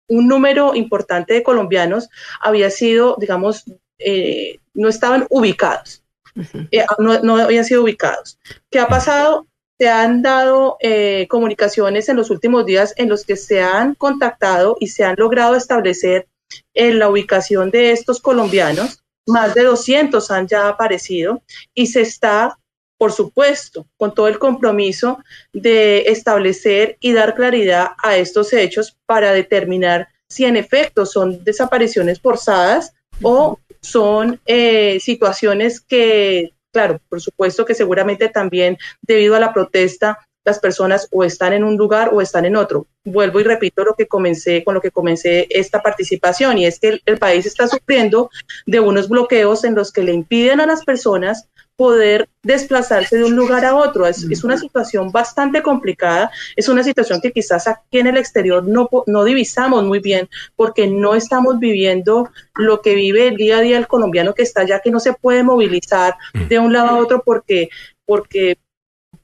un número importante de colombianos había sido, digamos, eh, no estaban ubicados, uh -huh. eh, no, no, habían sido ubicados. ¿Qué ha pasado? Se han dado eh, comunicaciones en los últimos días en los que se han contactado y se han logrado establecer en la ubicación de estos colombianos. Más de 200 han ya aparecido y se está por supuesto, con todo el compromiso de establecer y dar claridad a estos hechos para determinar si en efecto son desapariciones forzadas o son eh, situaciones que, claro, por supuesto que seguramente también debido a la protesta las personas o están en un lugar o están en otro. Vuelvo y repito lo que comencé con lo que comencé esta participación y es que el, país está sufriendo de unos bloqueos en los que le impiden a las personas poder desplazarse de un lugar a otro. Es, es, una situación bastante complicada, es una situación que quizás aquí en el exterior no, no divisamos muy bien porque no estamos viviendo lo que vive el día a día el colombiano que está allá, que no se puede movilizar de un lado a otro porque, porque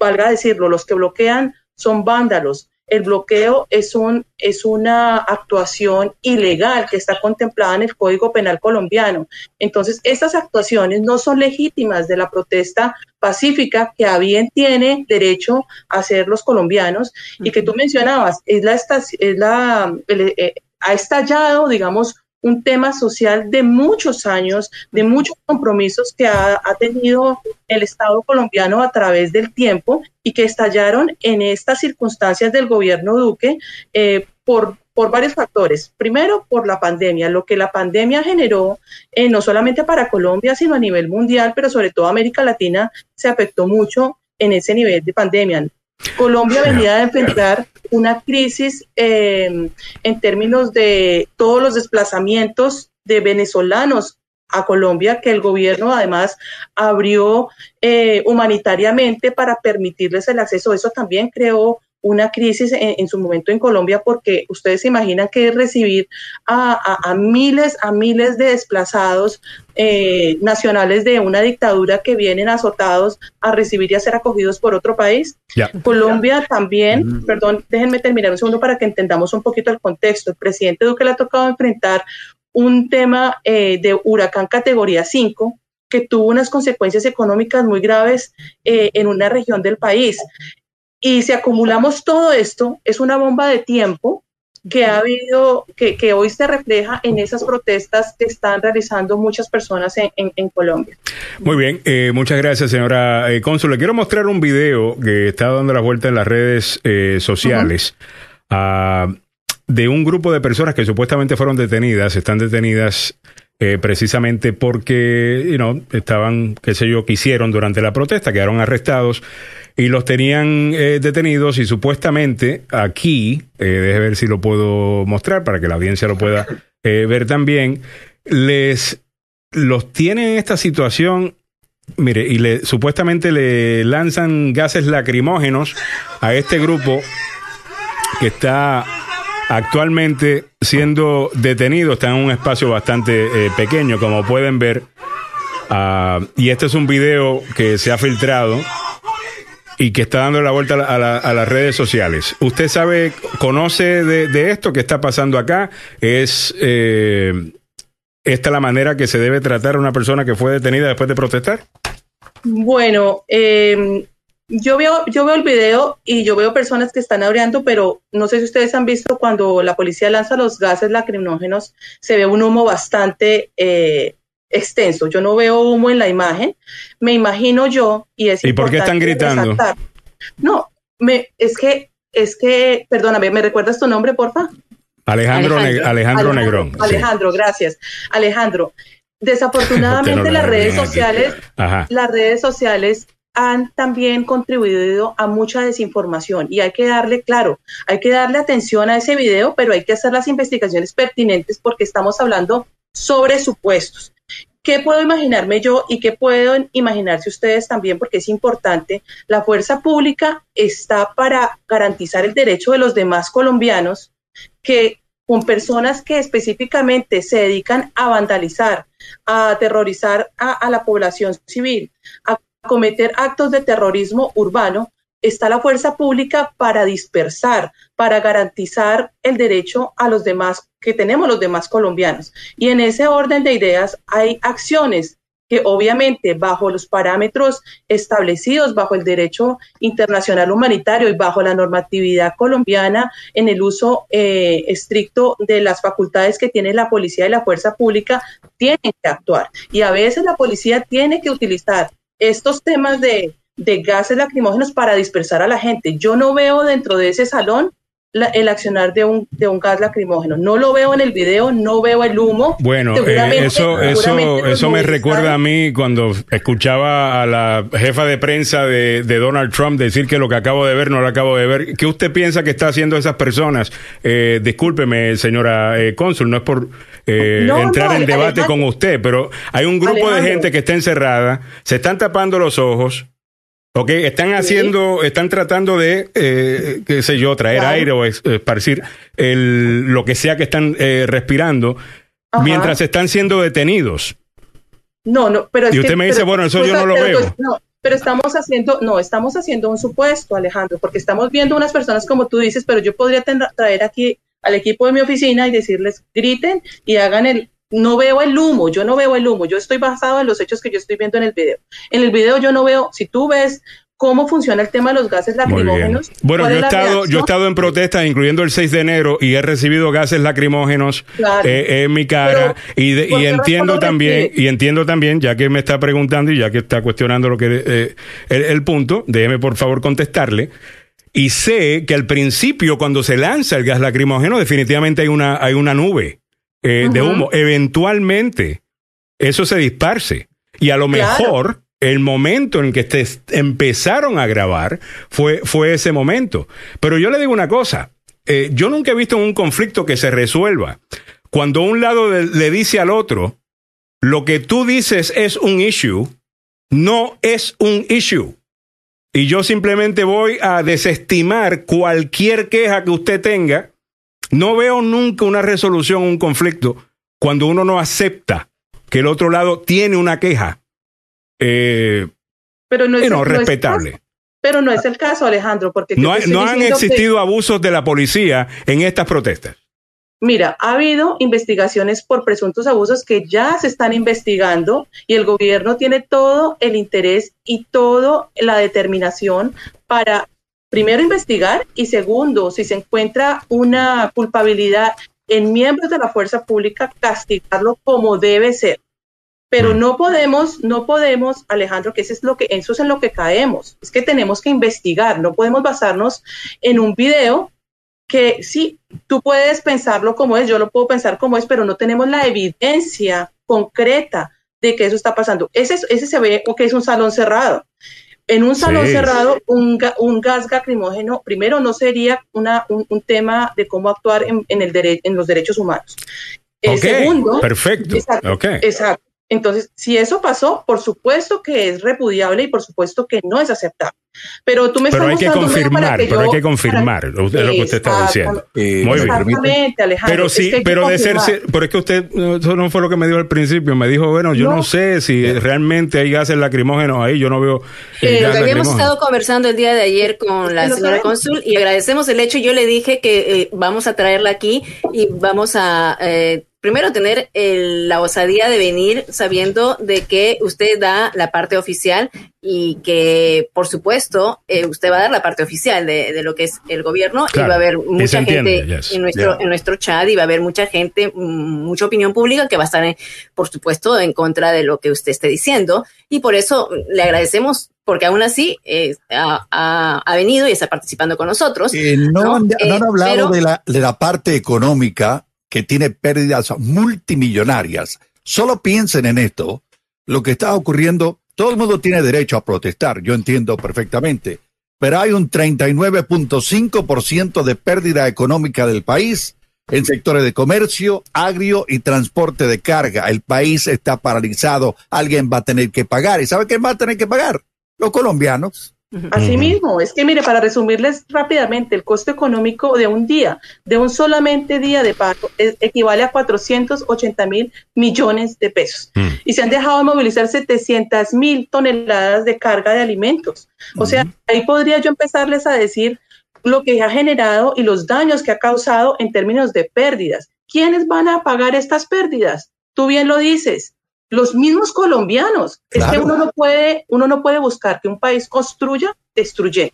valga decirlo, los que bloquean son vándalos, el bloqueo es, un, es una actuación ilegal que está contemplada en el Código Penal colombiano. Entonces, estas actuaciones no son legítimas de la protesta pacífica que a bien tiene derecho a hacer los colombianos. Y que tú mencionabas, es la, es la, eh, ha estallado, digamos, un tema social de muchos años, de muchos compromisos que ha, ha, tenido el Estado colombiano a través del tiempo y que estallaron en estas circunstancias del gobierno Duque eh, por, por varios factores. Primero, por la pandemia, lo que la pandemia generó, eh, no solamente para Colombia, sino a nivel mundial, pero sobre todo América Latina, se afectó mucho en ese nivel de pandemia. Colombia venía a enfrentar una crisis eh, en términos de todos los desplazamientos de venezolanos a Colombia, que el gobierno además abrió eh, humanitariamente para permitirles el acceso. Eso también creó una crisis en, en, su momento en Colombia porque ustedes se imaginan que es recibir a, a, a miles, a miles de desplazados eh, nacionales de una dictadura que vienen azotados a recibir y a ser acogidos por otro país. Colombia también, mm. perdón, déjenme terminar un segundo para que entendamos un poquito el contexto. El presidente Duque le ha tocado enfrentar un tema eh, de huracán categoría 5 que tuvo unas consecuencias económicas muy graves eh, en una región del país. Y si acumulamos todo esto, es una bomba de tiempo que ha habido, que, que, hoy se refleja en esas protestas que están realizando muchas personas en, en, en Colombia. Muy bien, eh, muchas gracias, señora eh, cónsul. Le quiero mostrar un video que está dando la vuelta en las redes eh, sociales uh -huh. uh, de un grupo de personas que supuestamente fueron detenidas, están detenidas eh, precisamente porque you know, estaban, qué sé yo, que hicieron durante la protesta, quedaron arrestados y los tenían eh, detenidos y supuestamente aquí, eh, deje ver si lo puedo mostrar para que la audiencia lo pueda eh, ver también, les los tienen en esta situación, mire, y le, supuestamente le lanzan gases lacrimógenos a este grupo que está actualmente siendo detenido, está en un espacio bastante eh, pequeño, como pueden ver. Uh, y este es un video que se ha filtrado y que está dando la vuelta a, la, a las redes sociales. ¿Usted sabe, conoce de, esto que está pasando acá? ¿Es eh, esta la manera que se debe tratar a una persona que fue detenida después de protestar? Bueno, eh, yo veo, yo veo el video y yo veo personas que están abreando, pero no sé si ustedes han visto cuando la policía lanza los gases lacrimógenos, se ve un humo bastante eh, extenso. Yo no veo humo en la imagen. Me imagino yo y es ¿Y por qué están gritando? Resaltar. No, me, es que, es que, perdóname, ¿me recuerdas tu nombre, porfa? Alejandro, Alejandro, Alejandro Negrón. Alejandro, sí. gracias. Alejandro, desafortunadamente [laughs] no las redes sociales, las redes sociales han también contribuido a mucha desinformación y hay que darle, claro, hay que darle atención a ese video, pero hay que hacer las investigaciones pertinentes porque estamos hablando sobre supuestos. ¿Qué puedo imaginarme yo y qué pueden imaginarse ustedes también? Porque es importante. La fuerza pública está para garantizar el derecho de los demás colombianos que con personas que específicamente se dedican a vandalizar, a aterrorizar a, a la población civil, a cometer actos de terrorismo urbano, está la fuerza pública para dispersar, para garantizar el derecho a los demás que tenemos los demás colombianos. Y en ese orden de ideas hay acciones que obviamente bajo los parámetros establecidos bajo el derecho internacional humanitario y bajo la normatividad colombiana en el uso eh, estricto de las facultades que tiene la policía y la fuerza pública, tienen que actuar. Y a veces la policía tiene que utilizar estos temas de, de gases lacrimógenos para dispersar a la gente. Yo no veo dentro de ese salón la- el accionar de un, de un gas lacrimógeno. No lo veo en el video, no veo el humo. Bueno, eh, eso, eso, eso me recuerda a mí cuando escuchaba a la jefa de prensa de, de Donald Trump decir que lo que acabo de ver no lo acabo de ver. ¿Qué usted piensa que está haciendo esas personas? Eh, discúlpeme, señora eh, cónsul, no es por eh, No, entrar no, en debate Alejandro. con usted, pero hay un grupo de gente que está encerrada, se están tapando los ojos. Ok, están haciendo, están tratando de, eh, qué sé yo, traer Claro. aire o es- esparcir el, lo que sea que están eh, respirando, Ajá. mientras están siendo detenidos. No, no, pero es Y usted que- me dice, pero- bueno, eso yo no lo pero, veo. pues, no, pero estamos haciendo, no, estamos haciendo un supuesto, Alejandro, porque estamos viendo unas personas como tú dices, pero yo podría traer aquí al equipo de mi oficina y decirles, griten y hagan el, no veo el humo, yo no veo el humo, yo estoy basado en los hechos que yo estoy viendo en el video. En el video yo no veo, si tú ves cómo funciona el tema de los gases lacrimógenos. Bueno, yo he estado, yo he estado en protestas, incluyendo el 6 de enero, y he recibido gases lacrimógenos Claro. eh, en mi cara. y, de- ¿por y qué razón entiendo también, y entiendo también, ya que me está preguntando y ya que está cuestionando lo que eh, el, el punto, déjeme por favor contestarle. Y sé que al principio, cuando se lanza el gas lacrimógeno, definitivamente hay una, hay una nube eh, de humo. Eventualmente, eso se disparce. Y a lo Claro. mejor el momento en que te empezaron a grabar fue, fue ese momento. Pero yo le digo una cosa, eh, yo nunca he visto un conflicto que se resuelva. Cuando un lado de- le dice al otro, lo que tú dices es un issue, no es un issue. Y yo simplemente voy a desestimar cualquier queja que usted tenga. No veo nunca una resolución a un conflicto cuando uno no acepta que el otro lado tiene una queja. Eh, pero no es, no respetable. pero no es el caso, Alejandro, porque No, hay- han que- existido abusos de la policía en estas protestas. Mira, ha habido investigaciones por presuntos abusos que ya se están investigando y el gobierno tiene todo el interés y toda la determinación para, primero, investigar y segundo, si se encuentra una culpabilidad en miembros de la fuerza pública, castigarlo como debe ser. Pero no podemos, no podemos, Alejandro, que eso es lo que, eso es en lo que caemos. Es que tenemos que investigar, no podemos basarnos en un video que sí, tú puedes pensarlo como es, yo lo puedo pensar como es, pero no tenemos la evidencia concreta de que eso está pasando. Ese, es- ese se ve que es un salón cerrado. En un salón Sí. cerrado, un, ga- un gas lacrimógeno, primero, no sería una, un, un tema de cómo actuar en, en el dere- en los derechos humanos. Eh, Ok, segundo, perfecto. Exacto, Ok. exacto. Entonces, si eso pasó, por supuesto que es repudiable y por supuesto que no es aceptable. Pero tú me Pero hay estás que mostrando un medio para confirmar, que pero yo- hay que confirmar lo, es lo que usted está diciendo. Eh, Muy bien. Exactamente, Alejandro. Pero sí, que hay que pero de ser, confirmar. porque es que usted, no, eso no fue lo que me dijo al principio, me dijo, bueno, yo no, No. sé si realmente hay gases lacrimógenos ahí, yo no veo eh, Eh, gas habíamos lacrimógeno. estado conversando el día de ayer con la señora sabemos. cónsul y agradecemos el hecho. Yo le dije que eh, vamos a traerla aquí y vamos a eh, primero tener el- la osadía de venir sabiendo de que usted da la parte oficial y que, por supuesto, eh, usted va a dar la parte oficial de, de lo que es el gobierno Claro, y va a haber mucha entiende, gente yes, en nuestro yeah. en nuestro chat y va a haber mucha gente, mm, mucha opinión pública que va a estar, en- por supuesto, en contra de lo que usted esté diciendo y por eso le agradecemos porque aún así eh, ha, ha- ha venido y está participando con nosotros. Eh, no, ¿no? han, no Eh, han hablado pero- de, la, de la parte económica que tiene pérdidas multimillonarias. Solo piensen en esto, lo que está ocurriendo, todo el mundo tiene derecho a protestar, yo entiendo perfectamente, pero hay un 39.5% de pérdida económica del país en sectores de comercio, agrio y transporte de carga. El país está paralizado, alguien va a tener que pagar. ¿Y sabe quién va a tener que pagar? Los colombianos. Así mismo, es que mire, para resumirles rápidamente, el costo económico de un día, de un solamente día de pago, es- equivale a 480 mil millones de pesos. Mm. Y se han dejado de movilizar 700 mil toneladas de carga de alimentos. O sea, ahí podría yo empezarles a decir lo que ha generado y los daños que ha causado en términos de pérdidas. ¿Quiénes van a pagar estas pérdidas? Tú bien lo dices, los mismos colombianos. Es que uno no puede, uno no puede buscar que un país construya destruyendo.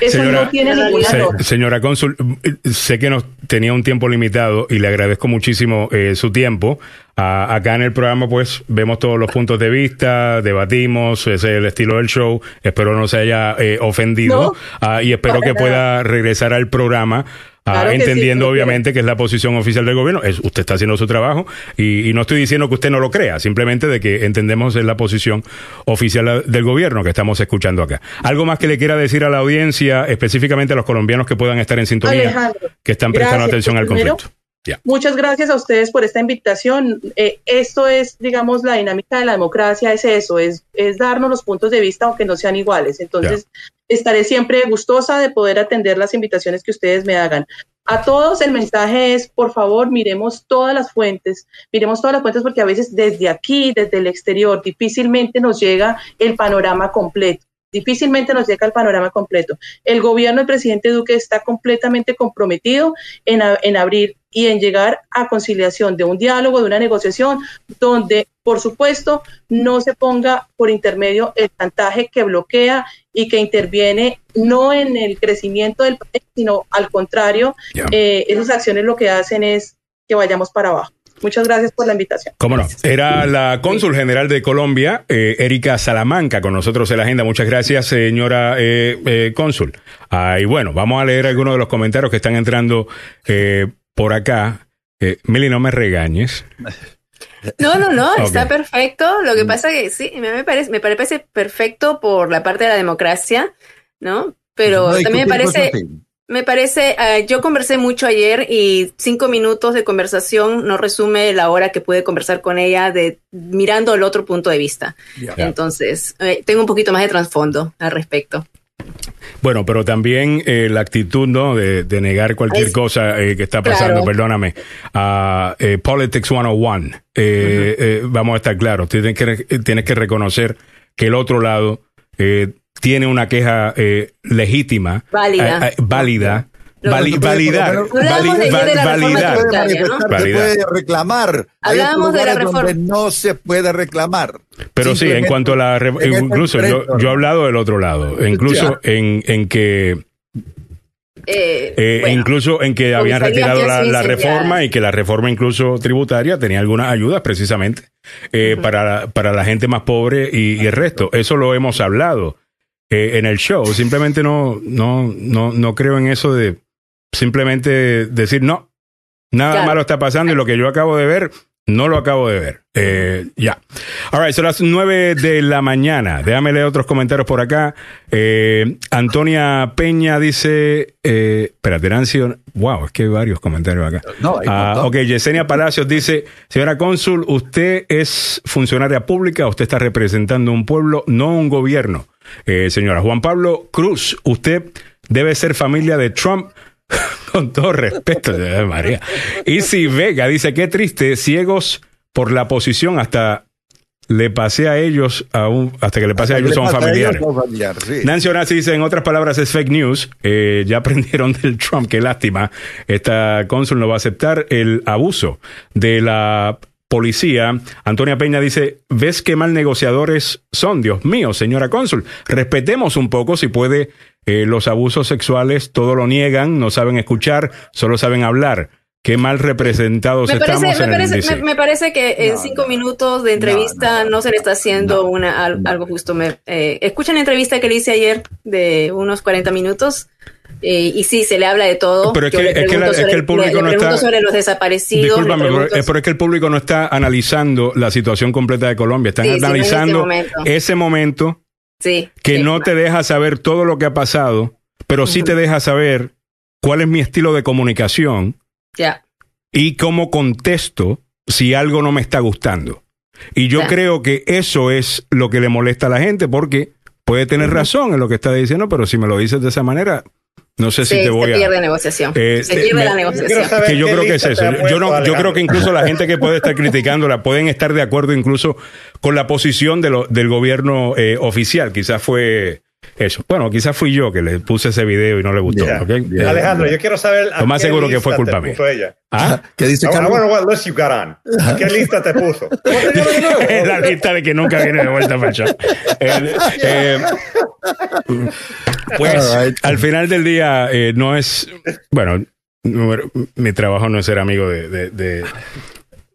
Eso Señora- no tiene ninguna Se- señora Cónsul, eh, sé que nos tenía un tiempo limitado y le agradezco muchísimo eh, su tiempo. Ah, acá en el programa, pues, vemos todos los puntos de vista, debatimos, ese es el estilo del show. Espero no se haya eh, ofendido No, Ah, y espero para que nada. pueda regresar al programa Claro que sí, entendiendo sí, obviamente que es la posición oficial del gobierno. Es, usted está haciendo su trabajo y, y no estoy diciendo que usted no lo crea, simplemente de que entendemos es la posición oficial del gobierno que estamos escuchando acá. Algo más que le quiera decir a la audiencia, específicamente a los colombianos que puedan estar en sintonía, Alejandro, que están prestando gracias. atención al conflicto. Ya. Muchas gracias a ustedes por esta invitación. Eh, esto es, digamos, la dinámica de la democracia, es eso, es, es darnos los puntos de vista aunque no sean iguales. Entonces, estaré siempre gustosa de poder atender las invitaciones que ustedes me hagan. A todos el mensaje es, por favor, miremos todas las fuentes, miremos todas las fuentes porque a veces desde aquí, desde el exterior, difícilmente nos llega el panorama completo. Difícilmente nos llega el panorama completo. El gobierno del presidente Duque está completamente comprometido en, en abrir y en llegar a conciliación de un diálogo, de una negociación, donde, por supuesto, no se ponga por intermedio el chantaje que bloquea y que interviene no en el crecimiento del país, sino al contrario, eh, esas acciones lo que hacen es que vayamos para abajo. Muchas gracias por la invitación. ¿Cómo no? Era la cónsul general de Colombia, eh, Erika Salamanca, con nosotros en la agenda. Muchas gracias, señora eh, eh, cónsul. Ah, y bueno, vamos a leer algunos de los comentarios que están entrando eh, por acá. Eh, Mili, no me regañes. [laughs] No, no, no, [laughs] está perfecto. Lo que pasa que sí, me parece, me parece perfecto por la parte de la democracia, ¿no? Pero No también me parece, me parece, ah, yo conversé mucho ayer y cinco minutos de conversación no resume la hora que pude conversar con ella de mirando el otro punto de vista. Entonces, eh, tengo un poquito más de trasfondo al respecto. Bueno, pero también eh, la actitud, ¿no? De, de negar cualquier Es- cosa eh, que está pasando, Claro. perdóname. Eh, Politics 101. Eh, eh, vamos a estar claros. Tienes que, tienes que reconocer que el otro lado eh, tiene una queja eh, legítima, Válida. válida. Vali- validar, No hablamos de- validar. se Validar. puede reclamar. Hablábamos de la reforma. no se puede reclamar. Pero sí, en cuanto a la... en este incluso yo, yo he hablado del otro lado. Incluso en, en que Eh, Eh, bueno, Incluso en que habían retirado la, la reforma y que la reforma incluso tributaria tenía algunas ayudas precisamente eh, para, para la gente más pobre y, y el resto. Eso lo hemos hablado eh, en el show. Simplemente no, no, no, no creo en eso de simplemente decir no, nada Claro. malo está pasando y lo que yo acabo de ver, no lo acabo de ver. Eh, ya. All right, son las nueve de la mañana. Déjame leer otros comentarios por acá. Eh, Antonia Peña dice, eh, espérate, Nancy, wow, es que hay varios comentarios acá. No, Ah, ok, Yesenia Palacios dice, señora cónsul, usted es funcionaria pública, usted está representando un pueblo, no un gobierno. Eh, señora Juan Pablo Cruz, usted debe ser familia de Trump. [laughs] Con todo respeto, María. Y si Vega dice, qué triste, ciegos por la posición hasta le pasé a ellos a un, hasta que le pasé a ellos son familiares. ellos, sí. Nancy dice, en otras palabras, es fake news. Eh, ya aprendieron del Trump, qué lástima. Esta cónsul no va a aceptar el abuso de la policía. Antonia Peña dice, ¿ves qué mal negociadores son? Dios mío, señora cónsul, respetemos un poco si puede. eh, los abusos sexuales todo lo niegan, no saben escuchar, solo saben hablar. Qué mal representados Me estamos parece, me, en el parece, me, me parece que en cinco minutos de entrevista no, se le está haciendo una, al- algo justo. Me, eh, escuchen la entrevista que le hice ayer de unos 40 minutos eh, y sí, se le habla de todo. Pero es que- es que es el público no está- sobre los desaparecidos. pero, eh, pero es que el público no está analizando la situación completa de Colombia, están Sí, sí, este analizando momento. ese momento sí, que no te deja saber todo lo que ha pasado, pero sí te deja saber cuál es mi estilo de comunicación Ya. y cómo contesto si algo no me está gustando. Y yo creo que eso es lo que le molesta a la gente porque puede tener razón en lo que está diciendo, pero si me lo dices de esa manera, no sé si Sí, te voy se a... pierde negociación. Eh, se pierde me- la Yo negociación. saber que yo creo que es eso. Yo, no, yo creo que incluso la [laughs] gente que puede estar criticándola pueden estar de acuerdo incluso con la posición de lo- del gobierno eh, oficial. Quizás fue eso. Bueno, quizás fui yo que le puse ese video y no le gustó. Alejandro, yo quiero saber. Lo más seguro que fue culpa mía. ella. ¿Ah? ¿Qué dice I, Carlos? wonder what list you got on. ¿Qué lista te puso? ¿Cómo te llamas de nuevo? la lista de que nunca viene de vuelta para. Eh, eh, pues right. al final del día eh, no es, bueno, no- mi trabajo no es ser amigo de, de, de,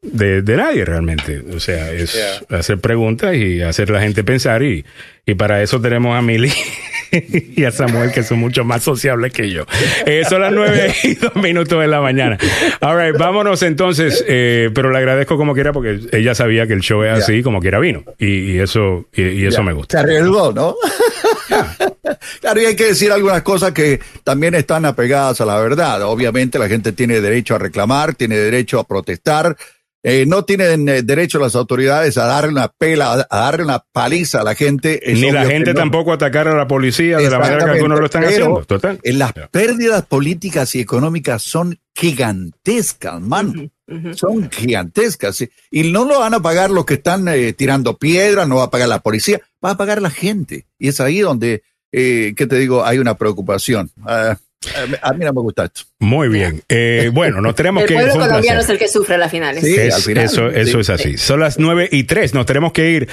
de- de nadie realmente. O sea, es hacer preguntas y hacer la gente pensar y, y para eso tenemos a Mili [laughs] y a Samuel, que son mucho más sociables que yo. Eh, son las nueve y dos minutos de la mañana. All right, vámonos entonces, eh, pero le agradezco como quiera porque ella sabía que el show es así, como quiera vino. Y, y eso, y, y eso me Se gusta. arriesgó, ¿no? claro, y hay que decir algunas cosas que también están apegadas a la verdad. Obviamente la gente tiene derecho a reclamar, tiene derecho a protestar. Eh, no tienen eh, derecho las autoridades a darle una pela, a, a darle una paliza a la gente. Es Ni la gente no. tampoco atacar a la policía de la manera que algunos lo están haciendo. Total. En las pérdidas políticas y económicas son gigantescas, man. Son gigantescas. sí. Y no lo van a pagar los que están eh, tirando piedras, no va a pagar la policía, va a pagar la gente. Y es ahí donde, eh, ¿qué te digo? Hay una preocupación. Ah, a mí no me gusta esto. Muy bien. Eh, bueno, nos tenemos El que ir. pueblo Fue un colombiano placer. es el que sufre a las finales. Sí, Es- al final, eso, eso sí, es así. sí. Son las nueve y tres. Nos tenemos que ir.